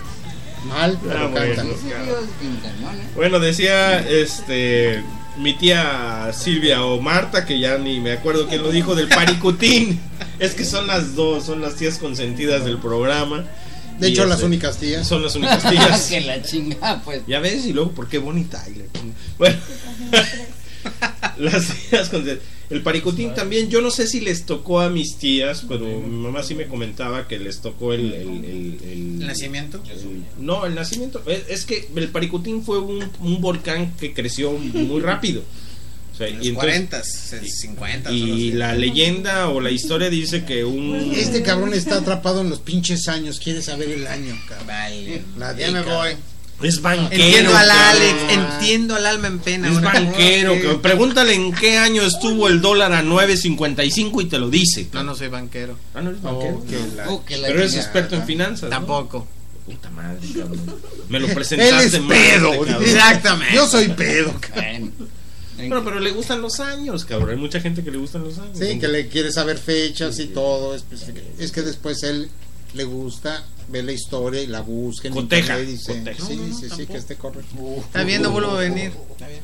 Mal, pero Ah, bueno. canta. ¿eh? Bueno, decía este mi tía Silvia o Marta, que ya ni me acuerdo quién lo dijo, del paricutín. es que son las dos, son las tías consentidas del programa. De hecho, las este, únicas tías. Son las únicas tías. que la chinga, pues. Ya ves, y luego, ¿por qué Bonnie Tyler? Bueno, las tías con el paricotín también, yo no sé si les tocó a mis tías, pero mi mamá sí me comentaba que les tocó el... el, el- el- ¿El nacimiento? el- no, el nacimiento. Es, es que el paricotín fue un, un volcán que creció muy rápido. O sea, En y los entonces- 40, 50. y la leyenda o la historia dice que un... Este cabrón está atrapado en los pinches años, quiere saber el año, cabrón. Vale. La Ya me voy. Es banquero. Entiendo al. Alex, entiendo al alma en pena. Es banquero. cabrón. Pregúntale en qué año estuvo el dólar a 9.55 y te lo dice. No, no soy banquero. Ah, no eres banquero. Oh, que la- Oh, que la Pero eres experto en finanzas. ¿no? Tampoco. Puta madre, cabrón. Me lo Él presentaste es mal, pedo. este cabrón. Exactamente. Yo soy pedo, cabrón. Bueno. En- Bueno, pero le gustan los años, cabrón. Hay mucha gente que le gustan los años. Sí, que le quiere saber fechas y todo. específica- Es que después él le gusta, ve la historia y la busca en Coteja, internet y dice, coteja. sí, No, no, no, sí, sí, que esté correcto. Está bien, no vuelvo a venir. Está bien.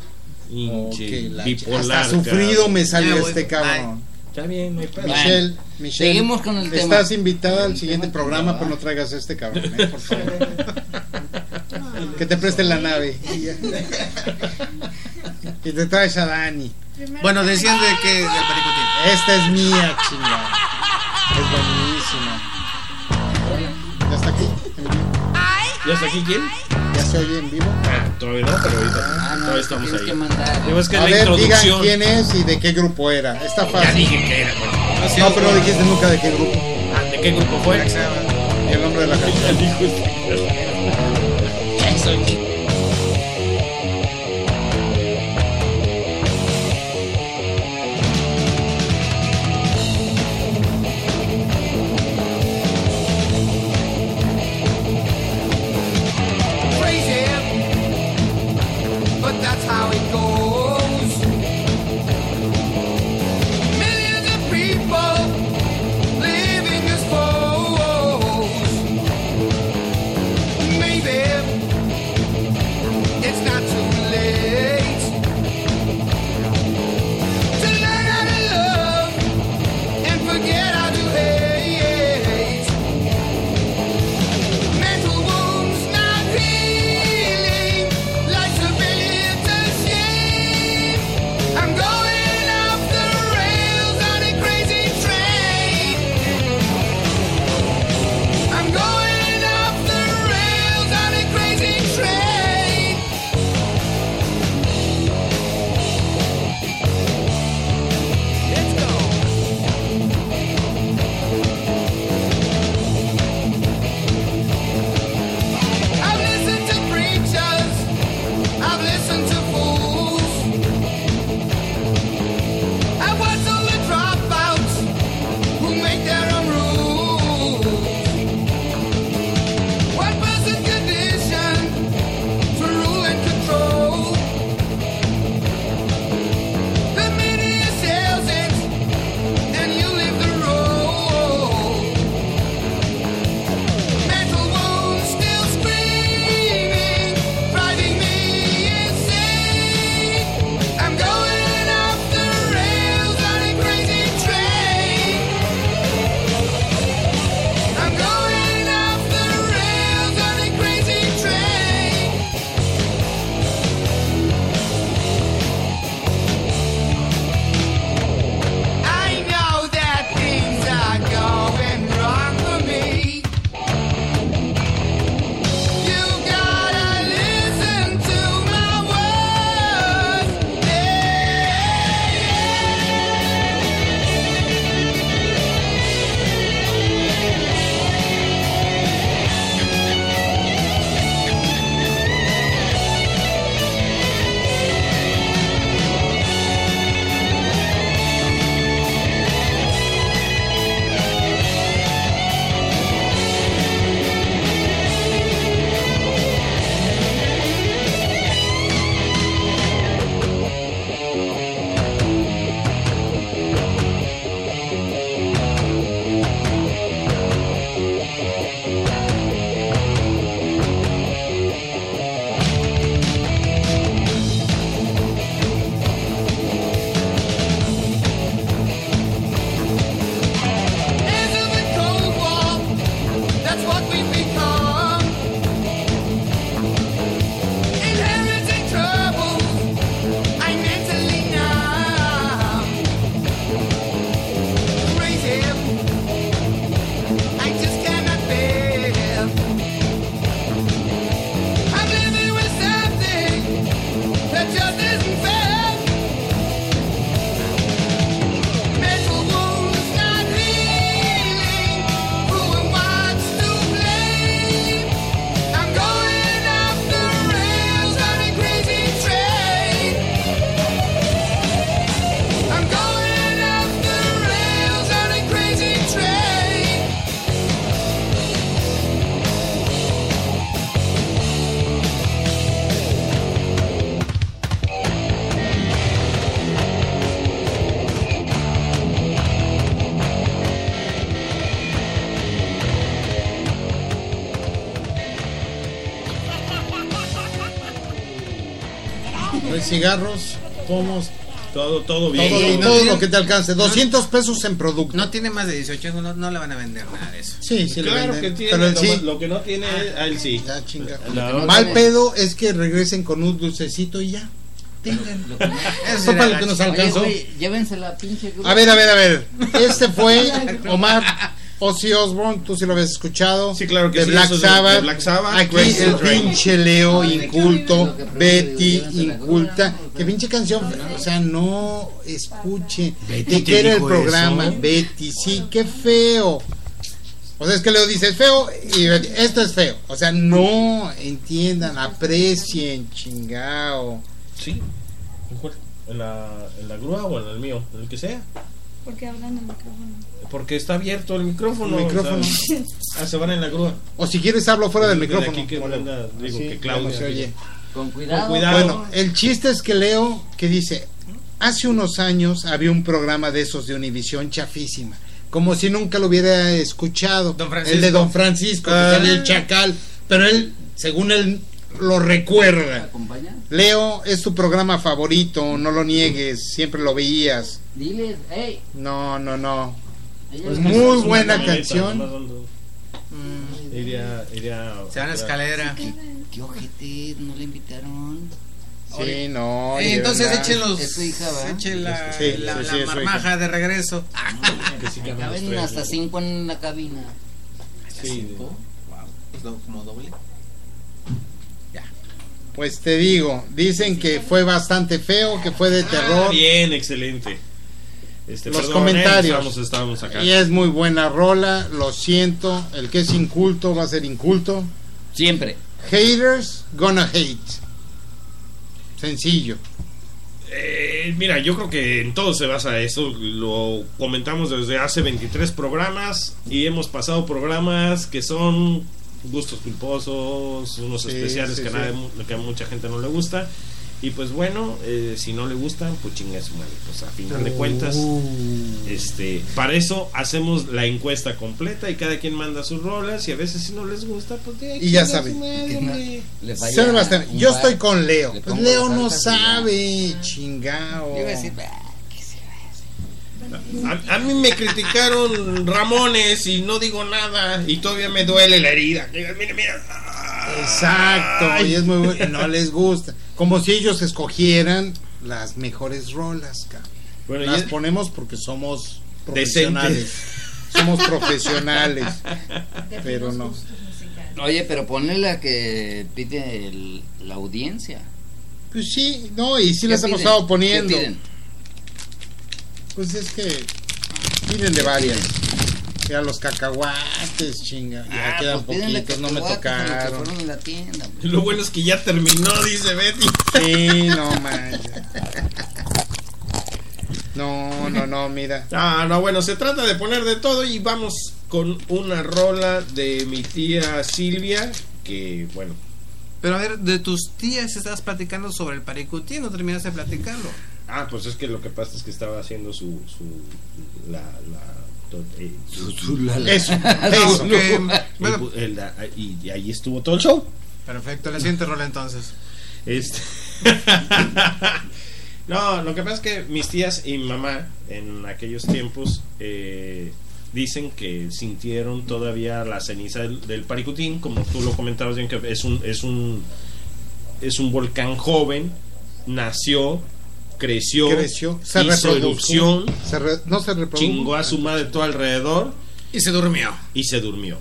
Hinche, Ok, la- bipolar. hasta sufrido cabrón. me salió Ya voy, este cabrón. Está bien, no hay. Michelle, Michelle, Seguimos con el tema. estás invitada al siguiente programa, pero no traigas a este cabrón, ¿eh? por favor. que te presten la nave. Y, te traes a Dani. Bueno, decían de que del pericotín. Esta es mía, chingada. Es buenísima. ¿Ya está aquí? ¿Ya está aquí quién? ¿Ya se oye en vivo? Ah, todavía no, pero ahorita Ah, no, todavía estamos ahí. que mandar. A la ver, digan introducción. quién es y de qué grupo era. Está Ya fácil. dije que era. pues. No, pero no dijiste nunca de qué grupo. Ah, ¿De qué grupo fue? Y el nombre de la canción. cigarros, pomos, Todo, todo bien. todo, lo que te alcance. 200 pesos en producto. No tiene más de 18, no, no le van a vender nada de eso. Sí, sí le Claro venden. que tiene, Pero lo, sí. lo que no tiene, a él sí. Ya, chinga. La- no Mal pedo es que regresen con un dulcecito y ya. Tengan. Lo que no- Eso para lo que nos ch- Oye, alcanzó. güey, llévense la pinche. A ver, a ver, a ver. Este fue Omar Ozzy Osbourne, tú sí lo habías escuchado. Sí, claro que de sí, Black Sabbath. de Black Sabbath, Aquí Crazy el Train. pinche Leo inculto, Betty inculta. Que pinche canción, o sea, no escuche. Betty ¿De te qué era el programa? eso. Betty, sí, qué feo. O sea, es que Leo dice es feo y Betty, esto es feo. O sea, no entiendan, aprecien, chingao. Sí. Mejor ¿En la, ¿En la grúa o en el mío? En el que sea. Porque hablan en el micrófono. Porque está abierto el micrófono. El micrófono. ah, se van en la grúa. O si quieres hablo fuera del De micrófono. aquí que manda, digo Sí, que ya no Claudia. se oye. Con cuidado. Con cuidado. Bueno, el chiste es que leo que dice, hace unos años había un programa de esos de Univisión chafísima, como si nunca lo hubiera escuchado, el de Don Francisco, que Ah. el chacal, pero él, según él lo ¿Me recuerda. Leo, es tu programa favorito, no lo niegues, siempre lo veías. Diles, hey. No, no, no. Pues es- muy buena canción. ando- Iría, iría. Se van a escalera. Qué ojete, no le invitaron. Sí, no. Eh, entonces echen los. Es su hija, ¿verdad? Echen la, Sí, la, sí, la marmaja de regreso. Que sí caben hasta ¿no? cinco en la cabina. Sí, como doble. Pues te digo, dicen que fue bastante feo, que fue de terror. Ah, bien, excelente. Este, Los perdón, comentarios. eh, estábamos, estábamos acá. Y es muy buena rola, lo siento. El que es inculto va a ser inculto. Siempre. Haters gonna hate. Sencillo. Eh, mira, yo creo que en todo se basa eso. Lo comentamos desde hace 23 programas y hemos pasado programas que son gustos culposos, unos Sí, especiales sí, que, sí. a nadie- que a mucha gente no le gusta. Y pues bueno, eh, si no le gustan, pues chingue su madre. Pues a final de cuentas, este, para eso hacemos la encuesta completa y cada quien manda sus rolas. Y a veces, si no les gusta, pues de ahí Y ya chingue sabe. su madre, hombre. Le falla Sebastián, un yo bar. estoy con Leo. Le Pues Leo no sabe, chingao. Yo iba a decir, "Bah, que se A, a mí me criticaron Ramones y no digo nada y todavía me duele la herida. Mira, mira, mira. Exacto, y es muy bueno, no les gusta. Como si ellos escogieran las mejores rolas, cabrón. Bueno, Las ponemos porque somos Decentes. profesionales. Somos profesionales, pero no. Oye, pero ponle la que pide el- la audiencia. Pues sí, no, y sí ¿Qué las hemos estado ¿Qué poniendo. piden? Pues es que piden de varias. Ya los cacahuates, chinga. Ya Ah, quedan pues poquitos, no me a tocaron. fueron a la tienda. Lo bueno es que ya terminó, dice Betty. Sí, no manches. No, no, no, mira. Ah, no, bueno, se trata de poner de todo y vamos con una rola de mi tía Silvia, que bueno, Pero a ver, de tus tías estabas platicando sobre el paricutín, no terminaste de platicarlo. ah, pues es que lo que pasa es que estaba haciendo su, su, la, la, Eso, eso. bueno, el- y, y ahí estuvo todo el show. perfecto, la siguiente rola entonces. Este. no, lo que pasa es que mis tías y mi mamá en aquellos tiempos eh, dicen que sintieron todavía la ceniza del, del Paricutín, como tú lo comentabas bien, que es un, es un, es un volcán joven, nació, creció, Creció, se hizo reprodujo. erupción, Se re- no se reprodujo. chingó a su madre todo alrededor Y se durmió. y se durmió.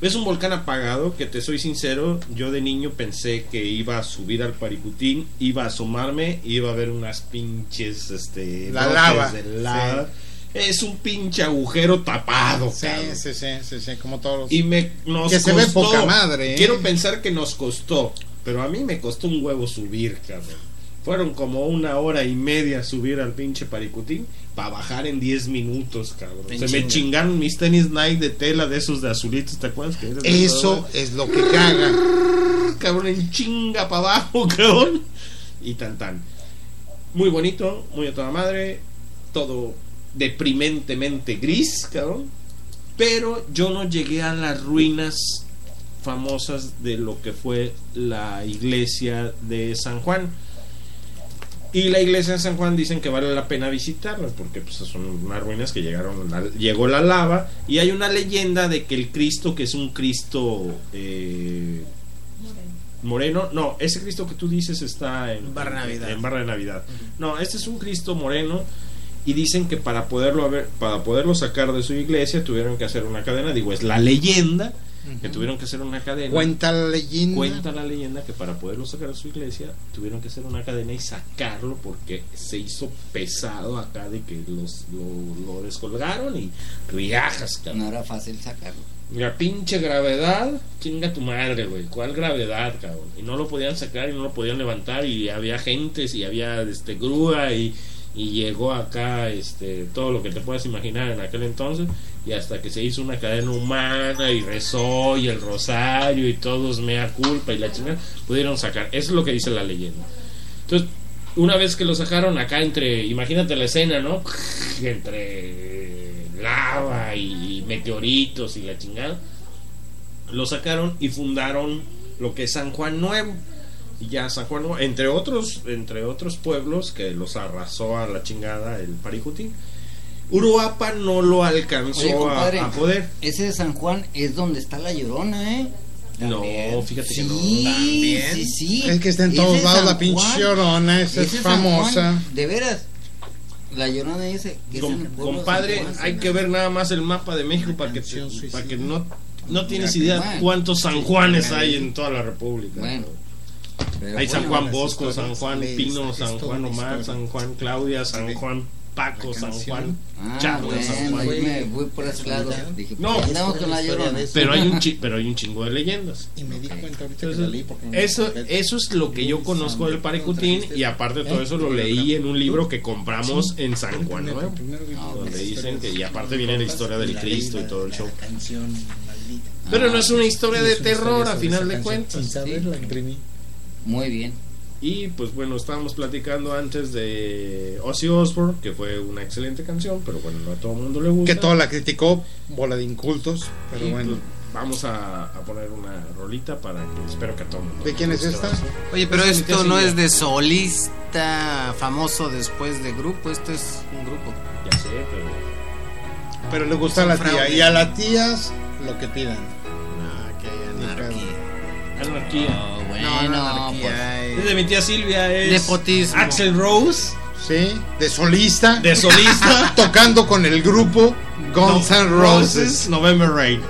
Es un volcán apagado que te soy sincero, yo de niño pensé que iba a subir al Paricutín, iba a asomarme, iba a ver unas pinches este La lava, de lava. Es un pinche agujero tapado, Sí, cabrón. sí, sí, sí, sí, como todos los... Y me nos Que se ve costó- poca madre, ¿eh? Quiero pensar que nos costó, pero a mí me costó un huevo subir, cabrón. Fueron como una hora y media subir al pinche Paricutín para bajar en 10 minutos, cabrón. En Se me chinga. chingaron mis tenis Nike de tela de esos de azulitos, ¿te acuerdas? Que Eso es lo que caga. cabrón, en chinga para abajo, cabrón. Y tan tan. Muy bonito, muy a toda madre. Todo deprimentemente gris, cabrón. Pero yo no llegué a las ruinas famosas de lo que fue la iglesia de San Juan. Y la iglesia de San Juan dicen que vale la pena visitarla porque pues, son unas ruinas que llegaron, la- llegó la lava y hay una leyenda de que el Cristo, que es un Cristo eh, moreno, no, ese Cristo que tú dices está en Barra de Navidad. En Barra de Navidad. No, este es un Cristo moreno y dicen que para poderlo haber, para poderlo sacar de su iglesia tuvieron que hacer una cadena, digo, es la leyenda que tuvieron que hacer una cadena. Cuenta la leyenda. Cuenta la leyenda que para poderlo sacar de su iglesia tuvieron que hacer una cadena y sacarlo porque se hizo pesado acá de que los, lo, lo descolgaron y viajas, cabrón. No era fácil sacarlo. La pinche gravedad, chinga tu madre, güey. ¿Cuál gravedad, cabrón? Y no lo podían sacar y no lo podían levantar y había gentes y había este grúa y, y llegó acá este todo lo que te puedas imaginar en aquel entonces y hasta que se hizo una cadena humana y rezó y el rosario y todos mea culpa y la chingada pudieron sacar. Eso es lo que dice la leyenda. Entonces, una vez que lo sacaron acá entre, imagínate la escena, ¿no? Entre lava y meteoritos y la chingada. Lo sacaron y fundaron lo que es San Juan Nuevo. Y ya San Juan Nuevo, entre otros, entre otros pueblos que los arrasó a la chingada el Paricutín. Uruapa no lo alcanzó Oye, a- compadre, a, poder. Ese de San Juan es donde está la llorona, ¿eh? No, fíjate que no. Sí, También. sí, sí. Es que está en todos lados la pinche Juan. llorona, esa es famosa. Juan, de veras. La llorona ese. que Com- compadre, hay que ver nada más el mapa de México para que, te- para que no, no tienes Mira, idea cuántos San Juanes hay en toda la República. Bueno. Pero Hay San Juan Bosco, San Juan Pino, San Juan Omar. San Juan Claudia, San Juan Paco, San. Juan Ah, Chavo, San bueno, Juan. ahí me voy por ese lado. Dije, No, pues, andamos con la llorona. Pero hay un chi- pero hay un chingo de leyendas. Y me di cuenta ahorita que la Entonces, leí porque no eso, me eso es lo que yo conozco del Paricutín y aparte de todo eso lo leí en un libro que compramos en San Juan Nuevo, donde dicen que y aparte viene la historia del Cristo y todo el show. Pero no es una historia de terror a final de cuentas. Sin saber la imprimí. Muy bien. Y pues bueno, estábamos platicando antes de Ozzy Osbourne, que fue una excelente canción, pero bueno, no a todo el mundo le gusta. Que todo la criticó, bola de incultos, pero Y, bueno. pues, vamos a, a poner una rolita para que espero que a todo el mundo ¿De quién es esta? Oye, pero Es de mi esto no es de solista famoso después de grupo, esto es un grupo. Ya sé, pero Pero le gusta a la tía. Y a las tías lo que pidan. Anarquía. Oh, bueno, No, no, pues. Es de mi tía Silvia, es Nepotismo. Axel Rose, Sí, de solista. de solista, tocando con el grupo Guns N' Roses. November Rain.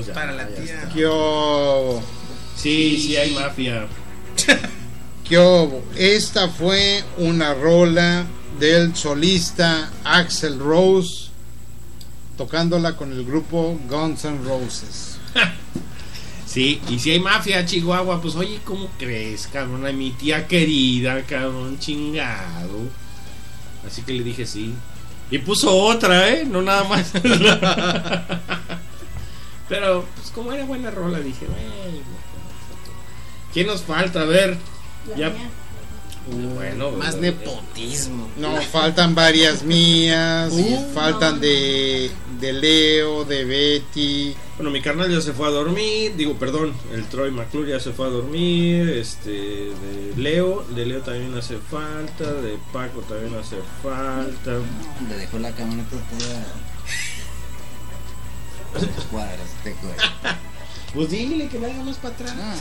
Estamos? ya, Para la ya tía. ¿Qué? Sí, sí hay mafia. ¿Qué? Esta fue una rola del solista Axel Rose tocándola con el grupo Guns N' Roses. Sí, y si hay mafia, Chihuahua, pues oye, ¿cómo crees, cabrón? A mi tía querida, cabrón, chingado. Así que le dije sí. Y puso otra, ¿eh? No nada más. Pero, pues como era buena rola, dije, "Bueno, ¿Quién nos falta? A ver. Ya. Uh, bueno, Más bueno, nepotismo. No, faltan varias mías, Uh. faltan de, de Leo, de Betty. Bueno, mi carnal ya se fue a dormir, digo, perdón, el Troy McClure ya se fue a dormir, este, de Leo, de Leo también hace falta, de Paco también hace falta. Le dejó la camioneta toda. Cuadras, güey. Pues dile que vaya más para atrás. Ah,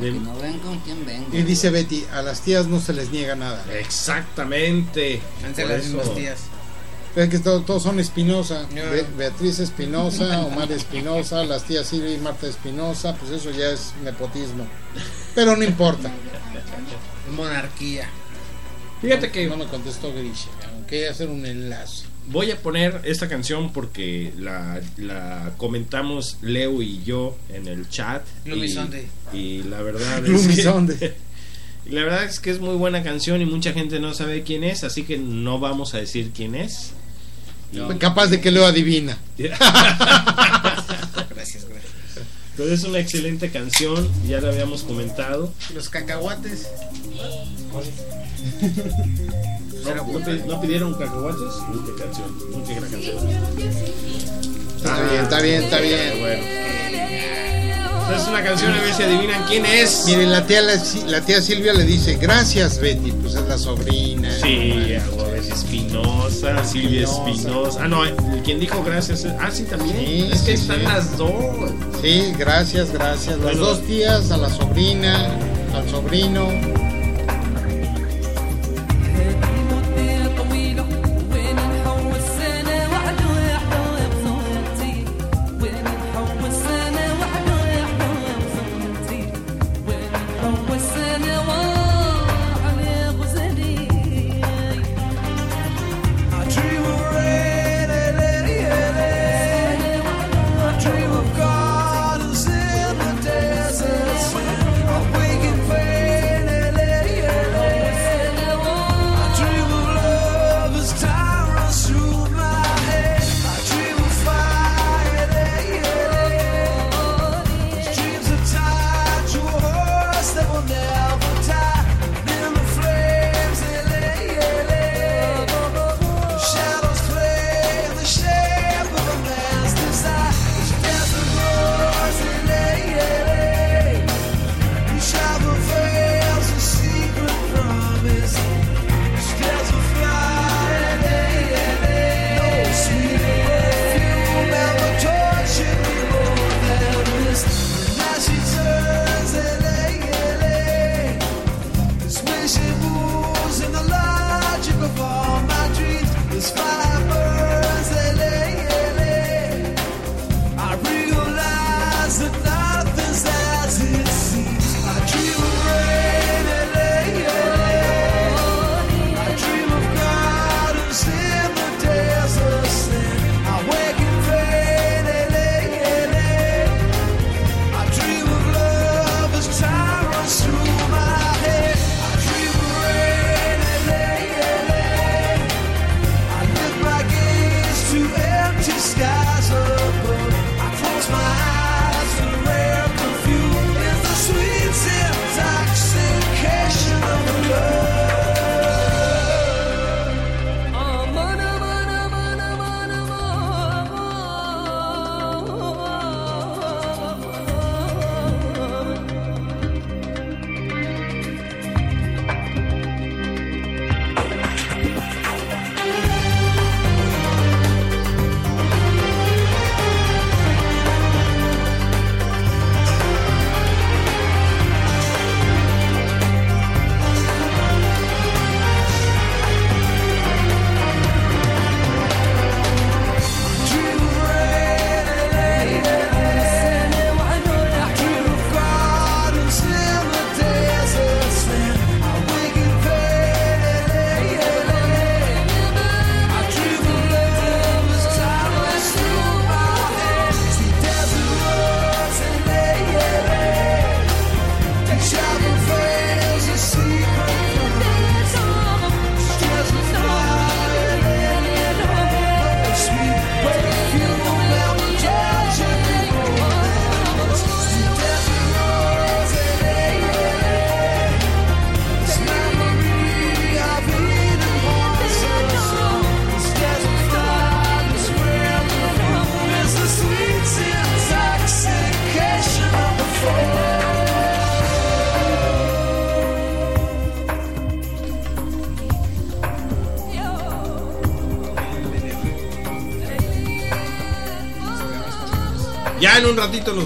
Que no ven con quién vengo. Y dice Betty, a las tías no se les niega nada. Exactamente. Por las mismas tías. Es que to- todos son Espinosa. Be- Beatriz Espinosa, Omar Espinosa, las tías Silvia y Marta Espinosa, pues eso ya es nepotismo. Pero no importa. Monarquía. Fíjate que No me contestó Grisha, aunque hacer un enlace. Voy a poner esta canción porque la, la comentamos Leo y yo en el chat. Gloomy y, Sunday. y la verdad es que- Sunday. la verdad es que es muy buena canción y mucha gente no sabe quién es, así que no vamos a decir quién es. Capaz de que Leo adivina. Gracias, gracias. Pero es una excelente canción, ya la habíamos comentado. Los cacahuates. ¿No, no pi- no pidieron cacahuates? Uy, qué canción, qué gran canción. Está bien, está bien, está bien. Bueno. Es una canción, a ver si adivinan quién es. Miren, la tía, la, la tía Silvia le dice, gracias Betty, pues es la sobrina. Sí, Aguaves Espinosa, Silvia Espinosa. Ah, no, quien dijo gracias. Ah, sí, también. Sí, es que sí, están sí. las dos. Sí, gracias, gracias. Las Bueno. dos tías, a la sobrina, al sobrino.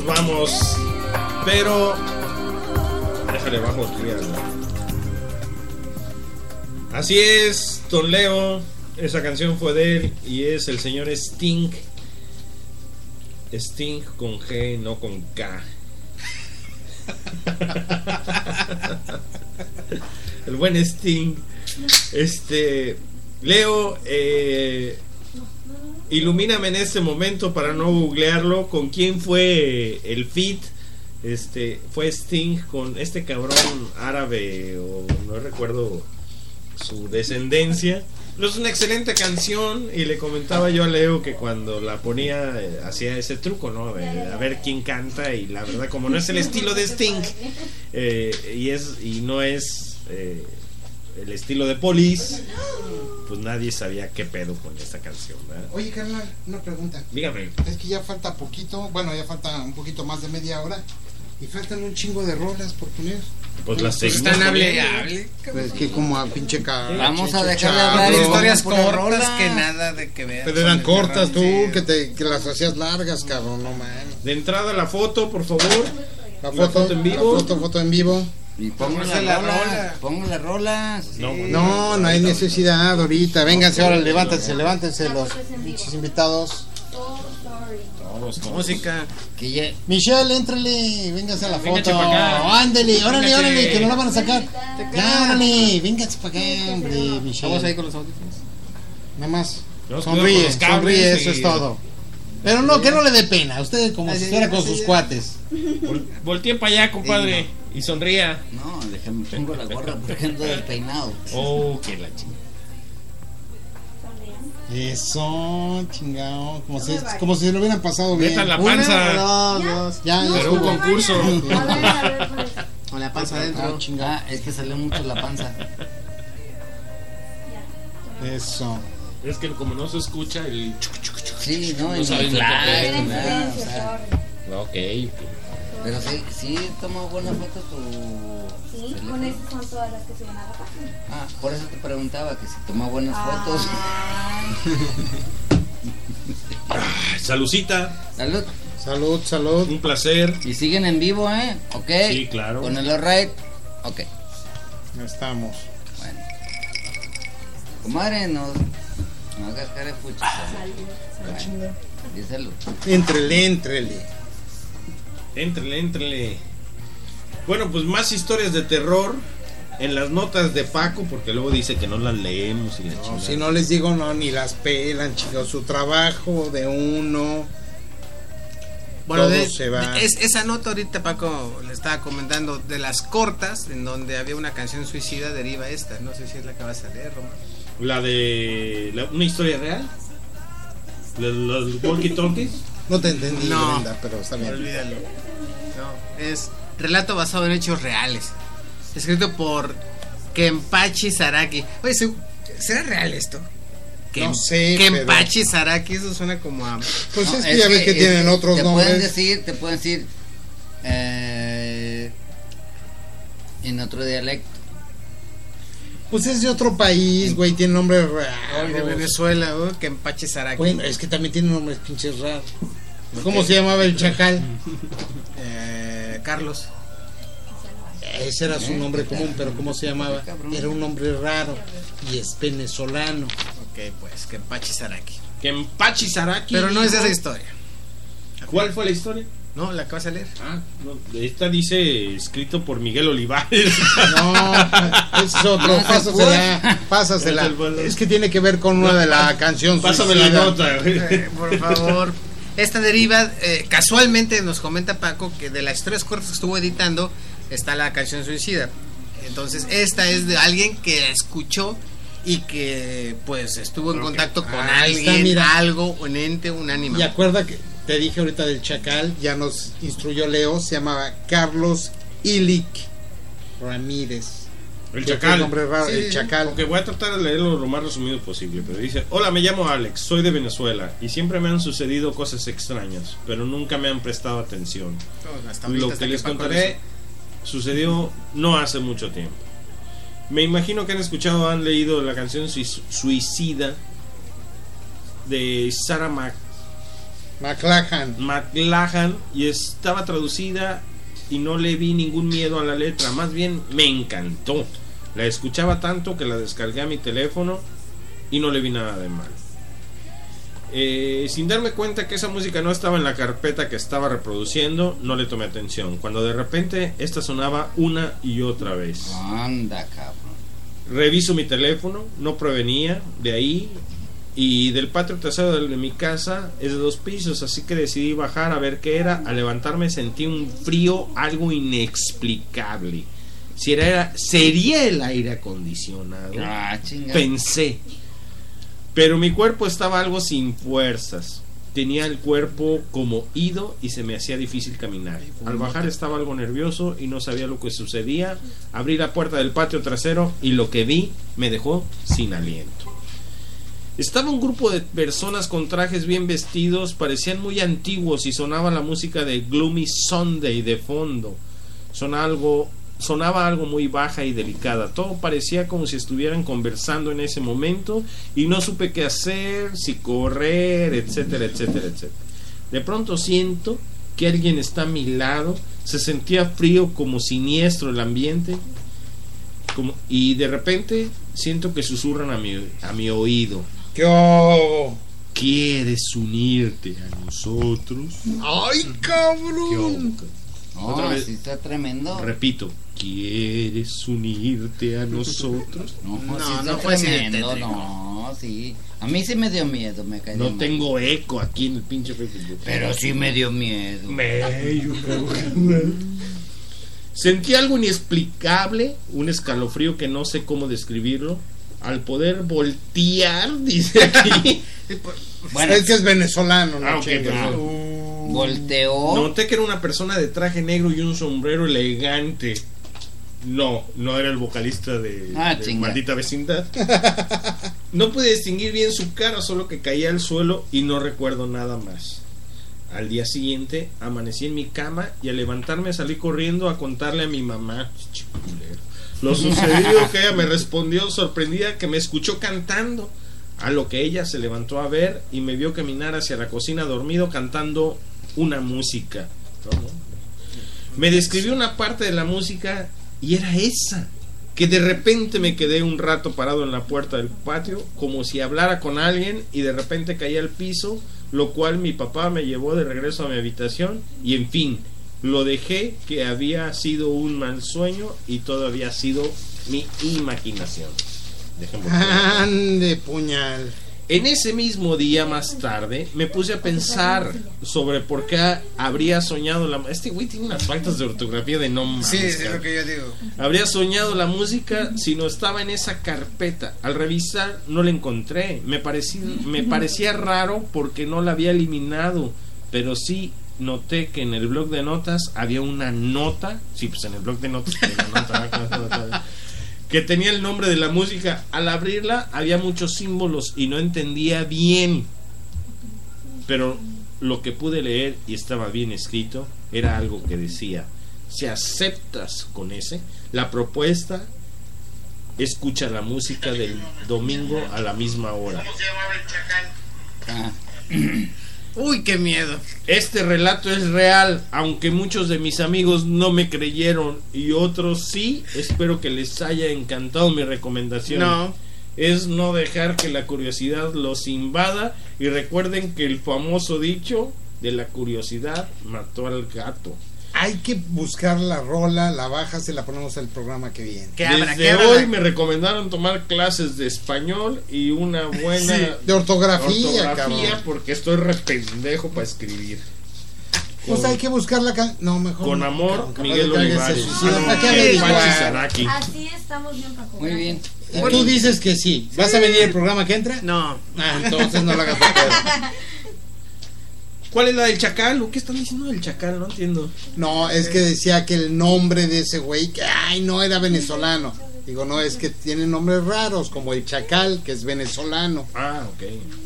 Vamos. Pero. Déjale bajo aquí. Así es, Don Leo. Esa canción fue de él y es el señor Sting. Sting con G, no con K. el buen Sting. Este. Leo, eh, ilumíname en este momento para no googlearlo. ¿Con quién fue el fit? Este, fue Sting con este cabrón árabe o no recuerdo su descendencia. Es una excelente canción y le comentaba yo a Leo que cuando la ponía eh, hacía ese truco, ¿no? De, a ver quién canta y la verdad como no es el estilo de Sting eh, y es y no es eh, el estilo de Police, pues nadie sabía qué pedo con esta canción, ¿verdad? Oye, carnal, una pregunta. Dígame. Es que ya falta poquito, bueno, ya falta un poquito más de media hora. Y faltan un chingo de rolas por poner. Pues las Pues seguimos están hable, hable. Pues que como a pinche ca- Vamos a dejarle chavo. hablar historias cortas que nada de que vean. Pero eran cortas tú, que, te, que las hacías largas, cabrón, no mames. De entrada la foto, por favor. La La foto, foto en vivo. La foto, foto en vivo. Y Póngase las la rolas. rola. Pongan las rolas. No, No, no hay necesidad ahorita. Vénganse ahora, levántense, levántense los pinches invitados. Música. Que ya- Michelle, éntrale, véngase a la foto. Ándele, órale, órale, que no la van a sacar. Ya, órale, véngase para acá, hombre, Michelle. Vamos ahí con los audífonos. Nada más. Sonríe, sonríe, y- eso es todo. Pero no, que no le dé pena. Usted como si fuera con sus cuates. Vol- Voltee para allá, compadre. Y sonría. No, déjame, pongo la gorra por ejemplo del peinado. Oh, que la chingada. Eso, chingado. Como si, como si se lo hubieran pasado bien. Meta la panza. dos, dos. Ya, ya Pero un concurso. Con la panza adentro. Ah, es que salió mucho la panza. Eso. Es que como no se escucha el... chuc, chuc, chuc. Sí, no, No saben Ok. Pero sí, sí tomó buenas fotos tu. Sí, teléfono. con esas son todas las que suben a la página. Ah, por eso te preguntaba que si tomó buenas fotos. Ay, Salucita. Salud. Salud, salud. Un placer. Y siguen en vivo, ¿eh? Ok. Sí, claro. Con el alright. Ok. Ya estamos. Bueno. Comadre, no. No hagas cara de pucha. Bueno, di salud. Éntrele, éntrele. Éntrele, éntrele. Bueno, pues más historias de terror en las notas de Paco, porque luego dice que no las leemos y la No, chingada. si no les digo, no, ni las pelan, chicos. Su trabajo de uno. Bueno, Todo de, se va. de- es- esa nota ahorita Paco le estaba comentando de las cortas, en donde había una canción suicida, deriva esta. No sé si es la que vas a leer, Román. La de la- una historia real. Los, los walkie talkies. No te entendí, No. Brenda, pero está bien. Olvídalo. No, es relato basado en hechos reales. Escrito por Kempachi Saraki. Oye, ¿se- ¿será real esto? No sé, Kempachi Saraki, eso suena como a. Pues No, es que ya ves que tienen otros te nombres. pueden decir, te pueden decir. eh, en otro dialecto. Pues es de otro país, güey, tiene nombres Ay, de. Venezuela, ¿no? Kempachi Saraki. Bueno, es que también tiene nombres pinches raros. ¿Cómo se llamaba el chacal? Eh, Carlos. Ese era su nombre ¿qué común, pero ¿cómo se llamaba? Era un nombre raro y es venezolano. Ok, pues, Kempachi Saraki. Kempachi Saraki. Pero no es esa historia. ¿Cuál fue la historia? No, la que vas a leer. Ah, no, esta dice escrito por Miguel Olivares. No, es otro, No, pásasela, pásasela. Es que tiene que ver con una de la canción. Pásame la nota. güey. Eh, por favor. Esta deriva, eh, casualmente nos comenta Paco que de las historias cortas que estuvo editando está la canción Suicida. Entonces, esta es de alguien que la escuchó y que pues estuvo en contacto con está, alguien, mira. algo, un ente, un Y ánima. acuerda que te dije ahorita del chacal, ya nos instruyó Leo, se llamaba Carlos Ilic Ramírez. El chacal. fue nombre raro, Sí, el chacal. Aunque voy a tratar de leerlo lo más resumido posible, pero dice, hola, me llamo Alex, soy de Venezuela y siempre me han sucedido cosas extrañas, pero nunca me han prestado atención. Oh, Lo que les contaré sucedió no hace mucho tiempo. Me imagino que han escuchado, han leído la canción Sui- Suicida de Sarah Mac McLachlan. McLachlan y estaba traducida y no le vi ningún miedo a la letra, más bien me encantó. La escuchaba tanto que la descargué a mi teléfono y no le vi nada de mal. Eh, sin darme cuenta que esa música no estaba en la carpeta que estaba reproduciendo, no le tomé atención. Cuando de repente esta sonaba una y otra vez. Anda, cabrón. Reviso mi teléfono, no provenía de ahí y del patio trasero de mi casa es de dos pisos, así que decidí bajar a ver qué era. Al levantarme sentí un frío algo inexplicable. Si era, era- sería el aire acondicionado. Ah. Pensé. Pero mi cuerpo estaba algo sin fuerzas. Tenía el cuerpo como ido y se me hacía difícil caminar. Al bajar estaba algo nervioso y no sabía lo que sucedía. Abrí la puerta del patio trasero y lo que vi me dejó sin aliento. Estaba un grupo de personas con trajes bien vestidos, parecían muy antiguos y sonaba la música de Gloomy Sunday de fondo. Sonaba algo, sonaba algo muy baja y delicada. Todo parecía como si estuvieran conversando en ese momento y no supe qué hacer, si correr, etcétera, etcétera, etcétera. De pronto siento que alguien está a mi lado, se sentía frío como siniestro el ambiente y de repente siento que susurran a mi, a mi oído. ¿Quieres unirte a nosotros? ¡Ay, cabrón! No, Otra vez. sí está tremendo. Repito, ¿quieres unirte a nosotros? No, No, sí no fue tremendo, no, sí. A mí sí me dio miedo, me caí No mal. tengo eco aquí en el pinche Facebook. Pero sí me dio miedo. Cabrón. Sentí algo inexplicable, un escalofrío que no sé cómo describirlo. Al poder voltear, dice aquí. Bueno, es que es venezolano, no Ah, perdón. volteó. Noté que era una persona de traje negro y un sombrero elegante. No, no era el vocalista de, Ah, de. Maldita Vecindad. No pude distinguir bien su cara, solo que caía al suelo y no recuerdo nada más. Al día siguiente amanecí en mi cama y al levantarme salí corriendo a contarle a mi mamá. Lo sucedido que ella me respondió sorprendida que me escuchó cantando. A lo que ella se levantó a ver y me vio caminar hacia la cocina dormido cantando una música. Me describió una parte de la música y era esa. Que de repente me quedé un rato parado en la puerta del patio, como si hablara con alguien y de repente caí al piso, lo cual mi papá me llevó de regreso a mi habitación y en fin, lo dejé que había sido un mal sueño y todo había sido mi imaginación. Ande, puñal. En ese mismo día más tarde me puse a pensar sobre por qué habría soñado la este güey tiene unas faltas de ortografía de no mames, Sí, es lo que yo digo. Habría soñado la música si no estaba en esa carpeta. Al revisar no la encontré. Me parecía, me parecía raro porque no la había eliminado. Pero sí noté que en el blog de notas había una nota. Sí, pues en el blog de notas tenía una nota, que tenía el nombre de la música. Al abrirla había muchos símbolos y no entendía bien. Pero lo que pude leer y estaba bien escrito era algo que decía, si aceptas con ese la propuesta, escucha la música del domingo a la misma hora. Ah, Uy, qué miedo. Este relato es real, aunque muchos de mis amigos no me creyeron y otros sí, espero que les haya encantado mi recomendación. No. Es no dejar que la curiosidad los invada y recuerden que el famoso dicho de la curiosidad mató al gato. Hay que buscar la rola, la bajas y la ponemos el programa que viene. Que abra, Desde hoy me recomendaron tomar clases de español y una buena Sí, de ortografía, cabrón. porque estoy re pendejo para escribir. Pues hay que buscar la can... No, mejor. Con amor, capaz Miguel se Olivares. Ah, no, ¿Para qué. Así estamos bien para muy bien. Y Tú dices que sí. ¿Vas a venir el programa que entra? No. Ah, entonces no la hagas. ¿Cuál es la del chacal? ¿O qué están diciendo del chacal? No entiendo. No, es que decía que el nombre de ese güey, que ay, no era venezolano. Digo, no, es que tiene nombres raros, como el Chacal, que es venezolano, Ah, ok.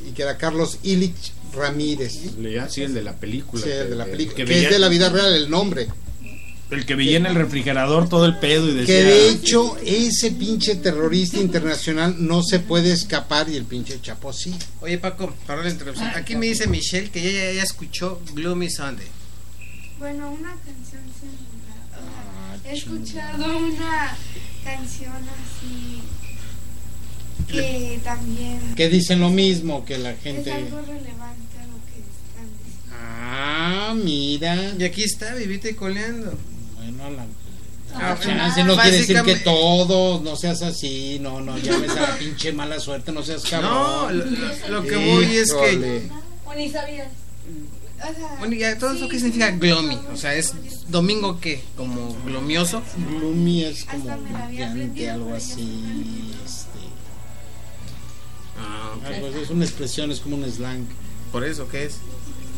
y que era Carlos Illich Ramírez. Ah, sí, el de la película. Sí, el de la película. que Que es de la vida real el nombre. El que veía en el refrigerador todo el pedo y decía. Que de hecho ese pinche terrorista internacional no se puede escapar y el pinche Chapo sí. Oye Paco, para la interrupción. Aquí me dice Michelle que ella ya, ya escuchó Gloomy Sunday. Bueno, una canción similar. O sea, he escuchado una canción así que también Que dicen lo mismo que la es gente. algo relevante a lo que están diciendo. Ah, mira. Y aquí está, vivita y coleando. Bueno, la. Ah, no quiere decir que todos, no seas así, no, no llames a la pinche mala suerte, no seas cabrón. No, lo, que voy es que. Ni sabías. O sea, Bueno, ya, ¿Todo eso qué significa gloomy? O sea, ¿es domingo qué? ¿Como glomioso? Gloomy es como brillante, algo ya así. Este, Ah, algo así, es una expresión, es como un slang. ¿Por eso qué es?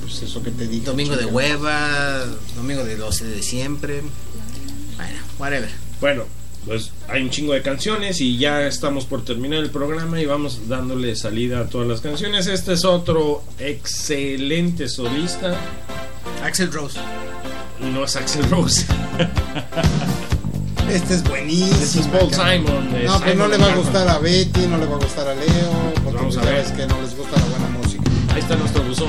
Pues eso que te digo. Domingo de hueva, domingo de 12 de siempre. Bueno, whatever. Bueno, pues hay un chingo de canciones y ya estamos por terminar el programa y vamos dándole salida a todas las canciones. Este es otro excelente solista. Axel Rose. No es Axel Rose. Este es buenísimo. Este es Paul. Simon. No, pero no Simon le va a gustar a Betty, no le va a gustar a Leo, porque Vamos a pues ya ver. ves que no les gusta la buena música. Ahí está nuestro buzón.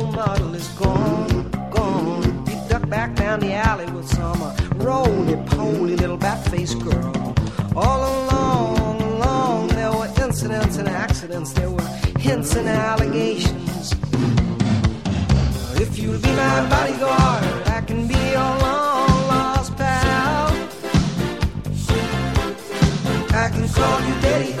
model is gone? Gone. He ducked back down the alley with some uh, roly poly little bat faced girl. All along, along, there were incidents and accidents, there were hints and allegations. If you'll be my bodyguard, I can be your long lost pal. I can call you Daddy,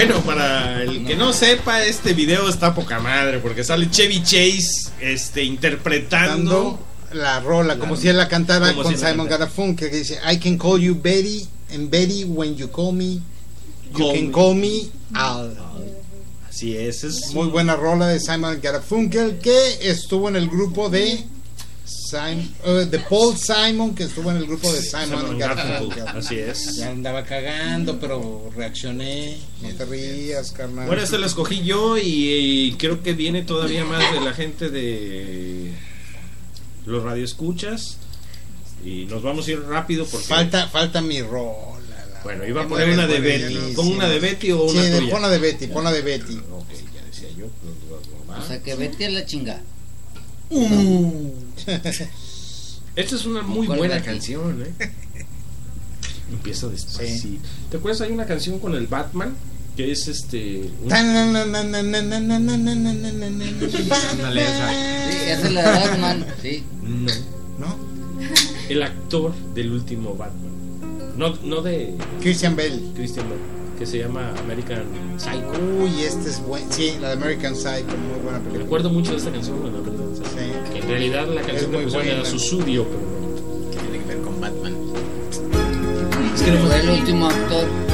Bueno, para el que no sepa, este video está poca madre porque sale Chevy Chase este interpretando la rola, como si él la cantara con Simon. Garfunkel, que dice, I can call you Betty, and Betty, when you call me, you can call me Al. Así es, es Muy buena rola de Simon Garfunkel, que estuvo en el grupo de Simon, eh, de Paul Simon, que estuvo en el grupo de Simon, Simon Garfunkel. Garfunkel, así es. Ya andaba cagando, pero reaccioné. No te rías, carnal. Bueno, este lo escogí yo y, y creo que viene todavía más de la gente de los radioescuchas. Y nos vamos a ir rápido porque Falta, falta mi rola. la- Bueno, iba a poner una de. Betty. ¿Pon una de Betty o Sí, una de- tuya? pon la de Betty, pon la de Betty. Ok, ya decía yo. O sea, que vete a la chinga. Esta es una muy ¿Cuál buena canción, ¿eh? Empieza despacito. ¿Te acuerdas? Hay una canción con el Batman que es este. un- Sí, esa es la de Batman, sí. No. ¿No? El actor del último Batman. No, no de Christian Bell. Christian Bale, que se llama American Psycho. Uy, este es buen. Sí, la de American Psycho, muy buena película. acuerdo mucho de esta canción, la verdad. Sí. Que en realidad la Es canción muy que pusieron buena. era Susudio, pero no. Tiene que ver con Batman. Es que no Fue el último actor.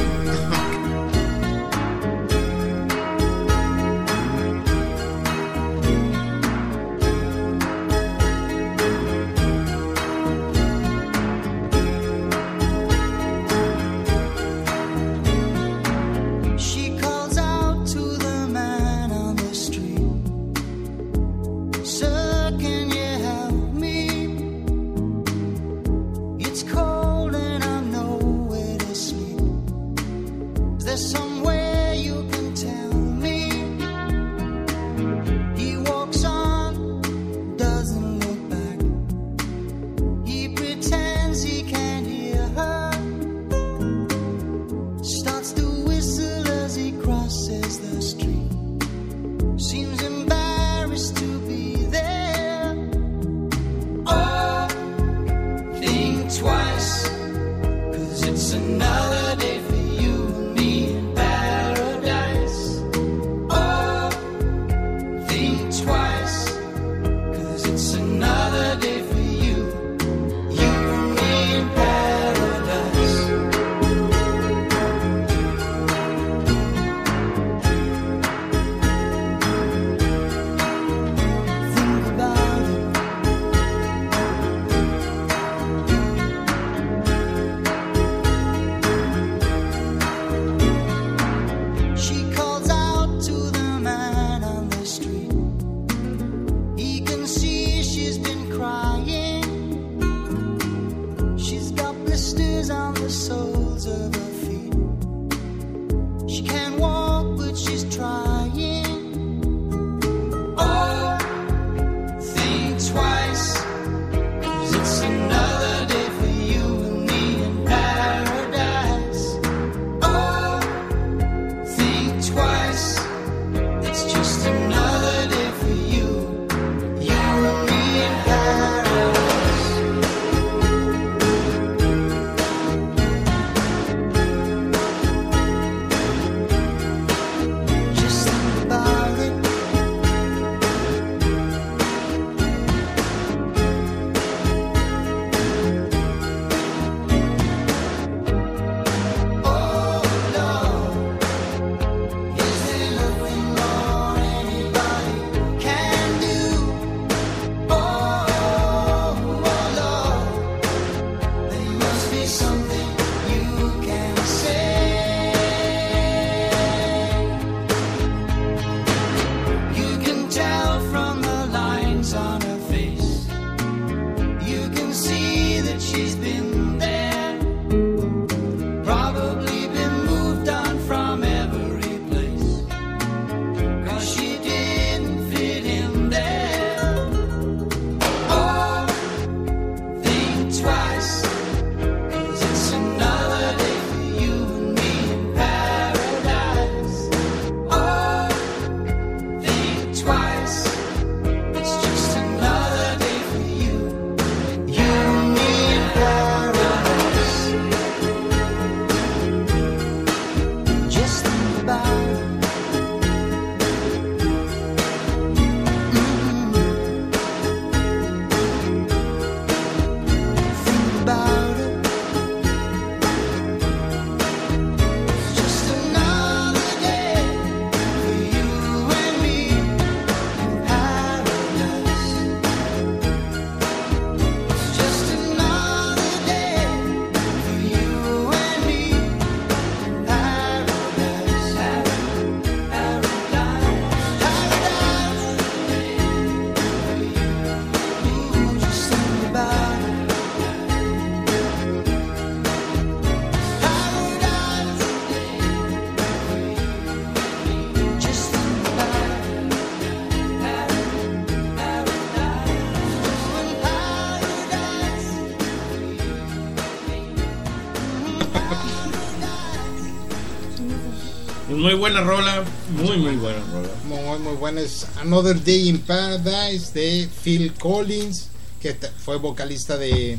Muy buena rola, muy muy buena rola. Muy, muy buena. Es Another Day in Paradise de Phil Collins, que fue vocalista de.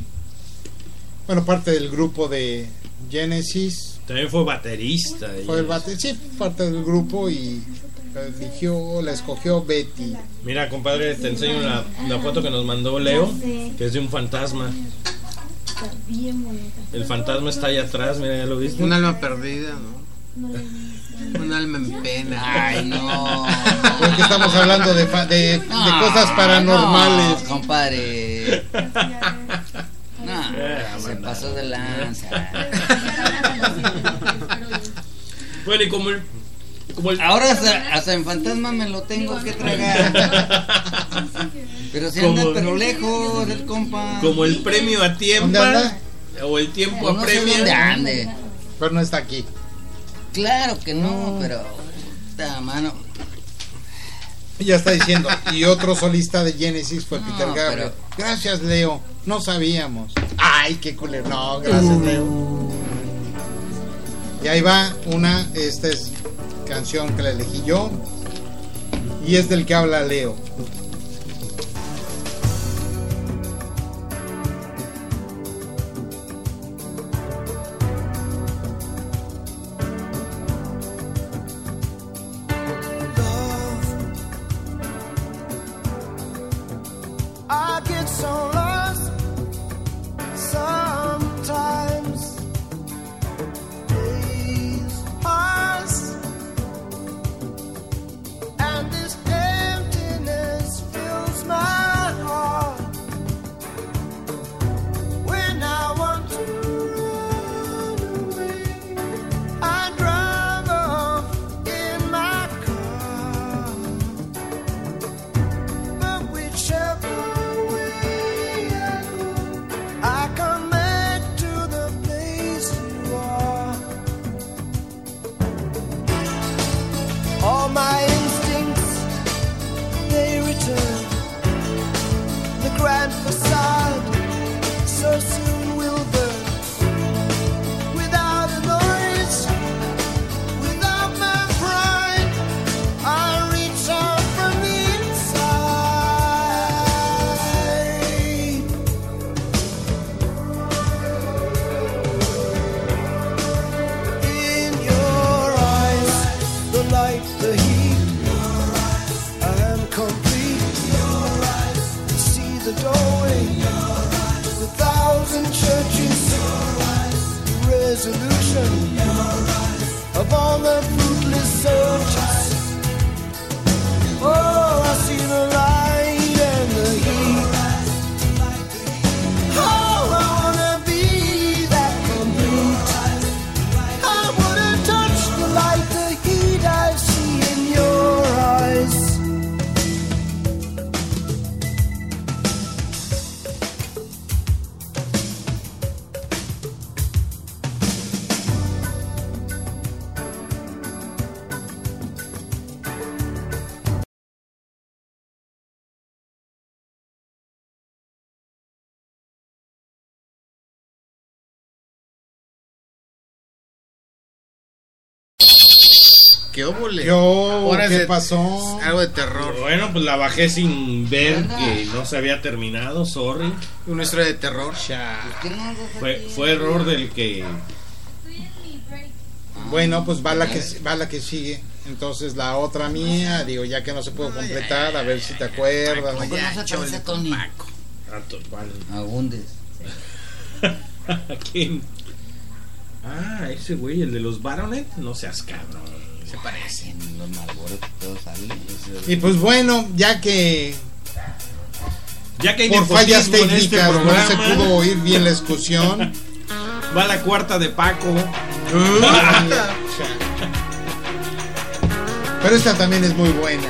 Bueno, parte del grupo de Genesis. También fue baterista. Fue el sí, parte del grupo y la eligió, la escogió Betty. Mira, compadre, te enseño la, la foto que nos mandó Leo, que es de un fantasma. Está bien bonita. El fantasma está allá atrás, mira, ya lo viste. Un alma perdida, ¿no? Un alma en pena. Ay, no. Porque estamos hablando de, fa- de, cosas paranormales. no, compadre. No, se pasó de lanza. Bueno, y como el. Como el Ahora hasta, hasta en fantasma me lo tengo que tragar. Pero si anda pero lejos el compa. como el premio a tiempo. O el tiempo dónde ande. Pero no está aquí. Claro que no, pero. Esta mano. Ya está diciendo. Y otro solista de Genesis fue No, Peter Gabriel. pero- Gracias, Leo. No sabíamos. Ay, qué culero. No, gracias, Leo. Y ahí va una. Esta es canción que la elegí yo. Y es del que habla Leo. ¿Qué óvole? ¿Qué, ¿Qué de- pasó? Algo de terror. Bueno, pues la bajé sin ver que no se había terminado, sorry. Una historia de terror. Fue, fue error del que. Bueno, pues va la que va la que sigue. Entonces la otra mía, digo, ya que no se pudo completar, a ver si te acuerdas. ¿Cómo no se parece a Tony? Ah. Agundes. ¿A quién? Ah, ese güey, el de los Baronet. No seas cabrón. Se parecen. Los Marlboro, todos salen. Y pues bueno, ya que Ya que hay por fallas este técnicas no se pudo oír bien la discusión. Va la cuarta de Paco. Pero esta también es muy buena.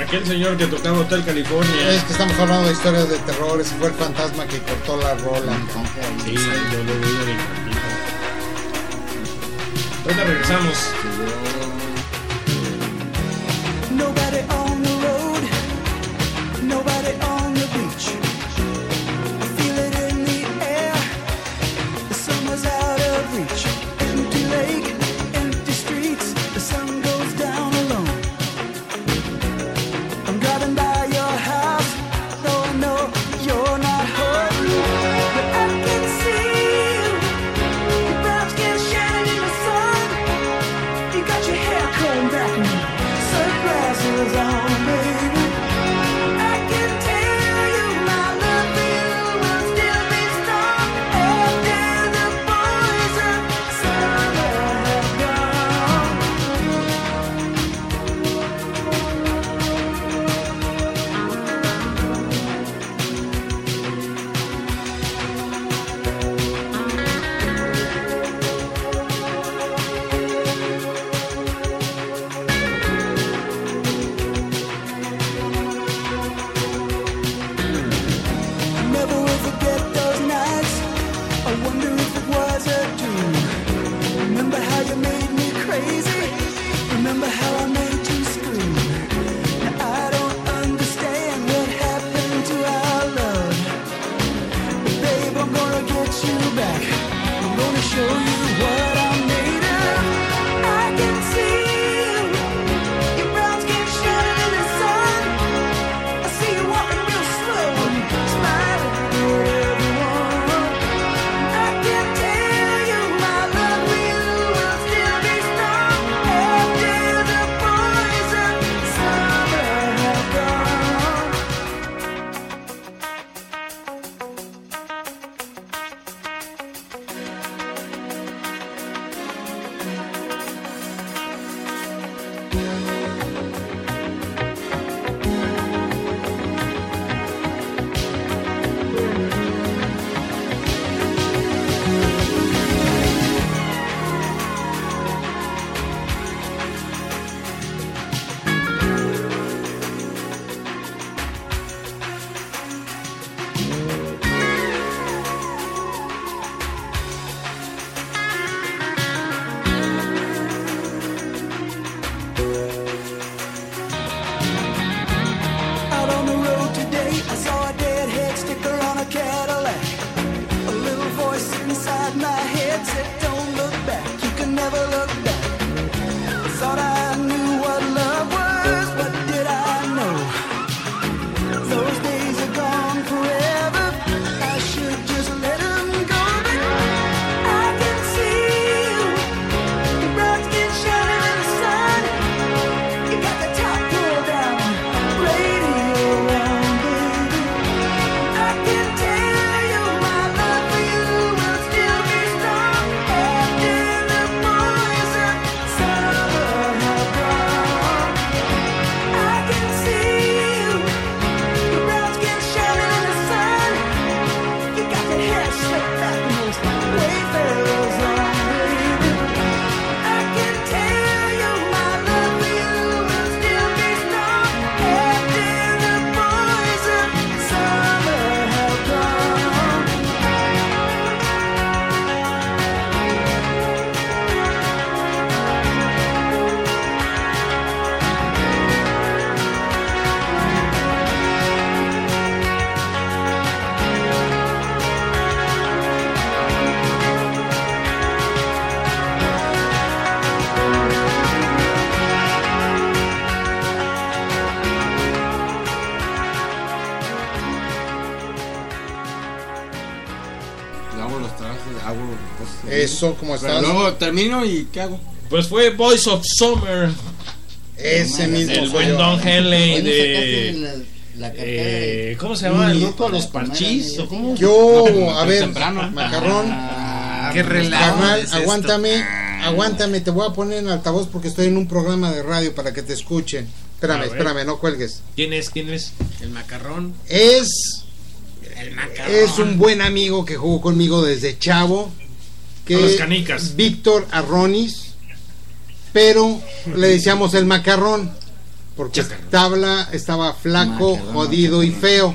Aquel señor que tocaba Hotel California. Es que estamos hablando de historias de terror. Ese fue el fantasma que cortó la rola. Sí, yo lo digo de. Ahorita regresamos. Eso, ¿cómo Pero estás? luego termino y ¿qué hago? Pues fue Boys of Summer. Ese mismo El soy buen yo. Don Henley de. la, eh, ¿Cómo se llama? ¿El grupo Los Parchís? ¿O cómo? Yo, a ver, temprano. macarrón. Ah, Qué relajo. Carnal, es esto. aguántame, aguántame, te voy a poner en altavoz porque estoy en un programa de radio para que te escuchen. Espérame, espérame, no cuelgues. ¿Quién es? ¿Quién es? El macarrón. Es El macarrón. es un buen amigo que jugó conmigo desde chavo. Que canicas. Víctor Arronis, pero le decíamos el macarrón porque tabla estaba flaco, Macarrón, jodido y feo.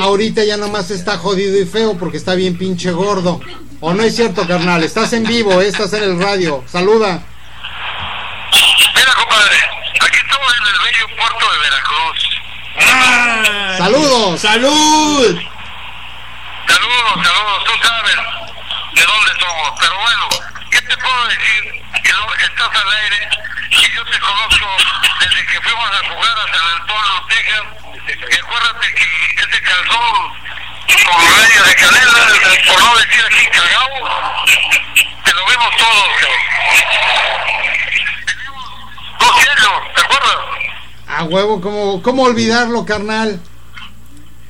Ahorita ya nomás está jodido y feo porque está bien pinche gordo. ¿O no es cierto, carnal? Estás en vivo, eh, estás en el radio. Saluda. Mira, compadre, aquí estamos en el bello puerto de Veracruz. ¡Ah! ¡Saludos! ¡Salud! Saludos, saludos, tú sabes de dónde somos. Pero bueno, ¿qué te puedo decir? Que no estás al aire y yo te conozco desde que fuimos a jugar hasta el pueblo Texas. Y acuérdate que este calzón con raya de canela, por no decir aquí cargado, te lo vimos todos. Tenemos dos cielos, ¿te acuerdas? A huevo, ¿cómo, cómo olvidarlo, carnal?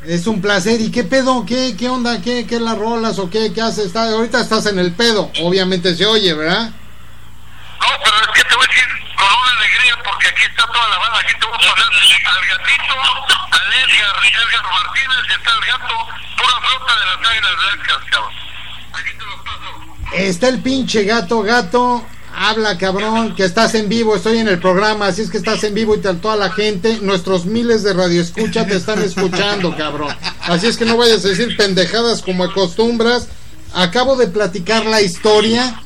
Es un placer. ¿Y qué pedo? ¿Qué, qué onda? ¿Qué, qué las rolas o qué, qué haces? Está, ahorita estás en el pedo. Obviamente se oye, ¿verdad? No, pero es que te voy a decir con una alegría porque aquí está toda la banda. Aquí te voy a poner al gatito, al Edgar, Edgar Martínez, y está el gato, pura flota de las águilas blancas, cabrón. Aquí te lo paso. Está el pinche gato, gato. Habla, cabrón, que estás en vivo. Estoy en el programa, así es que estás en vivo y te- toda la gente, nuestros miles de radioescuchas te están escuchando, cabrón. Así es que no vayas a decir pendejadas como acostumbras. Acabo de platicar la historia.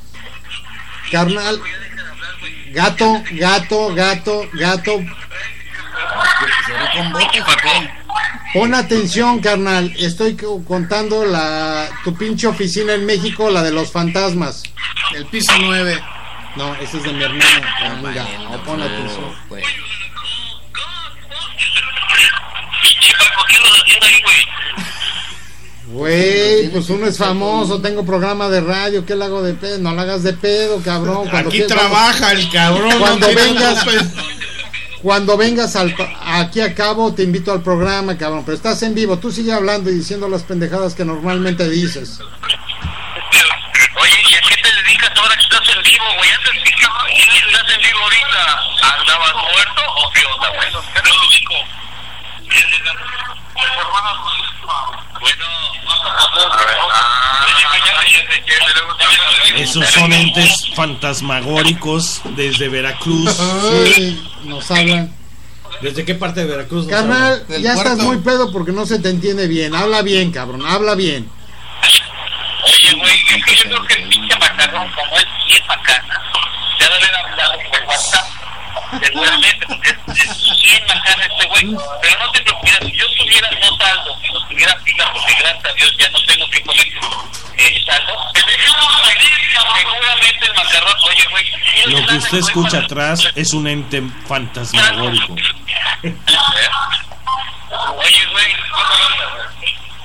Carnal. Gato, gato, gato, gato. Pon atención, carnal. Estoy co- contando la tu pinche oficina en México, la de los fantasmas. El piso 9. No, ese es de mi hermano. Venga, no, pon atención. Pues, Chico, ¿qué andas haciendo ahí, güey? Güey, pues uno es famoso, tengo programa de radio, ¿qué le hago de pedo? No la hagas de pedo, cabrón. Cuando Aquí quieras- trabaja el cabrón. Cuando no vengas, cuando vengas al, aquí a cabo, te invito al programa, cabrón. Pero estás en vivo, tú sigue hablando y diciendo las pendejadas que normalmente dices. Oye, ¿y a qué te dedicas ahora que estás en vivo, güey? Antes que estás en vivo ahorita, ¿andabas muerto o qué onda, güey? Pero lo digo. Bueno, Esos son entes fantasmagóricos desde Veracruz. Sí, nos hablan. ¿Desde qué parte de Veracruz? Carnal, ya estás puerto. muy pedo porque no se te entiende bien. Habla bien, cabrón, habla bien. Oye, güey, es que yo creo que el pinche macarrón, como es bien bacana, ya debe haber hablado por WhatsApp. Seguramente, porque es, bien bacana este güey. Pero no te preocupes, si yo tuviera no saldo, si no tuviera pila, porque gracias a Dios ya no tengo que poner eh, saldo, seguramente el macarrón, oye, güey. Lo que usted escucha atrás es un ente fantasmagórico. Oye, güey.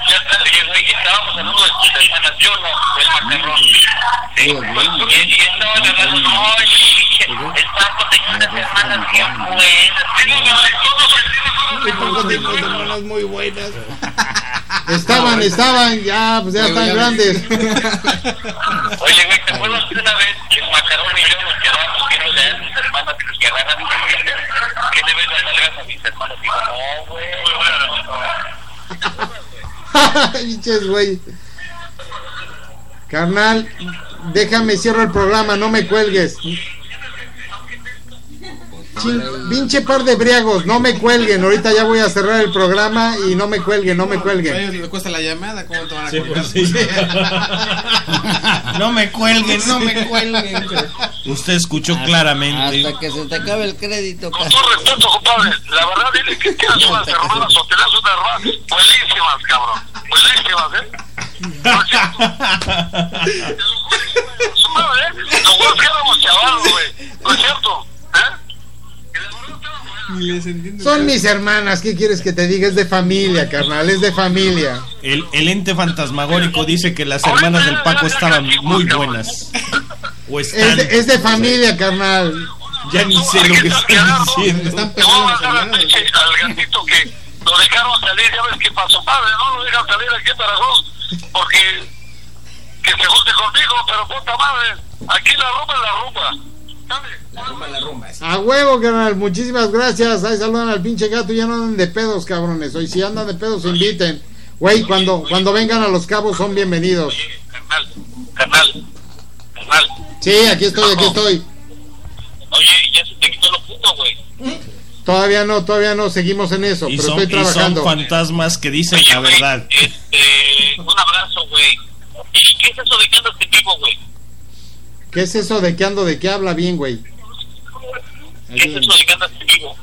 Ya, oye, güey, estábamos hablando de tus hermanas, yo no, del macarrón. Sí, Digo, bien, y, y estaban hablando, no, el Paco tenía unas hermanas bien buenas. muy buenas. Estaban, estaban, ya, pues ya están grandes. Oye, güey, ¿te acuerdas que una vez el macarrón y yo nos quedábamos viendo de a mis hermanas que agarran? ¿Qué le ves las nalgas a mis hermanos? Digo, no, güey. Pinches. Carnal, déjame cierro el programa, no me cuelgues. Chin- pinche par de briagos, no me cuelguen. Ahorita ya voy a cerrar el programa y no me cuelguen, no me A cuelguen. ellos les cuesta la llamada, ¿cómo te van a Sí, colgar? pues sí. No me cuelguen, no me cuelguen. Usted escuchó claramente. Hasta que se te acabe el crédito. Con todo respeto, compadre, la verdad dile que tienes unas hermanas o tienes unas hermanas buenísimas, cabrón. Buenísimas, ¿eh? No es cierto. ¿eh? Nosotros que éramos chavalos, güey. No es cierto, ¿eh? Ni les entiendo. Son mis hermanas, ¿qué quieres que te diga? Es de familia, carnal, es de familia. El, el ente fantasmagórico dice que las hermanas del Paco estaban muy buenas. O Es están. de, es de familia, carnal. Ya ni sé lo que están diciendo. A mandar al gatito que lo dejaron salir, ya ves qué pasó, padre, no lo dejan salir aquí en Veracruz, porque que se junte conmigo, pero puta madre, aquí la rumba es la rumba. La rumba, la rumba. A huevo, carnal, muchísimas gracias. Ahí saludan al pinche gato, ya no andan de pedos, cabrones. Hoy si andan de pedos, inviten. Güey, cuando, cuando vengan a los cabos son bienvenidos. Carnal, carnal, carnal. Sí, aquí estoy, aquí estoy. Oye, ya se te quitó lo puto, güey. Todavía no, todavía no, seguimos en eso, Y pero son, estoy y son trabajando. fantasmas que dicen la verdad. Este, un abrazo, güey. ¿Y qué es eso de que andas en vivo, güey? ¿Qué es eso de que ando, de que habla bien, güey? ¿Qué es eso de que andas en vivo?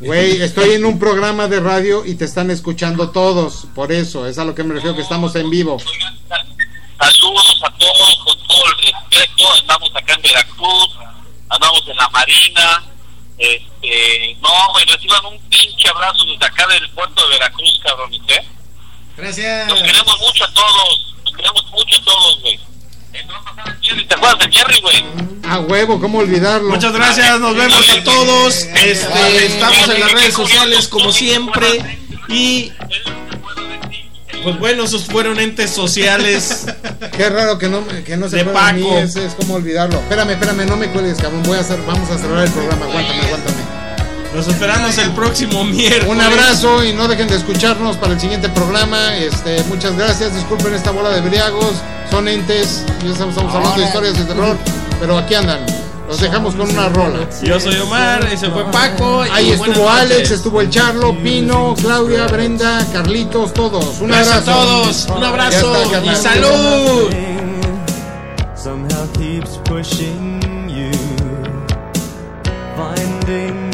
Güey, estoy en un programa de radio y te están escuchando todos, por eso, es a lo que me refiero que estamos en vivo. Saludos a todos con todo el respeto. Estamos acá en Veracruz, andamos en la Marina. Este, no, güey, reciban un pinche abrazo desde acá del puerto de Veracruz, cabrón, ¿eh? Gracias. Los queremos mucho a todos, los queremos mucho a todos, güey. Eh, a pasar el Jerry, ¿Te acuerdas de Jerry, güey? A huevo, ¿cómo olvidarlo? Muchas gracias, nos vemos a todos. Este, estamos en las redes sociales como siempre. Y pues bueno, esos fueron entes sociales. Qué raro que no, que no se De mí, es, es como olvidarlo. Espérame, espérame, no me cuelgues, cabrón. Voy a hacer, vamos a cerrar el programa. Aguántame, aguántame. Nos esperamos el próximo miércoles. Un abrazo y no dejen de escucharnos para el siguiente programa. Este, muchas gracias. Disculpen esta bola de briagos. Son entes. Ya estamos, estamos hablando de historias de terror. Pero aquí andan. Los dejamos con una rola. Yo soy Omar, ese fue Paco. y Ahí estuvo Alex, noches. estuvo el Charlo, Pino, Claudia, Brenda, Carlitos, todos. Un Gracias a abrazo. todos, un abrazo está, y salud. somehow keeps pushing you. Finding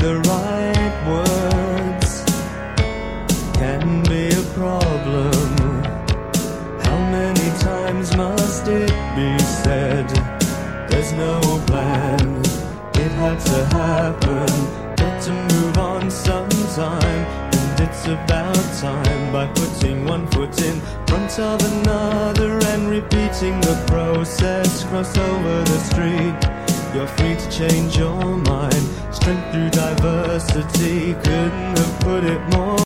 had to happen. Got to move on sometime, and it's about time by putting one foot in front of another and repeating the process. Cross over the street. You're free to change your mind. Strength through diversity couldn't have put it more.